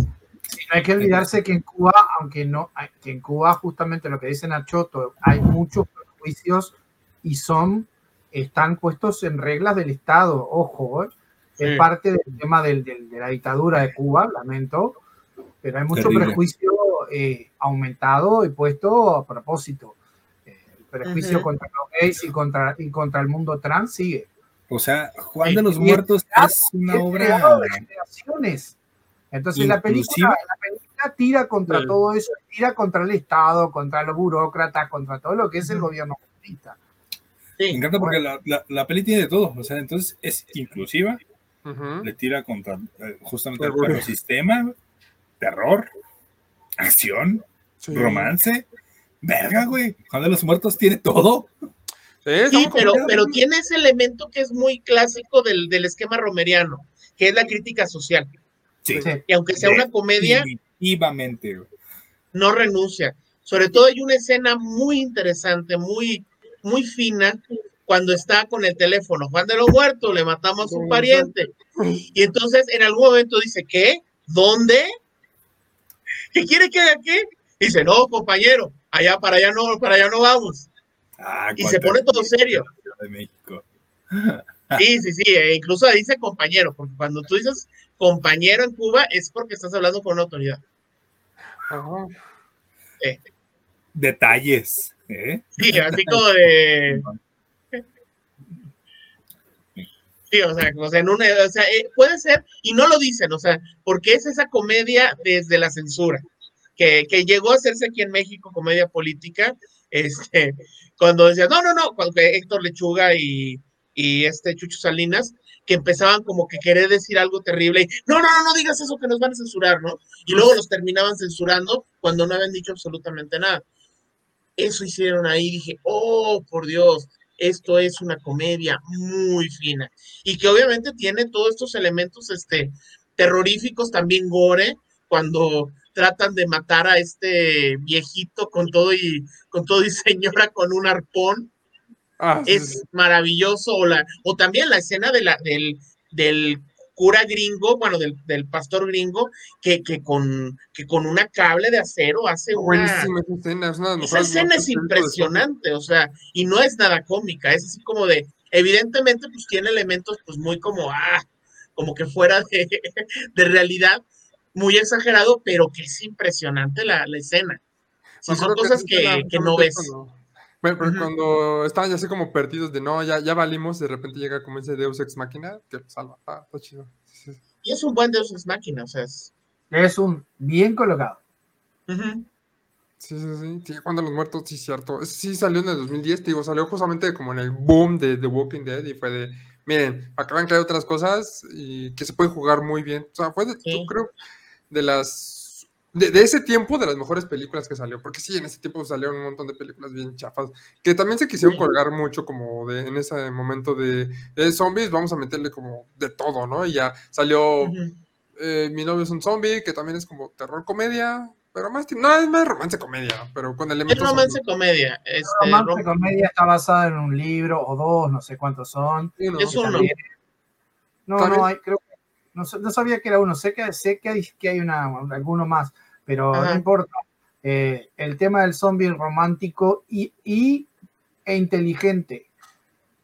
Hay que olvidarse que en Cuba, aunque no, que en Cuba justamente lo que dicen Nachoto, hay muchos prejuicios y son, están puestos en reglas del Estado, ojo, ¿eh? es parte del tema del, de la dictadura de Cuba, lamento, pero hay mucho prejuicio eh, aumentado y puesto a propósito. Eh, el prejuicio contra los gays y contra, y contra el mundo trans sigue. O sea, Juan de los Muertos es una obra. De Entonces la película, la película, tira contra todo eso, tira contra el Estado, contra los burócratas, contra todo lo que es el gobierno comunista. Me encanta porque la, la, la, peli tiene de todo, o sea, entonces es inclusiva, le tira contra eh, justamente el sistema, terror, acción, romance. Verga, güey. Juan de los Muertos tiene todo. Sí, pero, pero tiene ese elemento que es muy clásico del, del, esquema romeriano, que es la crítica social. Sí. Y aunque sea una comedia, definitivamente, no renuncia. Sobre todo hay una escena muy interesante, muy, muy fina, cuando está con el teléfono. Juan de los Muertos, le matamos a su pariente. Y entonces en algún momento dice, ¿qué? ¿Dónde? ¿Qué quiere que haga qué? Dice, no, compañero, allá para allá no, para allá no vamos. Ah, y se pone todo serio. De México. Sí, sí, sí, e incluso dice compañero, porque cuando tú dices compañero en Cuba es porque estás hablando con una autoridad. Eh. Detalles. ¿eh? Sí, así como de. Sí, o sea, o sea, en una, o sea eh, puede ser, y no lo dicen, o sea, porque es esa comedia desde la censura, que, que llegó a hacerse aquí en México, comedia política, este, cuando decía, no, no, no, cuando Héctor Lechuga y, y este Chucho Salinas, que empezaban como que querer decir algo terrible, y, no, no, no, no digas eso que nos van a censurar, ¿no? Y luego los terminaban censurando cuando no habían dicho absolutamente nada. Eso hicieron ahí, dije, oh, por Dios, esto es una comedia muy fina y que obviamente tiene todos estos elementos este, terroríficos, también gore, cuando tratan de matar a este viejito con todo y con todo y señora con un arpón. Ah, es maravilloso. O, la, o también la escena de la, del, del cura gringo, bueno, del, del pastor gringo, que, que, con, que con una cable de acero hace una... escena, esa escena es impresionante, o sea, y no es nada cómica, es así como de, evidentemente, pues tiene elementos, pues muy como, ah, como que fuera de, de realidad, muy exagerado, pero que es impresionante la, la escena. son cosas que, que, no ves. Pero cuando estaban ya así como perdidos de no, ya, ya valimos, de repente llega como ese Deus Ex Máquina que salva. Ah, está chido. Y es un buen Deus Ex Máquina, o sea, es. Es un bien colocado. Sí, sí, sí. Sí, cuando los muertos, sí, cierto. Sí salió en el 2010, te digo, salió justamente como en el boom de The Walking Dead y fue de, miren, acaban de crear otras cosas y que se puede jugar muy bien. O sea, fue de, yo creo, de las de, ese tiempo, de las mejores películas que salió, porque sí, en ese tiempo salieron un montón de películas bien chafas, que también se quisieron colgar mucho como de, en ese momento de, zombies, vamos a meterle como de todo, ¿no? Y ya salió eh, Mi novio es un zombie, que también es como terror comedia, pero más, no, es más romance comedia, pero con elementos... Es romance comedia. Este, romance comedia está basada en un libro o dos, no sé cuántos son. Es uno. No, no, hay, creo no, no, sabía que era uno, sé que, sé que hay, que hay una, alguno más, pero no importa. Eh, el tema del zombie romántico y, y e inteligente.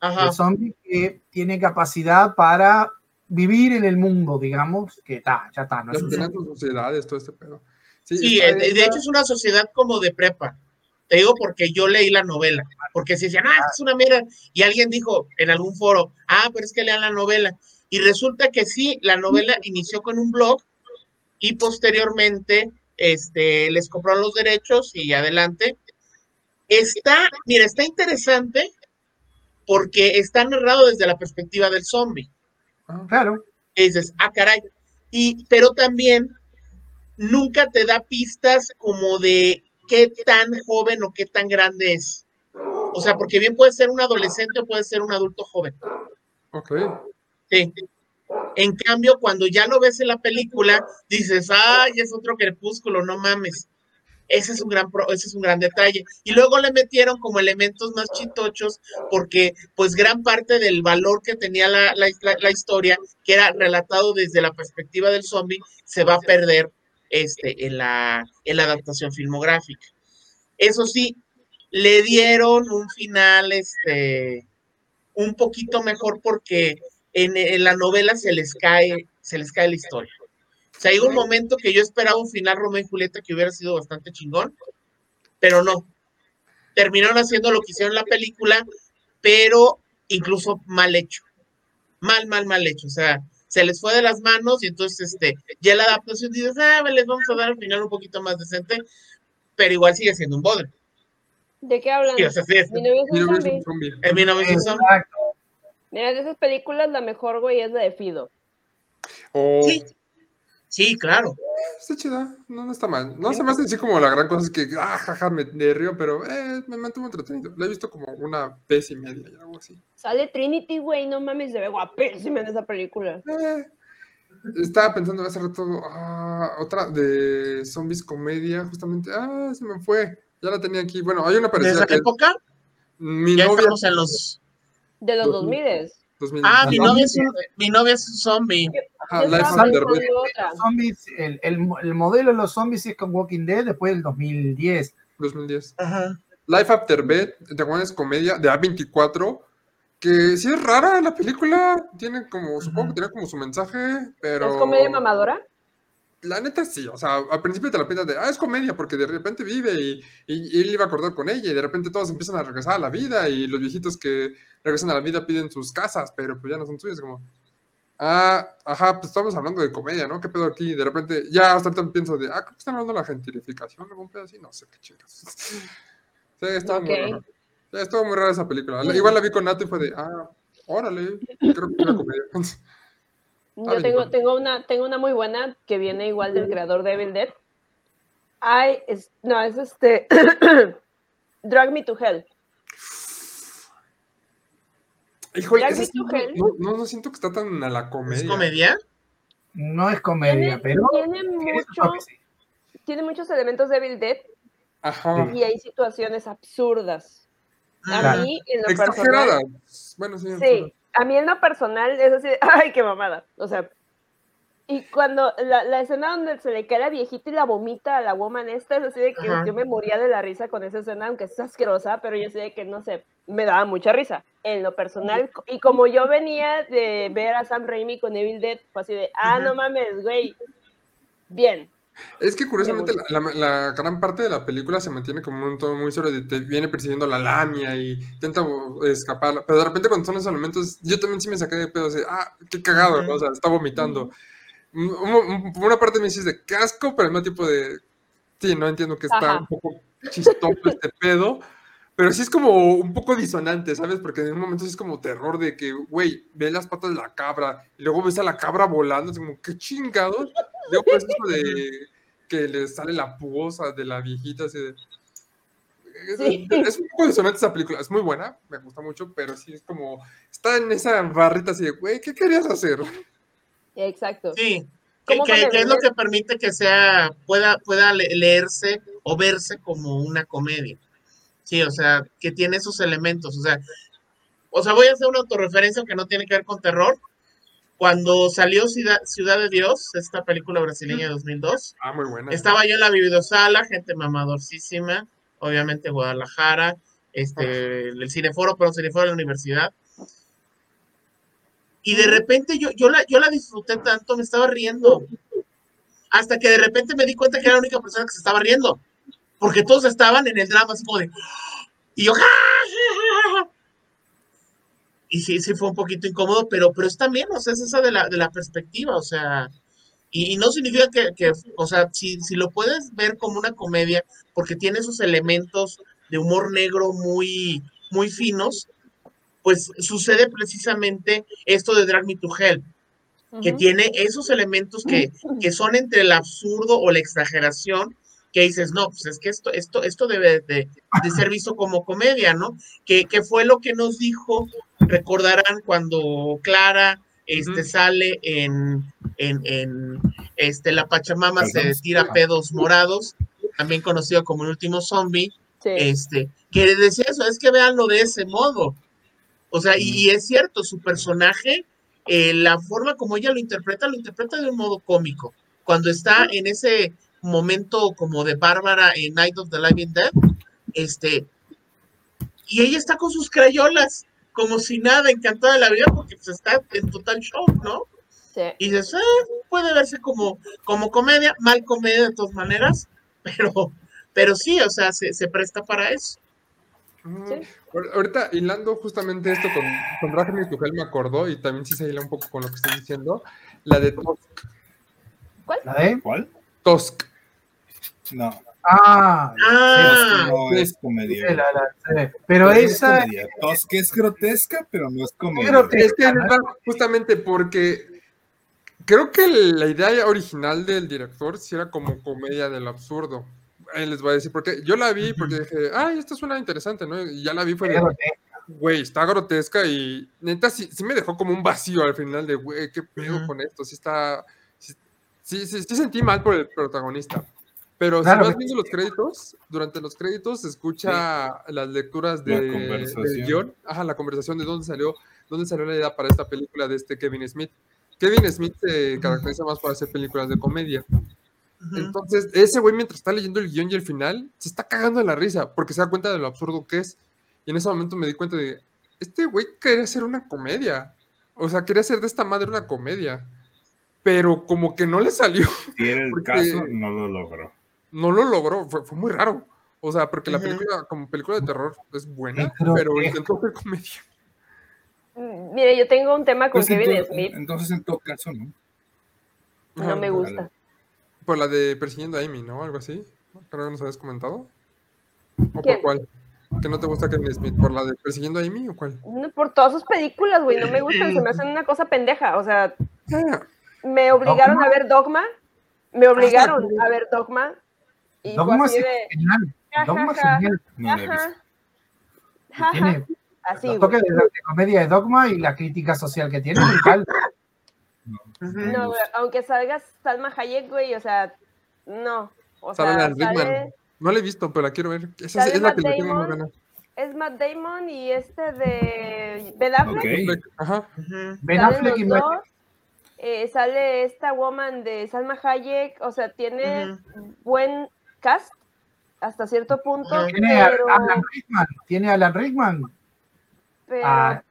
El zombie que tiene capacidad para vivir en el mundo, digamos, que está, ya está. No es sociedades, todo este pedo. Sí, de, hecho es una sociedad como de prepa. Te digo porque yo leí la novela, porque si decían, ah, es una mera, y alguien dijo en algún foro, ah, pero es que lean la novela. Y resulta que sí, la novela inició con un blog y posteriormente este, les compraron los derechos y adelante. Está, mira, está interesante porque está narrado desde la perspectiva del zombie. Ah, claro. Y dices, ah, caray. Y, pero también nunca te da pistas como de qué tan joven o qué tan grande es. O sea, porque bien puede ser un adolescente o puede ser un adulto joven. Ok. Sí. En cambio, cuando ya lo ves en la película, dices, ay, es otro crepúsculo, no mames. Ese es un gran ese es un gran detalle. Y luego le metieron como elementos más chitochos, porque pues gran parte del valor que tenía la, la, historia, que era relatado desde la perspectiva del zombie, se va a perder este, en, la, en la adaptación filmográfica. Eso sí, le dieron un final este, un poquito mejor porque en, la novela se les cae, se les cae la historia. O sea, hay un momento que yo esperaba un final Romeo y Julieta que hubiera sido bastante chingón, pero no. Terminaron haciendo lo que hicieron en la película, pero incluso mal hecho. Mal, mal, mal hecho. O sea, se les fue de las manos y entonces este, ya la adaptación dices, ah, les vamos a dar al final un poquito más decente, pero igual sigue siendo un bodre. ¿De qué hablan? Sí, o sea, sí, mi novio es un zombie. Mi novio es un zombie. Mira, de esas películas la mejor, güey, es la de Fido. Oh. Sí. Sí, claro. Está chida, no, no está mal. No se me hace así como la gran cosa, es que, ah, jaja, me, río, pero eh, me mantuvo entretenido. La he visto como una vez y media y algo así. Sale Trinity, güey, no mames, se ve guapísima en esa película. Eh, estaba pensando hace rato, ah, otra de zombies comedia, justamente, ah, se me fue. Ya la tenía aquí. Bueno, hay una parecida. ¿De esa época? Mi ya novia. en los. De los 2000. Ah, mi novia, es un, mi novia es un zombie. Ajá, Life After Zombies, el, el, el, modelo de los zombies es con Walking Dead después del 2010. 2010. Ajá. Life After Bed, ¿te acuerdas? Comedia de A24. Que sí es rara la película. Tiene como, supongo que tiene como su mensaje, pero. ¿Es comedia mamadora? La neta sí, o sea, al principio te la pintas de, ah, es comedia, porque de repente vive y, y, él iba a acordar con ella y de repente todos empiezan a regresar a la vida y los viejitos que regresan a la vida piden sus casas, pero pues ya no son suyas, como, ah, ajá, pues estamos hablando de comedia, ¿no? ¿Qué pedo aquí? De repente, ya hasta ahorita pienso de, ah, creo que están hablando de la gentrificación, algún pedo así, no sé qué chingas. sí, estaba muy raro. estuvo muy rara esa película. Igual la vi con Nato y fue de, ah, órale, creo que es una comedia. Yo tengo, tengo, una, tengo una muy buena que viene igual del creador de Evil Dead. Ay, no, es este. Drag Me to Hell. Híjole, Drag me to hell. No, no, siento que está tan a la comedia. ¿Es comedia? No es comedia, pero. Tiene, mucho, tiene muchos elementos de Evil Dead. Ajá. Y hay situaciones absurdas. A mí, en lo Exageradas. Bueno, sí. Sí a mí en lo personal es así, ay, qué mamada. O sea, y cuando la, escena donde se le cae la viejita y la vomita a la woman esta, es así de que yo me moría de la risa con esa escena, aunque es asquerosa, pero yo sé de que, no sé, me daba mucha risa. En lo personal, y como yo venía de ver a Sam Raimi con Evil Dead, fue así de, ah, no mames, güey, bien. Es que curiosamente la, gran parte de la película se mantiene como un tono muy sobre te viene persiguiendo la lamia y intenta escapar, pero de repente cuando son esos elementos, yo también sí me saqué de pedo, así, ah, qué cagado, o sea, está vomitando. Una parte me dice de casco, pero el mismo tipo de, sí, no entiendo que está un poco chistoso este pedo, pero sí es como un poco disonante, ¿sabes? Porque en un momento es como terror de que, güey, ve las patas de la cabra y luego ves a la cabra volando, es como, qué chingados. Luego pues eso de que le sale la puosa de la viejita, así de... Es, un poco disonante esa película, es muy buena, me gusta mucho, pero sí es como, está en esa barrita así de, güey, ¿qué querías hacer? Exacto. Sí, que, es lo que permite que sea, pueda, pueda leerse o verse como una comedia. Sí, o sea, que tiene esos elementos. O sea, o sea, voy a hacer una autorreferencia que no tiene que ver con terror. Cuando salió Ciudad, Ciudad de Dios, esta película brasileña de 2002, ah, muy buena. estaba yo en la videosala, gente mamadorcísima, obviamente Guadalajara, este, el cineforo, pero el cineforo de la universidad. Y de repente yo, yo, la, yo la disfruté tanto, me estaba riendo. Hasta que de repente me di cuenta que era la única persona que se estaba riendo porque todos estaban en el drama así como de, y yo, y sí, sí fue un poquito incómodo, pero, pero es también, o sea, es esa de la, de la perspectiva, o sea, y, no significa que, que, o sea, si, si lo puedes ver como una comedia, porque tiene esos elementos de humor negro muy, muy finos, pues sucede precisamente esto de Drag Me to Hell, que tiene esos elementos que, que son entre el absurdo o la exageración, que dices, no, pues es que esto, esto, esto debe de, ser visto como comedia, ¿no? Que, fue lo que nos dijo, recordarán cuando Clara este, sale en, en, este, la Pachamama se tira pedos morados, también conocido como el último zombie, este, que decía eso, es que veanlo de ese modo. O sea, y, es cierto, su personaje, eh, la forma como ella lo interpreta, lo interpreta de un modo cómico. cuando está en ese momento como de Bárbara en Night of the Living Dead, este, y ella está con sus crayolas, como si nada, encantada de la vida, porque se pues, está en total shock, ¿no? Sí. Y dices, eh, puede verse como, como comedia, mal comedia de todas maneras, pero, pero sí, o sea, se, se presta para eso. Ahorita hilando justamente esto con, con Rafael y Tujel me acordó y también sí se hila un poco con lo que estoy diciendo, la de Tosk. ¿Cuál? ¿La de? ¿Cuál? Tosk. No. Ah, ah no es comedia. Sí, la, la, pero, esa. Es Tosk es grotesca, pero no es comedia. Es que justamente porque creo que la idea original del director sí era como comedia del absurdo ahí les voy a decir, porque yo la vi porque dije, ay, esta suena interesante, ¿no? Y ya la vi, fue de, güey, está grotesca y neta sí, sí, me dejó como un vacío al final de, güey, ¿qué pedo con esto? Sí está, sí, sí, sí, sentí mal por el protagonista. Pero si vas viendo los créditos, durante los créditos se escucha las lecturas de, del guion, ajá, la conversación de dónde salió, dónde salió la idea para esta película de este Kevin Smith. Kevin Smith se caracteriza más por hacer películas de comedia. Entonces, ese güey, mientras está leyendo el guion y el final, se está cagando de la risa porque se da cuenta de lo absurdo que es. Y en ese momento me di cuenta de, este güey quería hacer una comedia. O sea, quería hacer de esta madre una comedia. Pero como que no le salió. Y en el caso, no lo logró. No lo logró, fue, muy raro. O sea, porque la película, como película de terror, es buena, pero intentó hacer comedia. Mm, mire, yo tengo un tema con pues Kevin Smith. Entonces, en todo caso, ¿no? No me gusta. Por la de persiguiendo a Amy, ¿no? Algo así. Creo que nos habías comentado. ¿O por cuál? ¿Que no te gusta Kevin Smith? ¿Por la de persiguiendo a Amy o cuál? por todas sus películas, güey. No me gustan, se me hacen una cosa pendeja. O sea, me obligaron a ver Dogma. Me obligaron a ver Dogma. Y Dogma así de. Genial. Dogma es genial. No tiene así, los toques de, comedia de Dogma y la crítica social que tiene. No, aunque salgas Salma Hayek, güey, o sea, no. O sea, No la he visto, pero la quiero ver. Esa es, la que le tengo ganas. Es Matt Damon y este de Ben Affleck. Ajá. Ben Affleck y Matt eh, sale esta woman de Salma Hayek, o sea, tiene buen cast hasta cierto punto. Tiene a Alan Rickman, tiene a Alan Rickman. Pero... A,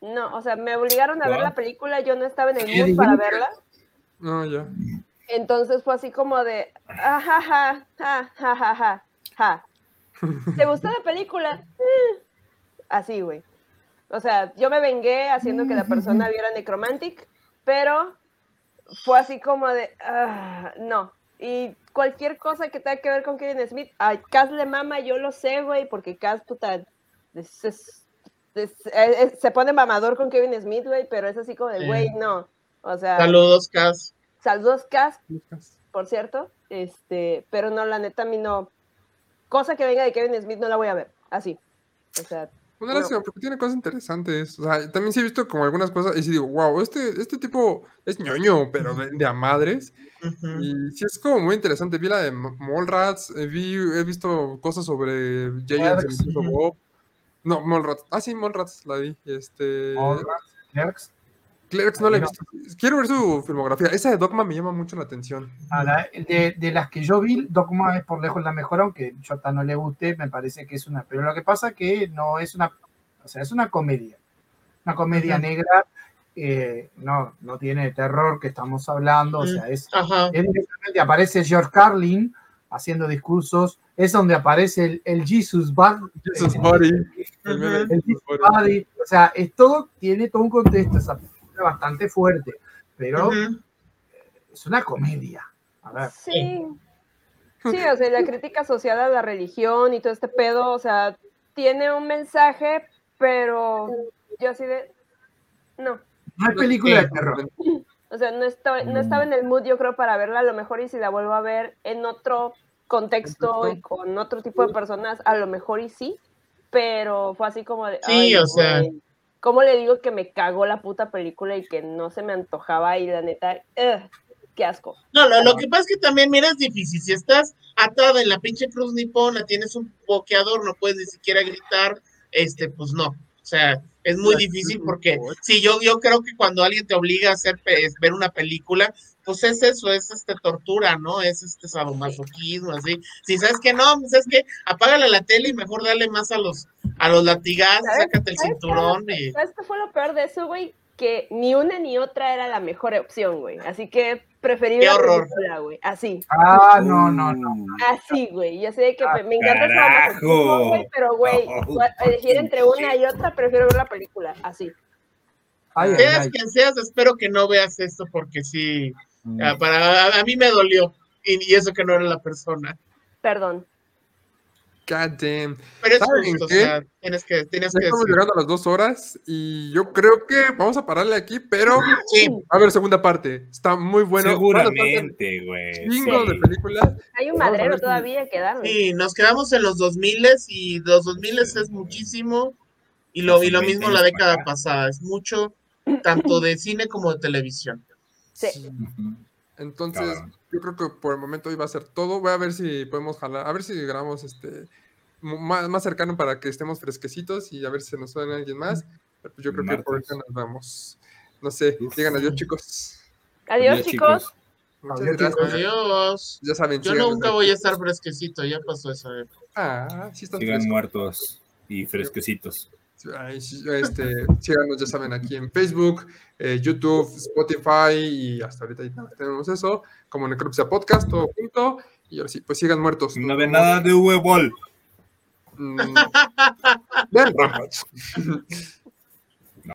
no, o sea, me obligaron a ver la película, yo no estaba en el mood para verla. No, ya. Entonces fue así como de, ja, ja, ja, ¿Te gustó la película? Eh, así, güey. O sea, yo me vengué haciendo que la persona viera Necromantic, pero fue así como de, ah, no. Y cualquier cosa que tenga que ver con Kevin Smith, a Kaz le mama, yo lo sé, güey, porque Kaz, puta, es, eh, eh, se pone mamador con Kevin Smith, güey, pero es así como de, güey, no. O sea. Saludos, Cas. Saludos, Cas, por cierto. Este, pero no, la neta, a mí no. Cosa que venga de Kevin Smith no la voy a ver. Así. O sea. Porque tiene cosas interesantes. O sea, también sí he visto como algunas cosas y sí digo, wow, este, este tipo es ñoño, pero de, a madres. Y sí es como muy interesante. Vi la de Mallrats, eh, vi, he visto cosas sobre Bob. No, Mallrats. Ah, sí, Mallrats la vi. Este... Clerks. Clerks no la he visto. Quiero ver su filmografía. Esa de Dogma me llama mucho la atención. de, de, las que yo vi, Dogma es por lejos la mejor, aunque Jota no le guste, me parece que es una. Pero lo que pasa es que no es una. O sea, es una comedia. Una comedia negra. Eh, no, no tiene terror que estamos hablando. O sea, es. es aparece George Carlin haciendo discursos es donde aparece el, el Jesus, Body. Jesus Body. El, Jesus Body. O sea, es todo, tiene todo un contexto, esa bastante fuerte, pero es una comedia. A ver. Sí. Sí, o sea, la crítica social a la religión y todo este pedo, o sea, tiene un mensaje, pero yo así de. No. No es película de terror. O sea, no estaba, no estaba en el mood, yo creo, para verla. A lo mejor, y si la vuelvo a ver en otro contexto y con otro tipo de personas, a lo mejor y sí, pero fue así como de... Sí, o sea... ¿Cómo le digo que me cagó la puta película y que no se me antojaba y la neta, qué asco? No, lo, que pasa es que también, mira, es difícil. Si estás atada en la pinche cruz nipona, tienes un boqueador, no puedes ni siquiera gritar, este, pues no. O sea, es muy difícil porque si yo, yo creo que cuando alguien te obliga a hacer ver una película, pues es eso, es este tortura, ¿no? Es este sadomasoquismo, así. Si sabes que no, pues sabes que apágale la tele y mejor dale más a los a los latigazos, sácate el cinturón y. ¿Sabes qué fue lo peor de eso, güey? Que ni una ni otra era la mejor opción, güey. Así que preferí la película, güey. Así. Ah, no, no, no. Así, güey. Yo sé que me encanta esa güey, pero, güey, elegir entre una y otra, prefiero ver la película. Así. seas quien seas, espero que no veas esto porque sí. Mm. Ah, para, a, mí me dolió. Y, eso que no era la persona. Perdón. God damn. Pero es justo, o sea, tienes que, tienes que Estamos llegando a las dos horas y yo creo que vamos a pararle aquí, pero sí. a ver, segunda parte. Está muy bueno. Seguramente, güey. Chingo de películas. Hay un madrero todavía quedaron. Sí, nos quedamos en los 2000 y los 2000 es muchísimo. Y lo, y lo mismo la década pasada. Es mucho, tanto de cine como de televisión. Sí. Entonces, yo creo que por el momento iba a ser todo. Voy a ver si podemos jalar, a ver si grabamos este más, más cercano para que estemos fresquecitos y a ver si se nos suena alguien más. Pues yo creo que por eso nos vamos. No sé, digan adiós, chicos. Adiós, chicos. Adiós. Ya saben, yo nunca voy a estar fresquecito, ya pasó esa Ah, sí están Sigan muertos y fresquecitos. Este, síganos, ya saben, aquí en Facebook, eh, YouTube, Spotify y hasta ahorita tenemos eso, como Necropsia Podcast, todo junto. Y ahora sí, pues sigan muertos. No ve nada de V-Ball. Mm.